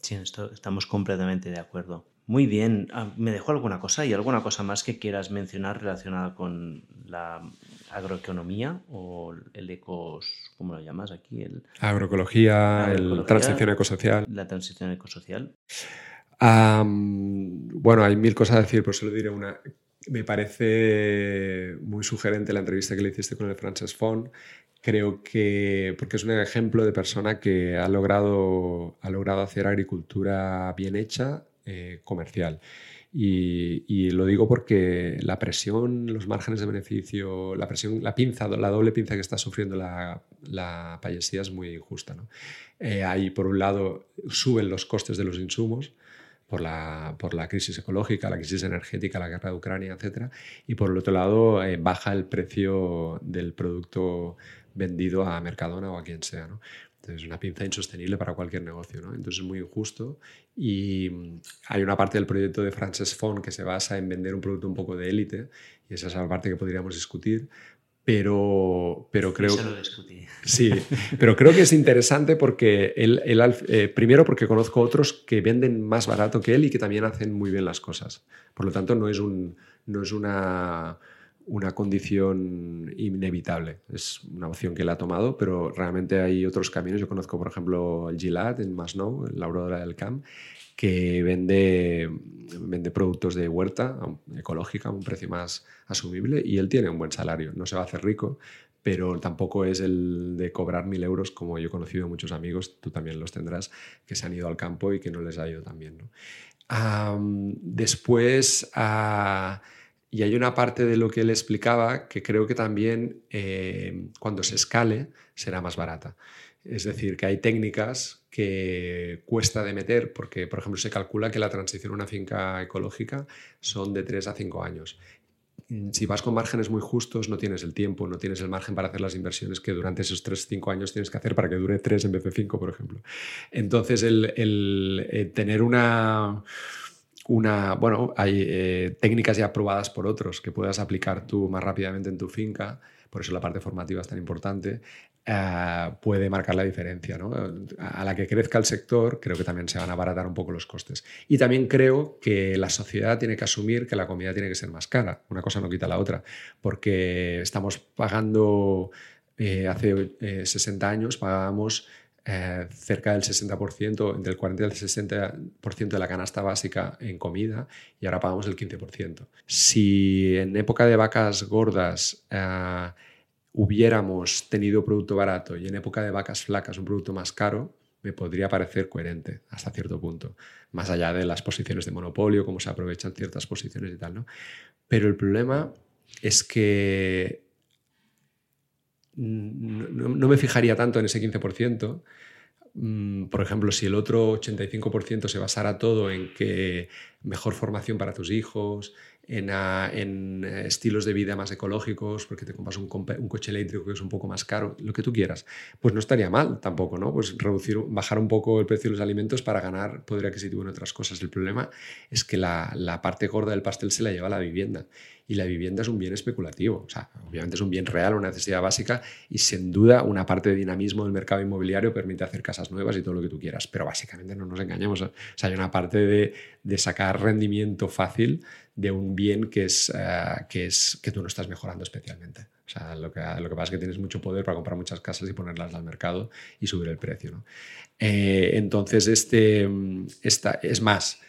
Sí, esto, estamos completamente de acuerdo. Muy bien, ah, ¿me dejó alguna cosa y alguna cosa más que quieras mencionar relacionada con la agroeconomía o el ecos, ¿cómo lo llamas aquí? El, agroecología, la transición ecosocial. La transición ecosocial. bueno, hay mil cosas a decir, pero solo diré una. Me parece muy sugerente la entrevista que le hiciste con el Frances Font. Creo que, porque es un ejemplo de persona que ha logrado, ha logrado hacer agricultura bien hecha, eh, comercial. Y, lo digo porque la presión, los márgenes de beneficio, la presión, la pinza, la doble pinza que está sufriendo la, la payasía es muy injusta. ¿no? Eh, ahí, por un lado, suben los costes de los insumos por la, por la crisis ecológica, la crisis energética, la guerra de Ucrania, etc. Y por el otro lado, eh, baja el precio del producto vendido a Mercadona o a quien sea. ¿no? Es una pinza insostenible para cualquier negocio, ¿no? Entonces es muy injusto y mm, hay una parte del proyecto de Frances Font que se basa en vender un producto un poco de élite y esa es la parte que podríamos discutir, pero, pero creo... lo discutí. Sí, pero creo que es interesante porque él, eh, primero porque conozco otros que venden más barato que él y que también hacen muy bien las cosas. Por lo tanto, no es, un, no es una una condición inevitable. Es una opción que él ha tomado, pero realmente hay otros caminos. Yo conozco, por ejemplo, el Gilad en Masnou, la Aurora del Camp, que vende, vende productos de huerta ecológica a un precio más asumible y él tiene un buen salario. No se va a hacer rico, pero tampoco es el de cobrar mil euros como yo he conocido muchos amigos, tú también los tendrás, que se han ido al campo y que no les ha ido tan bien. después... a y hay una parte de lo que él explicaba que creo que también eh, cuando se escale será más barata. Es decir, que hay técnicas que cuesta de meter porque, por ejemplo, se calcula que la transición a una finca ecológica son de 3 a 5 años. Si vas con márgenes muy justos, no tienes el tiempo, no tienes el margen para hacer las inversiones que durante esos 3-5 años tienes que hacer para que dure 3 en vez de 5, por ejemplo. Entonces, el, eh, tener una una, bueno, hay eh, técnicas ya probadas por otros que puedas aplicar tú más rápidamente en tu finca, por eso la parte formativa es tan importante, eh, puede marcar la diferencia. ¿no? A la que crezca el sector, creo que también se van a abaratar un poco los costes. Y también creo que la sociedad tiene que asumir que la comida tiene que ser más cara. Una cosa no quita la otra, porque estamos pagando, eh, hace 60 años pagábamos eh, cerca del 60%, entre el 40 y el 60% de la canasta básica en comida y ahora pagamos el 15%. Si en época de vacas gordas eh, hubiéramos tenido producto barato y en época de vacas flacas un producto más caro, me podría parecer coherente hasta cierto punto, más allá de las posiciones de monopolio, cómo se aprovechan ciertas posiciones y tal. ¿no? Pero el problema es que no, me fijaría tanto en ese 15%. Mm, por ejemplo, si el otro 85% se basara todo en que mejor formación para tus hijos, en, eh, estilos de vida más ecológicos, porque te compras un, coche eléctrico que es un poco más caro, lo que tú quieras, pues no estaría mal tampoco, ¿no? Pues reducir, bajar un poco el precio de los alimentos para ganar poder adquisitivo en otras cosas. El problema es que la, la parte gorda del pastel se la lleva la vivienda y la vivienda es un bien especulativo. O sea, obviamente es un bien real, una necesidad básica y sin duda una parte de dinamismo del mercado inmobiliario permite hacer casas nuevas y todo lo que tú quieras. Pero básicamente no nos engañemos. O sea, hay una parte de, de sacar rendimiento fácil de un bien que es, eh, que es que tú no estás mejorando especialmente. O sea, lo que, lo que pasa es que tienes mucho poder para comprar muchas casas y ponerlas al mercado y subir el precio. ¿no? Eh, entonces, este, esta, es más,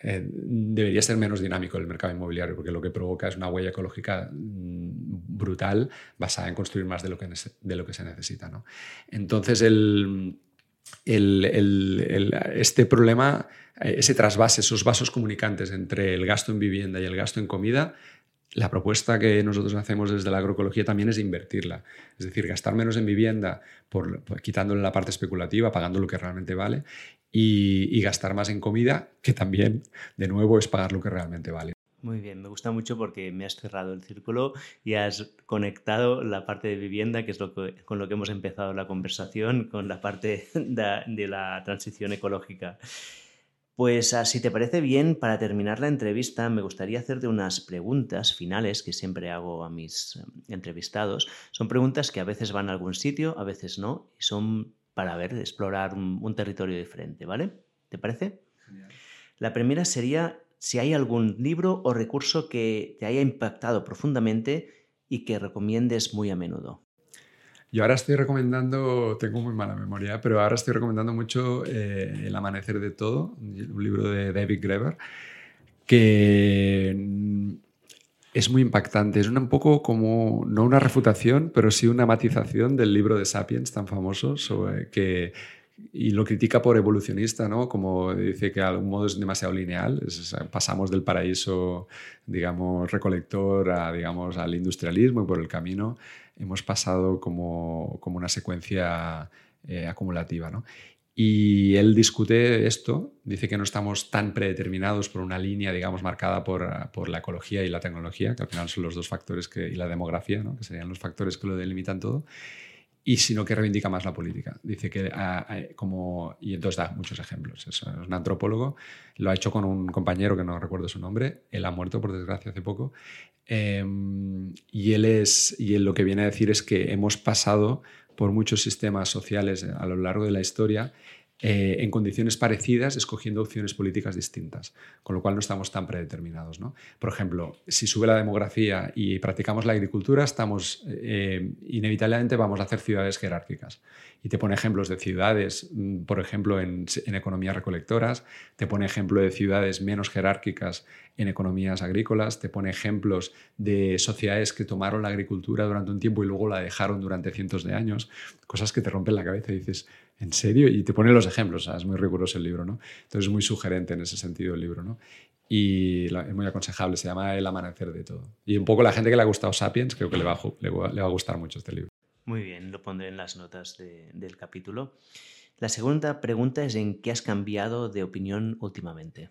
eh, debería ser menos dinámico el mercado inmobiliario, porque lo que provoca es una huella ecológica mm, brutal basada en construir más de lo que, de lo que se necesita. ¿no? Entonces, el, este problema, eh, ese trasvase, esos vasos comunicantes entre el gasto en vivienda y el gasto en comida, la propuesta que nosotros hacemos desde la agroecología también es invertirla. Es decir, gastar menos en vivienda, quitándole la parte especulativa, pagando lo que realmente vale, y, gastar más en comida, que también, de nuevo, es pagar lo que realmente vale. Muy bien, me gusta mucho porque me has cerrado el círculo y has conectado la parte de vivienda, que es lo con lo que hemos empezado la conversación, con la parte de, la transición ecológica. Pues ah, si te parece bien, para terminar la entrevista, me gustaría hacerte unas preguntas finales que siempre hago a mis eh, entrevistados. Son preguntas que a veces van a algún sitio, a veces no, y son para ver, explorar un, territorio diferente, ¿vale? ¿Te parece? La primera sería si hay algún libro o recurso que te haya impactado profundamente y que recomiendes muy a menudo. Yo ahora estoy recomendando, tengo muy mala memoria, pero ahora estoy recomendando mucho eh, El Amanecer de Todo, un libro de David Greber, que es muy impactante. Es un poco como, no una refutación, pero sí una matización del libro de Sapiens tan famoso, sobre que, y lo critica por evolucionista, ¿no? Como dice que de algún modo es demasiado lineal. pasamos del paraíso, digamos, recolector a, digamos, al industrialismo y por el camino hemos pasado como, como una secuencia eh, acumulativa, ¿no? Y él discute esto, dice que no estamos tan predeterminados por una línea, digamos, marcada por, por, la ecología y la tecnología, que al final son los dos factores que, y la demografía, ¿no? que serían los factores que lo delimitan todo, y sino que reivindica más la política. Dice que, ah, ah, como, y entonces da muchos ejemplos. Es, un antropólogo, lo ha hecho con un compañero que no recuerdo su nombre, él ha muerto por desgracia hace poco, em, y él es, y él lo que viene a decir es que hemos pasado por muchos sistemas sociales a lo largo de la historia eh, en condiciones parecidas, escogiendo opciones políticas distintas, con lo cual no estamos tan predeterminados. ¿no? Por ejemplo, si sube la demografía y practicamos la agricultura, estamos eh, inevitablemente vamos a hacer ciudades jerárquicas. Y te pone ejemplos de ciudades, mm, por ejemplo, en, economías recolectoras, te pone ejemplo de ciudades menos jerárquicas en economías agrícolas, te pone ejemplos de sociedades que tomaron la agricultura durante un tiempo y luego la dejaron durante cientos de años, cosas que te rompen la cabeza y dices, ¿en serio? Y te pone los ejemplos, es muy riguroso el libro, ¿no? Entonces es muy sugerente en ese sentido el libro, ¿no? Y es muy aconsejable, se llama El amanecer de todo. Y un poco la gente que le ha gustado Sapiens, creo que le va, le va, a gustar mucho este libro. Muy bien, lo pondré en las notas del capítulo. La segunda pregunta es en qué has cambiado de opinión últimamente.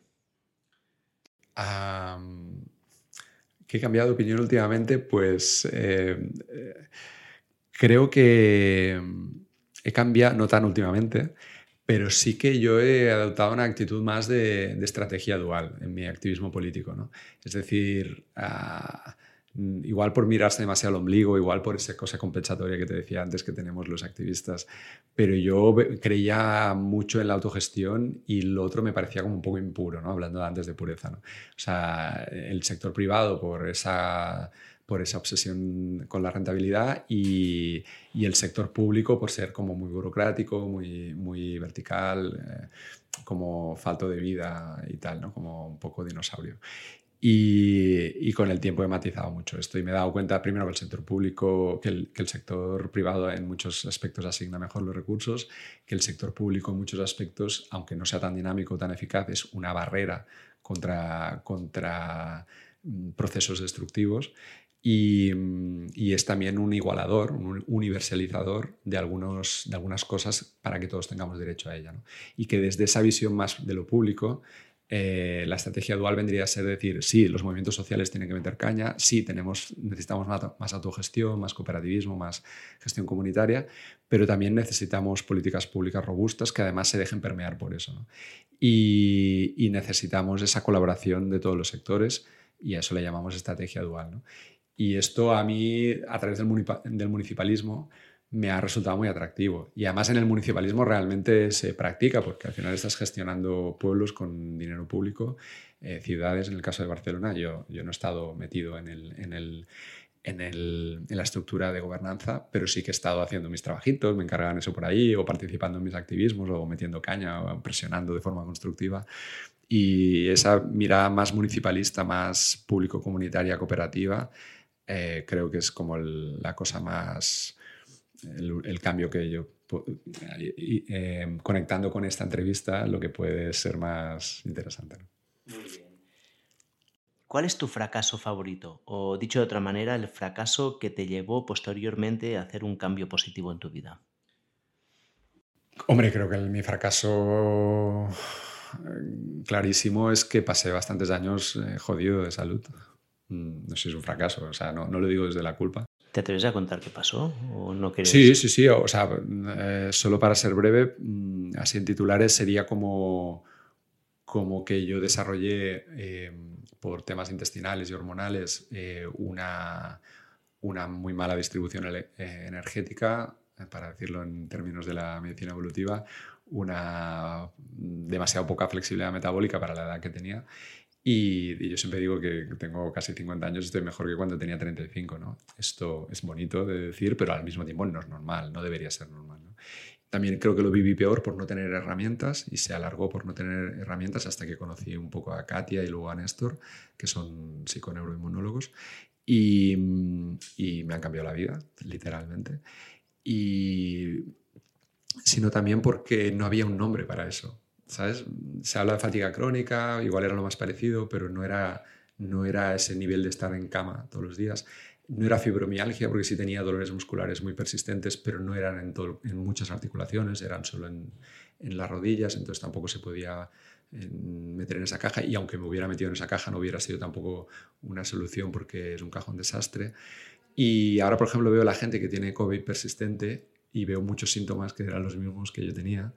¿Qué he cambiado de opinión últimamente? Pues eh, eh, creo que he cambiado, no tan últimamente, pero sí que yo he adoptado una actitud más de, estrategia dual en mi activismo político. ¿no? Es decir, Mm, igual por mirarse demasiado al ombligo, igual por esa cosa compensatoria que te decía antes que tenemos los activistas, pero yo creía mucho en la autogestión y lo otro me parecía como un poco impuro, ¿no? hablando antes de pureza. ¿no? O sea, el sector privado por esa por esa obsesión con la rentabilidad y, y, el sector público por ser como muy burocrático, muy, muy vertical, eh, como falto de vida y tal, ¿no? como un poco dinosaurio. Y, con el tiempo he matizado mucho esto y me he dado cuenta primero que el sector público, que el, que el, sector privado en muchos aspectos asigna mejor los recursos, que el sector público en muchos aspectos, aunque no sea tan dinámico tan eficaz, es una barrera contra, contra mm, procesos destructivos y, y, es también un igualador, un universalizador de, algunos, de algunas cosas para que todos tengamos derecho a ella. ¿no? Y que desde esa visión más de lo público eh, la estrategia dual vendría a ser decir, sí, los movimientos sociales tienen que meter caña, sí, tenemos, necesitamos más, autogestión, más cooperativismo, más gestión comunitaria, pero también necesitamos políticas públicas robustas que además se dejen permear por eso. Y, necesitamos esa colaboración de todos los sectores y a eso le llamamos estrategia dual. Y esto a mí, a través del municipalismo, me ha resultado muy atractivo. Y además en el municipalismo realmente se practica, porque al final estás gestionando pueblos con dinero público, eh, ciudades, en el caso de Barcelona, yo, yo no he estado metido en, el, en, el, en, el, en, la estructura de gobernanza, pero sí que he estado haciendo mis trabajitos, me encargaban eso por ahí, o participando en mis activismos, o metiendo caña, o presionando de forma constructiva. Y esa mirada más municipalista, más público-comunitaria, cooperativa, eh, creo que es como la cosa más el, cambio que yo, eh, conectando con esta entrevista, lo que puede ser más interesante. Muy bien. ¿Cuál es tu fracaso favorito? O dicho de otra manera, el fracaso que te llevó posteriormente a hacer un cambio positivo en tu vida. Hombre, creo que mi fracaso eh, clarísimo es que pasé bastantes años eh, jodido de salud. Mm, no sé si es un fracaso, o sea, no, no lo digo desde la culpa, ¿Te atreves a contar qué pasó? ¿O no Sí, sí, sí. O sea, eh, solo para ser breve, mm, así en titulares sería como, como que yo desarrollé em, por temas intestinales y hormonales eh, una, una muy mala distribución eh, energética, para decirlo en términos de la medicina evolutiva, una demasiado poca flexibilidad metabólica para la edad que tenía y, yo siempre digo que tengo casi 50 años, estoy mejor que cuando tenía 35. ¿no? Esto es bonito de decir, pero al mismo tiempo no es normal, no debería ser normal. ¿no? También creo que lo viví peor por no tener herramientas y se alargó por no tener herramientas hasta que conocí un poco a Katia y luego a Néstor, que son psiconeuroinmunólogos, y, y me han cambiado la vida, literalmente. Y sino también porque no había un nombre para eso. ¿Sabes? Se habla de fatiga crónica, igual era lo más parecido, pero no era, no era ese nivel de estar en cama todos los días. No era fibromialgia, porque sí tenía dolores musculares muy persistentes, pero no eran en, muchas articulaciones, eran solo en, en, las rodillas, entonces tampoco se podía meter en esa caja y aunque me hubiera metido en esa caja no hubiera sido tampoco una solución porque es un cajón desastre. Y ahora, por ejemplo, veo la gente que tiene COVID persistente y veo muchos síntomas que eran los mismos que yo tenía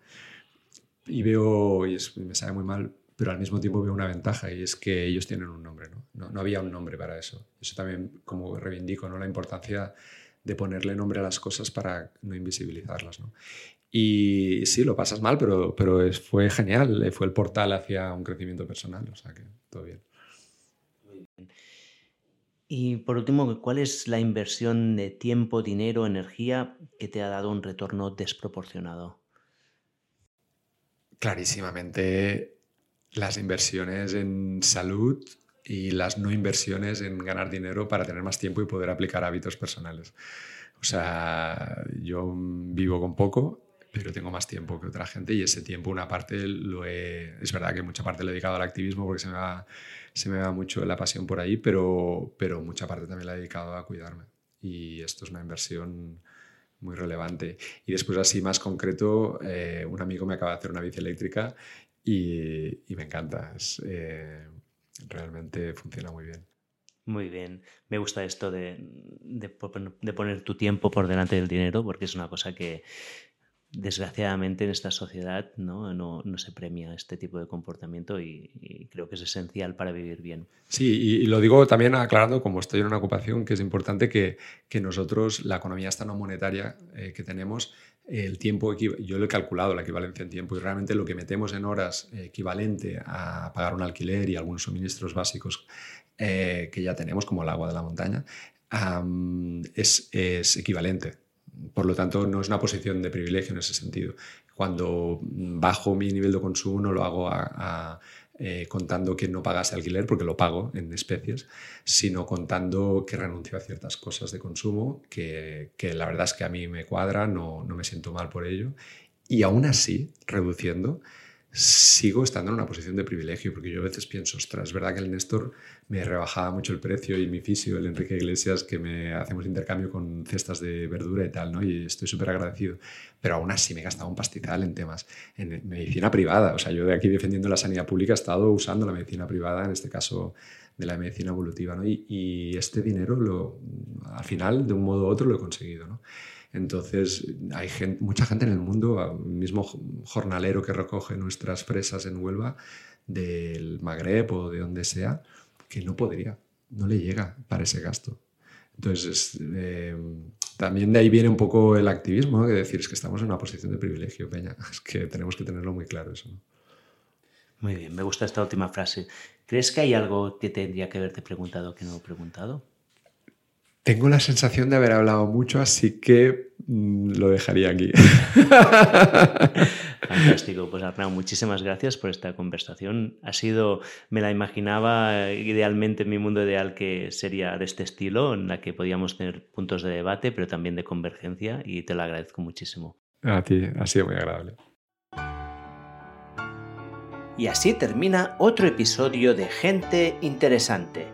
y veo, y me sabe muy mal, pero al mismo tiempo veo una ventaja y es que ellos tienen un nombre, ¿no? No, había un nombre para eso. Eso también como reivindico, ¿no? La importancia de ponerle nombre a las cosas para no invisibilizarlas, ¿no? Y sí, lo pasas mal, pero, pero fue genial, fue el portal hacia un crecimiento personal, o sea que todo bien. Y por último, ¿cuál es la inversión de tiempo, dinero, energía que te ha dado un retorno desproporcionado? Clarísimamente las inversiones en salud y las no inversiones en ganar dinero para tener más tiempo y poder aplicar hábitos personales. O sea, yo vivo con poco, pero tengo más tiempo que otra gente y ese tiempo una parte lo he... Es verdad que mucha parte lo he dedicado al activismo porque se me va, se me va mucho la pasión por ahí, pero, pero mucha parte también la he dedicado a cuidarme. Y esto es una inversión muy relevante. Y después, así más concreto, eh, un amigo me acaba de hacer una bici eléctrica y, me encanta. Eh, realmente funciona muy bien. Muy bien. Me gusta esto de, de, poner tu tiempo por delante del dinero porque es una cosa que desgraciadamente en esta sociedad ¿no? No, se premia este tipo de comportamiento y, creo que es esencial para vivir bien. Sí, y, lo digo también aclarando, como estoy en una ocupación, que es importante que, que nosotros, la economía esta no monetaria eh, que tenemos, el tiempo, yo lo he calculado, la equivalencia en tiempo, y realmente lo que metemos en horas equivalente a pagar un alquiler y algunos suministros básicos eh, que ya tenemos, como el agua de la montaña, es, es equivalente. Por lo tanto, no es una posición de privilegio en ese sentido. Cuando bajo mi nivel de consumo no lo hago eh, contando que no pagase alquiler, porque lo pago en especies, sino contando que renuncio a ciertas cosas de consumo, que, que la verdad es que a mí me cuadra, no, no me siento mal por ello. Y aún así, reduciendo, sigo estando en una posición de privilegio, porque yo a veces pienso, ostras, es verdad que el Néstor me rebajaba mucho el precio y mi fisio, el Enrique Iglesias, que me hacemos intercambio con cestas de verdura y tal, ¿no? Y estoy súper agradecido. Pero aún así me he gastado un pastizal en temas, en medicina privada. O sea, yo de aquí defendiendo la sanidad pública he estado usando la medicina privada, en este caso de la medicina evolutiva, ¿no? Y, este dinero, lo, al final, de un modo u otro, lo he conseguido, ¿no? Entonces, hay mucha gente en el mundo, mismo jornalero que recoge nuestras fresas en Huelva, del Magreb o de donde sea, que no podría, no le llega para ese gasto. Entonces, eh, también de ahí viene un poco el activismo, que decir es que estamos en una posición de privilegio, Peña. Es que tenemos que tenerlo muy claro eso. Muy bien, me gusta esta última frase. ¿Crees que hay algo que tendría que haberte preguntado que no he preguntado? Tengo la sensación de haber hablado mucho, así que mm, lo dejaría aquí. Fantástico. Pues Arnau, muchísimas gracias por esta conversación. Ha sido, me la imaginaba idealmente en mi mundo ideal que sería de este estilo, en la que podíamos tener puntos de debate, pero también de convergencia, y te lo agradezco muchísimo. A ti, ha sido muy agradable. Y así termina otro episodio de Gente Interesante